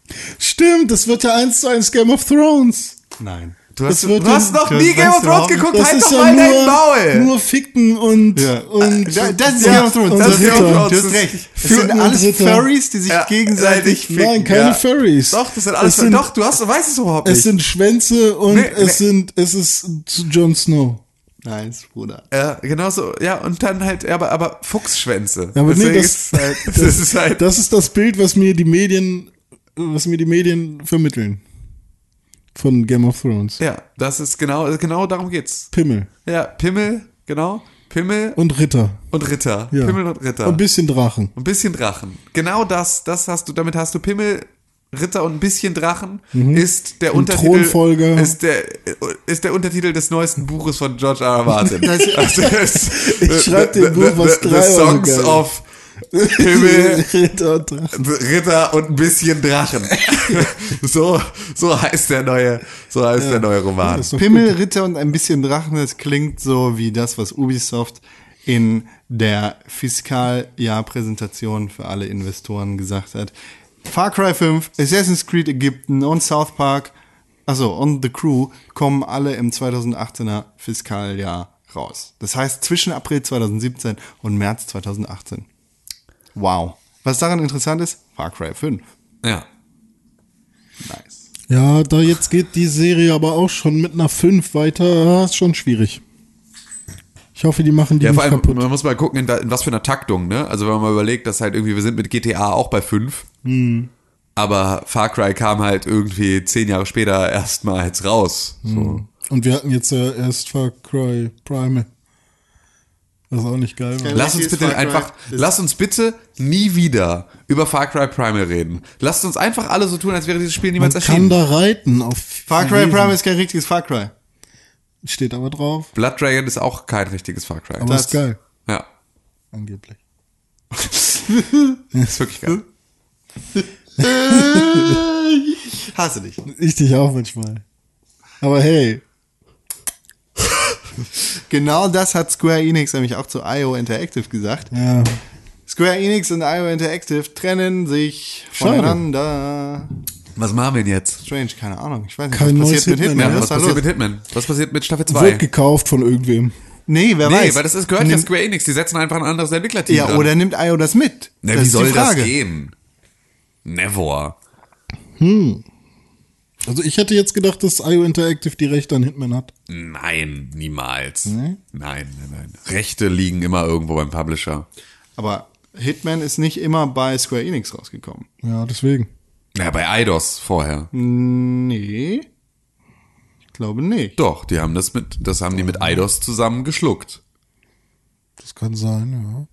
Stimmt, das wird ja eins zu eins Game of Thrones. Nein. Du hast, Das du hast noch nie Game of Thrones geguckt, Das halt ist doch ja mal dein nur, Maul! nur Ficken und, Ja. und Da, das ist ja, Game of Thrones. Das ist Game of. Thrones. Du hast recht. Es sind alles Ritter. Furries, die sich Ja, gegenseitig ficken. Nein, keine Ja. Furries. Doch, das sind alles. Es sind, doch, du hast, weißt es überhaupt nicht. es sind Schwänze und Nee, es nee. sind, es ist zu Jon Snow. Nice, Bruder. ja, genau so. Ja, und dann halt, aber, aber Fuchsschwänze. Ja, aber nee, das, ist halt, das, das, ist halt. das ist das Bild, was mir die Medien, was mir die Medien vermitteln. Von Game of Thrones. ja, das ist genau, genau darum geht's. Pimmel. Ja, Pimmel, genau. Pimmel Und Ritter. und Ritter. Ja. Pimmel und Ritter. Und ein bisschen Drachen. Ein bisschen Drachen. Genau das, das hast du, damit hast du Pimmel, Ritter und ein bisschen Drachen ist der Und Untertitel Thronfolger. ist der ist der Untertitel des neuesten Buches von George R. R. Martin. Also Ich schreib dem Buch, was the, the Euro Songs of Pimmel, Ritter und Drachen. Ritter und ein bisschen Drachen. so so heißt der neue so heißt der neue Roman. Pimmel, Ritter und ein bisschen Drachen, das klingt so wie das, was Ubisoft in der Fiskaljahrpräsentation für alle Investoren gesagt hat. Far Cry 5, Assassin's Creed Ägypten und South Park, also und The Crew kommen alle im 2018er Fiskaljahr raus. Das heißt zwischen April 2017 und März 2018. Wow. Was daran interessant ist, Far Cry 5. Ja. Nice. Ja, da jetzt geht die Serie aber auch schon mit einer 5 weiter. Ist schon schwierig. Ich hoffe, die machen die Ja, nicht vor allem, kaputt. man muss mal gucken, in, da, in was für einer Taktung, ne? Also wenn man mal überlegt, dass halt irgendwie, wir sind mit GTA auch bei 5. Hm. Aber Far Cry kam halt irgendwie zehn Jahre später erstmals raus. So. Hm. Und wir hatten jetzt ja erst Far Cry Primal. Was auch nicht geil war. Lass uns bitte einfach, ist- lass uns bitte nie wieder über Far Cry Primal reden. Lasst uns einfach alle so tun, als wäre dieses Spiel Man niemals kann erschienen. da reiten auf Far Cry Wesen. Prime ist kein richtiges Far Cry. Steht aber drauf. Blood Dragon ist auch kein richtiges Far Cry. Aber ist geil. ja, Angeblich. ist wirklich geil. Hasse dich. Ich dich auch manchmal. Aber hey, Genau das hat Square Enix nämlich auch zu IO Interactive gesagt. ja. Square Enix und IO Interactive trennen sich Schade. voneinander. Was machen wir denn jetzt? Strange, keine Ahnung. Ich weiß nicht, Kein was passiert mit Hitman Hitman. Ja, was passiert los? mit Hitman? Was passiert mit Staffel 2? Wird gekauft von irgendwem. Nee, wer Nee, weiß. weil das ist, gehört ja Nimm- Square Enix, die setzen einfach ein anderes Entwicklerteam Ja, dran. oder nimmt IO das mit? Na, das wie ist soll die das gehen? Never. Also ich hätte jetzt gedacht, dass IO Interactive die Rechte an Hitman hat. Nein, niemals. Nein, nein, nein. Rechte liegen immer irgendwo beim Publisher. Aber Hitman ist nicht immer bei Square Enix rausgekommen. Ja, deswegen. Ja, bei Eidos vorher. Nee. Ich glaube nicht. Doch, die haben das mit, das haben die mit Eidos zusammen geschluckt. Das kann sein, ja.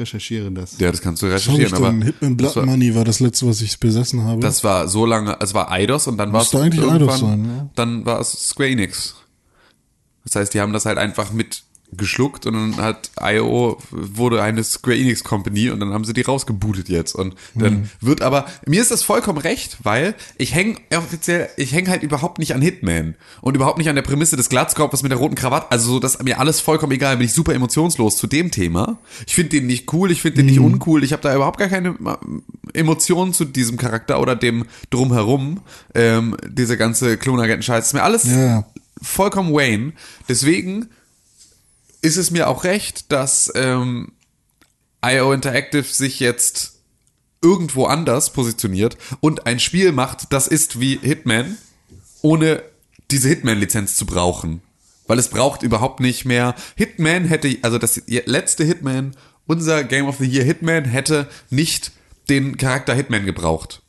Recherchiere das. Ja, das kannst du recherchieren, aber? Hitman Blood war, Money war das letzte, was ich besessen habe. das war so lange, es war Eidos und dann war es eigentlich irgendwann, Eidos sein, ja. dann war es Square Enix. Das heißt, die haben das halt einfach mit geschluckt und dann hat IO wurde eine Square Enix Company und dann haben sie die rausgebootet jetzt und dann Hm. wird aber mir ist das vollkommen recht, weil ich häng offiziell ich häng halt überhaupt nicht an Hitman und überhaupt nicht an der Prämisse des Glatzkopfes mit der roten Krawatte, also so das ist mir alles vollkommen egal, bin ich super emotionslos zu dem Thema. Ich finde den nicht cool, ich finde den nicht Hm. uncool, ich habe da überhaupt gar keine äh, Emotionen zu diesem Charakter oder dem drumherum, ähm, diese ganze Klonagenten-Scheiß, ist mir alles Ja. vollkommen Wayne. Deswegen ist es mir auch recht, dass ähm, IO Interactive sich jetzt irgendwo anders positioniert und ein Spiel macht, das ist wie Hitman, ohne diese Hitman-Lizenz zu brauchen. Weil es braucht überhaupt nicht mehr. Hitman hätte, also das letzte Hitman, unser Game of the Year Hitman hätte nicht den Charakter Hitman gebraucht.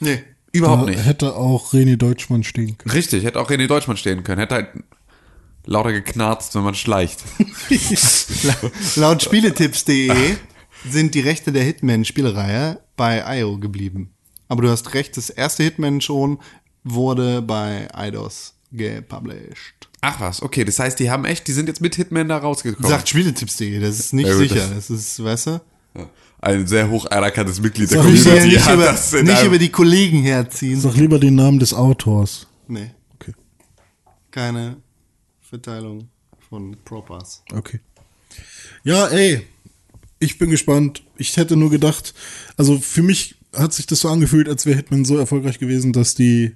Nee. Überhaupt Da nicht. Hätte auch René Deutschmann stehen können. Richtig, hätte auch René Deutschmann stehen können. Hätte halt lauter geknarzt, wenn man schleicht. Laut Spieletipps.de sind die Rechte der Hitman-Spielereihe bei IO geblieben. Aber du hast recht, das erste Hitman schon wurde bei Eidos gepublished. Ach was, okay, das heißt, die haben echt, die sind jetzt mit Hitman da rausgekommen. Sagt Spieletipps.de, das ist nicht Ja, gut, sicher. das- Das ist, weißt du? Ein sehr hoch anerkanntes Mitglied der Sag will ja Community nicht, hat über, das in nicht über die Kollegen herziehen. Sag lieber den Namen des Autors. Nee, Okay. keine Verteilung von Propers. Okay. Ja, ey. Ich bin gespannt. Ich hätte nur gedacht, also für mich hat sich das so angefühlt, als wäre Hitman so erfolgreich gewesen, dass die,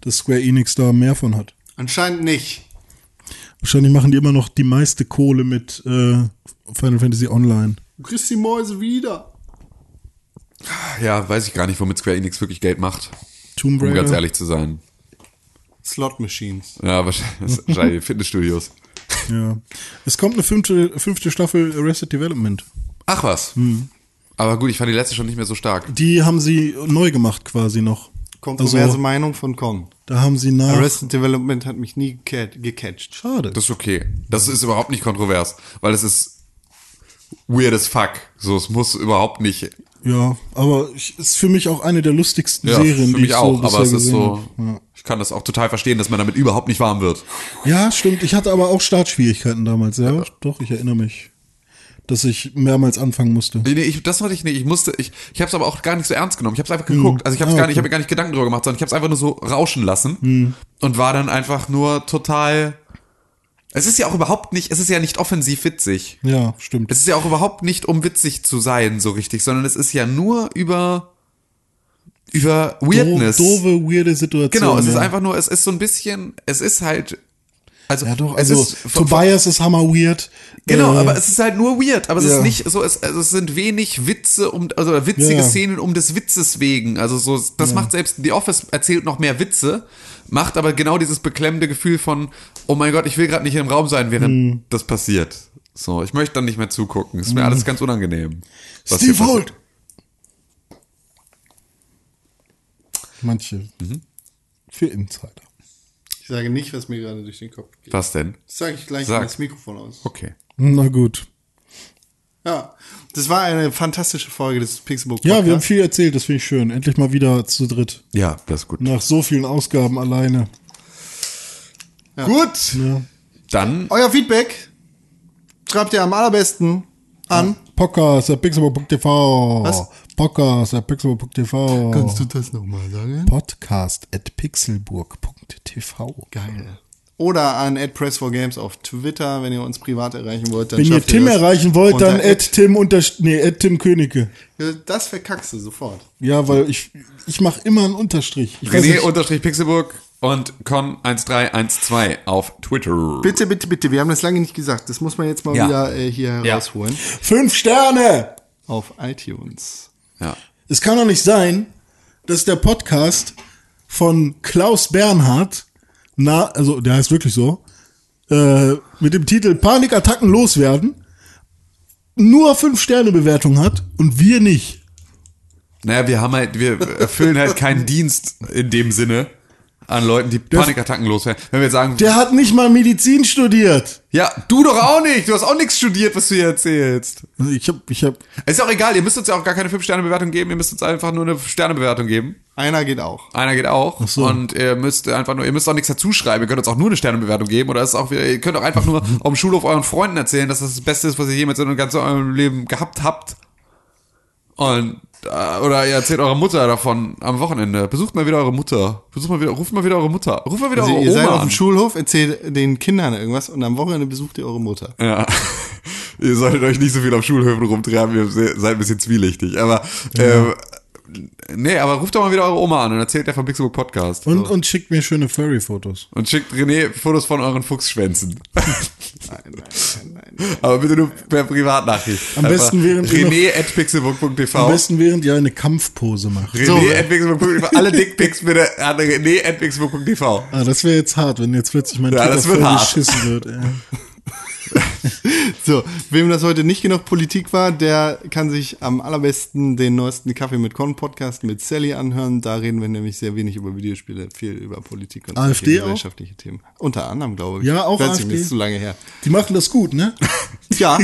dass Square Enix da mehr von hat. Anscheinend nicht. Wahrscheinlich machen die immer noch die meiste Kohle mit äh, Final Fantasy Online. Du kriegst die Mäuse wieder. Ja, weiß ich gar nicht, womit Square Enix wirklich Geld macht. Tomb Um Raider. ganz ehrlich zu sein. Slot Machines. Ja, wahrscheinlich, wahrscheinlich Fitnessstudios. Ja. Es kommt eine fünfte, fünfte Staffel Arrested Development. Ach was. Hm. Aber gut, ich fand die letzte schon nicht mehr so stark. Die haben sie neu gemacht quasi noch. Kontroverse Also, Meinung von Con. da haben sie nach. Arrested Development hat mich nie gecat- gecatcht. Schade. Das ist okay. Das ist überhaupt nicht kontrovers, weil es ist weird as fuck. So, es muss überhaupt nicht. ja, aber ich, ist für mich auch eine der lustigsten Ja, Serien, für die mich ich auch, so aber es ist so. habe. Ich kann das auch total verstehen, dass man damit überhaupt nicht warm wird. Ja. ja, stimmt. Ich hatte aber auch Startschwierigkeiten damals. Ja, doch, ich erinnere mich. Dass ich mehrmals anfangen musste. Nee, nee, ich, das hatte ich nicht. Ich musste, ich, ich habe es aber auch gar nicht so ernst genommen. Ich habe es einfach geguckt. Also ich habe Ah, gar nicht, ich okay. habe mir gar nicht Gedanken drüber gemacht, sondern ich habe es einfach nur so rauschen lassen und war dann einfach nur total. Es ist ja auch überhaupt nicht, es ist ja nicht offensiv witzig. Ja, stimmt. Es ist ja auch überhaupt nicht, um witzig zu sein, so richtig, sondern es ist ja nur über über Weirdness. Do doofe, weirde Situation. genau, es ist ja. einfach nur, es ist so ein bisschen, es ist halt, also, Ja, doch, also ist von- Tobias ist hammer weird. Genau, Äh, aber es ist halt nur weird, aber es ja. ist nicht so, es, also es sind wenig Witze um, also witzige Ja. Szenen um des Witzes wegen. Also so, das macht selbst The Office erzählt noch mehr Witze, macht aber genau dieses beklemmende Gefühl von, oh mein Gott, ich will gerade nicht im Raum sein, während Hm. das passiert. So, ich möchte dann nicht mehr zugucken. Ist mir alles ganz unangenehm. was Steve. Holt. Manche. Mhm. Für Insider. Ich sage nicht, was mir gerade durch den Kopf geht. Was denn? Das sage ich gleich Sag. das Mikrofon aus. Okay. Na gut. Ja, das war eine fantastische Folge des Pixelbook Ja, wir haben viel erzählt, das finde ich schön. Endlich mal wieder zu dritt. Ja, das ist gut. Nach so vielen Ausgaben alleine. Gut. Ja. Dann, Euer Feedback schreibt ihr am allerbesten an. Podcast, der pixelbook.tv. Was? Podcast, der pixelbook.tv. das nochmal sagen? Podcast at pixelburg.tv. Geil. Oder an @press4games auf Twitter, wenn ihr uns privat erreichen wollt. Dann Wenn ihr Tim das erreichen wollt, unter dann at Tim unter, nee, at Tim Königke. Das verkackst du sofort. Ja, weil ich, ich mache immer einen Unterstrich. Ich weiß René unterstrich Pixelburg und Con1312 auf Twitter. Bitte, bitte, bitte. Wir haben das lange nicht gesagt. Das muss man jetzt mal Ja. wieder äh, hier Ja. rausholen. Fünf Sterne! Auf iTunes. Ja. Es kann doch nicht sein, dass der Podcast von Klaus Bernhard, na, also der heißt wirklich so, äh, mit dem Titel Panikattacken loswerden, nur fünf Sterne Bewertung hat und wir nicht. Naja, wir haben halt, wir erfüllen halt keinen Dienst in dem Sinne. An Leuten, die Panikattacken loswerden. Wenn wir jetzt sagen, Der hat nicht mal Medizin studiert. ja, du doch auch nicht, du hast auch nichts studiert, was du hier erzählst. Ich hab, ich hab, Ist auch egal, ihr müsst uns ja auch gar keine 5-Sterne-Bewertung geben, ihr müsst uns einfach nur eine Sterne-Bewertung geben. Einer geht auch. Einer geht auch. so. Und ihr müsst einfach nur, ihr müsst auch nichts dazu schreiben. Ihr könnt uns auch nur eine Sternebewertung geben. Oder ist auch, ihr könnt auch einfach nur auf dem Schulhof euren Freunden erzählen, dass das das Beste ist, was ihr jemals in eurem ganzen eurem Leben gehabt habt. Und, äh, oder ihr erzählt eurer Mutter davon am Wochenende. Besucht mal wieder eure Mutter. Besucht mal wieder, ruft mal wieder eure Mutter. Ruft mal wieder Also eure ihr Oma seid auf dem Schulhof, erzählt den Kindern irgendwas und am Wochenende besucht ihr eure Mutter. Ja. ihr solltet euch nicht so viel auf Schulhöfen rumtreiben, ihr se- seid ein bisschen zwielichtig. Aber, ähm, nee, aber ruft doch mal wieder eure Oma an und erzählt der vom Pixelbook Podcast. und, und schickt mir schöne Furry-Fotos. Und schickt René Fotos von euren Fuchsschwänzen. Nein, nein, nein. Aber bitte nur per Privatnachricht. Am besten während ihr noch- René at pixelbook.tv. Am besten, während ihr eine Kampfpose macht. René at pixelbook.tv. Alle Dickpics bitte an René at pixelbook.tv. Ah, das wäre jetzt hart, wenn jetzt plötzlich mein Ja, Twitter voll hart. geschissen wird. Ey. So, wem das heute nicht genug Politik war, der kann sich am allerbesten den neuesten Kaffee mit Con Podcast mit Sally anhören. Da reden wir nämlich sehr wenig über Videospiele, viel über Politik und AfD solche auch? gesellschaftliche Themen. Unter anderem, glaube ich. Ja, auch ich, AfD. Ist zu lange her. Die machen das gut, ne? Ja,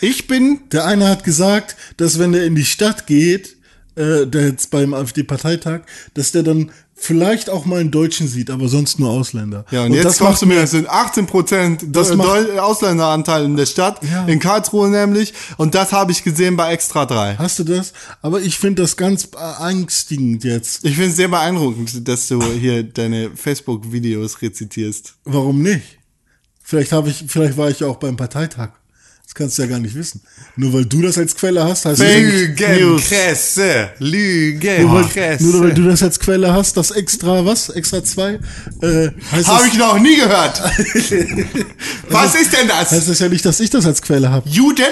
ich bin Der eine hat gesagt, dass wenn der in die Stadt geht, äh, der jetzt beim AfD-Parteitag, dass der dann vielleicht auch mal einen Deutschen sieht, aber sonst nur Ausländer. Ja, und, jetzt das kommst macht du mir, es sind 18 Prozent Ausländeranteil in der Stadt, Ja. in Karlsruhe nämlich. Und das habe ich gesehen bei Extra 3. Hast du das? Aber ich finde das ganz ängstigend jetzt. Ich finde es sehr beeindruckend, dass du hier deine Facebook-Videos rezitierst. Warum nicht? Vielleicht habe ich, vielleicht war ich ja auch beim Parteitag. Das kannst du ja gar nicht wissen. Nur weil du das als Quelle hast, heißt das ja nicht- Lügenkresse. nur, nur weil du das als Quelle hast, das extra was? Extra zwei? Äh, Habe ich noch nie gehört. Was ist denn das? heißt das ja nicht, dass ich das als Quelle habe. Juden?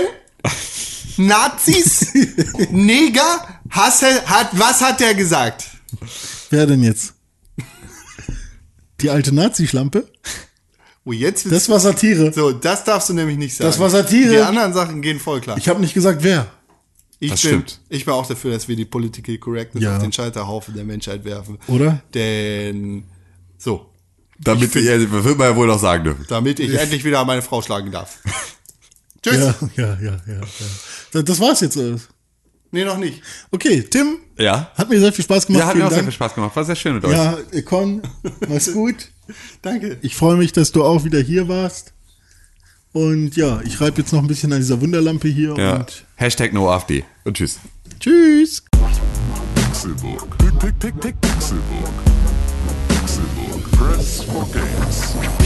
Nazis? Neger? Hasse, hat, was hat der gesagt? Wer denn jetzt? Die alte Nazi-Schlampe? Oh, jetzt Das war Satire. so, das darfst du nämlich nicht sagen. Das war Satire. Die anderen Sachen gehen voll klar. Ich habe nicht gesagt, wer. Ich Das bin, stimmt. Ich bin auch dafür, dass wir die Political Correctness Ja. auf den Scheiterhaufen der Menschheit werfen. Oder? Denn, so, Damit wir, wird man ja wohl noch sagen dürfen. damit ich endlich wieder meine Frau schlagen darf. Tschüss. Ja, ja, ja, ja. ja. Das- war's jetzt. äh. Nee, noch nicht. Okay, Tim. Ja? Hat mir sehr viel Spaß gemacht. Ja, hat mir Vielen auch sehr Dank. viel Spaß gemacht. War sehr schön mit euch. Ja, Con, mach's gut. Danke. Ich freue mich, dass du auch wieder hier warst. Und ja, ich reibe jetzt noch ein bisschen an dieser Wunderlampe hier Ja. und Hashtag no AfD. Und tschüss. tschüss. Pixelbook. Pick, pick, pick, pick, Pixelbook. Pixelbook. Press for games.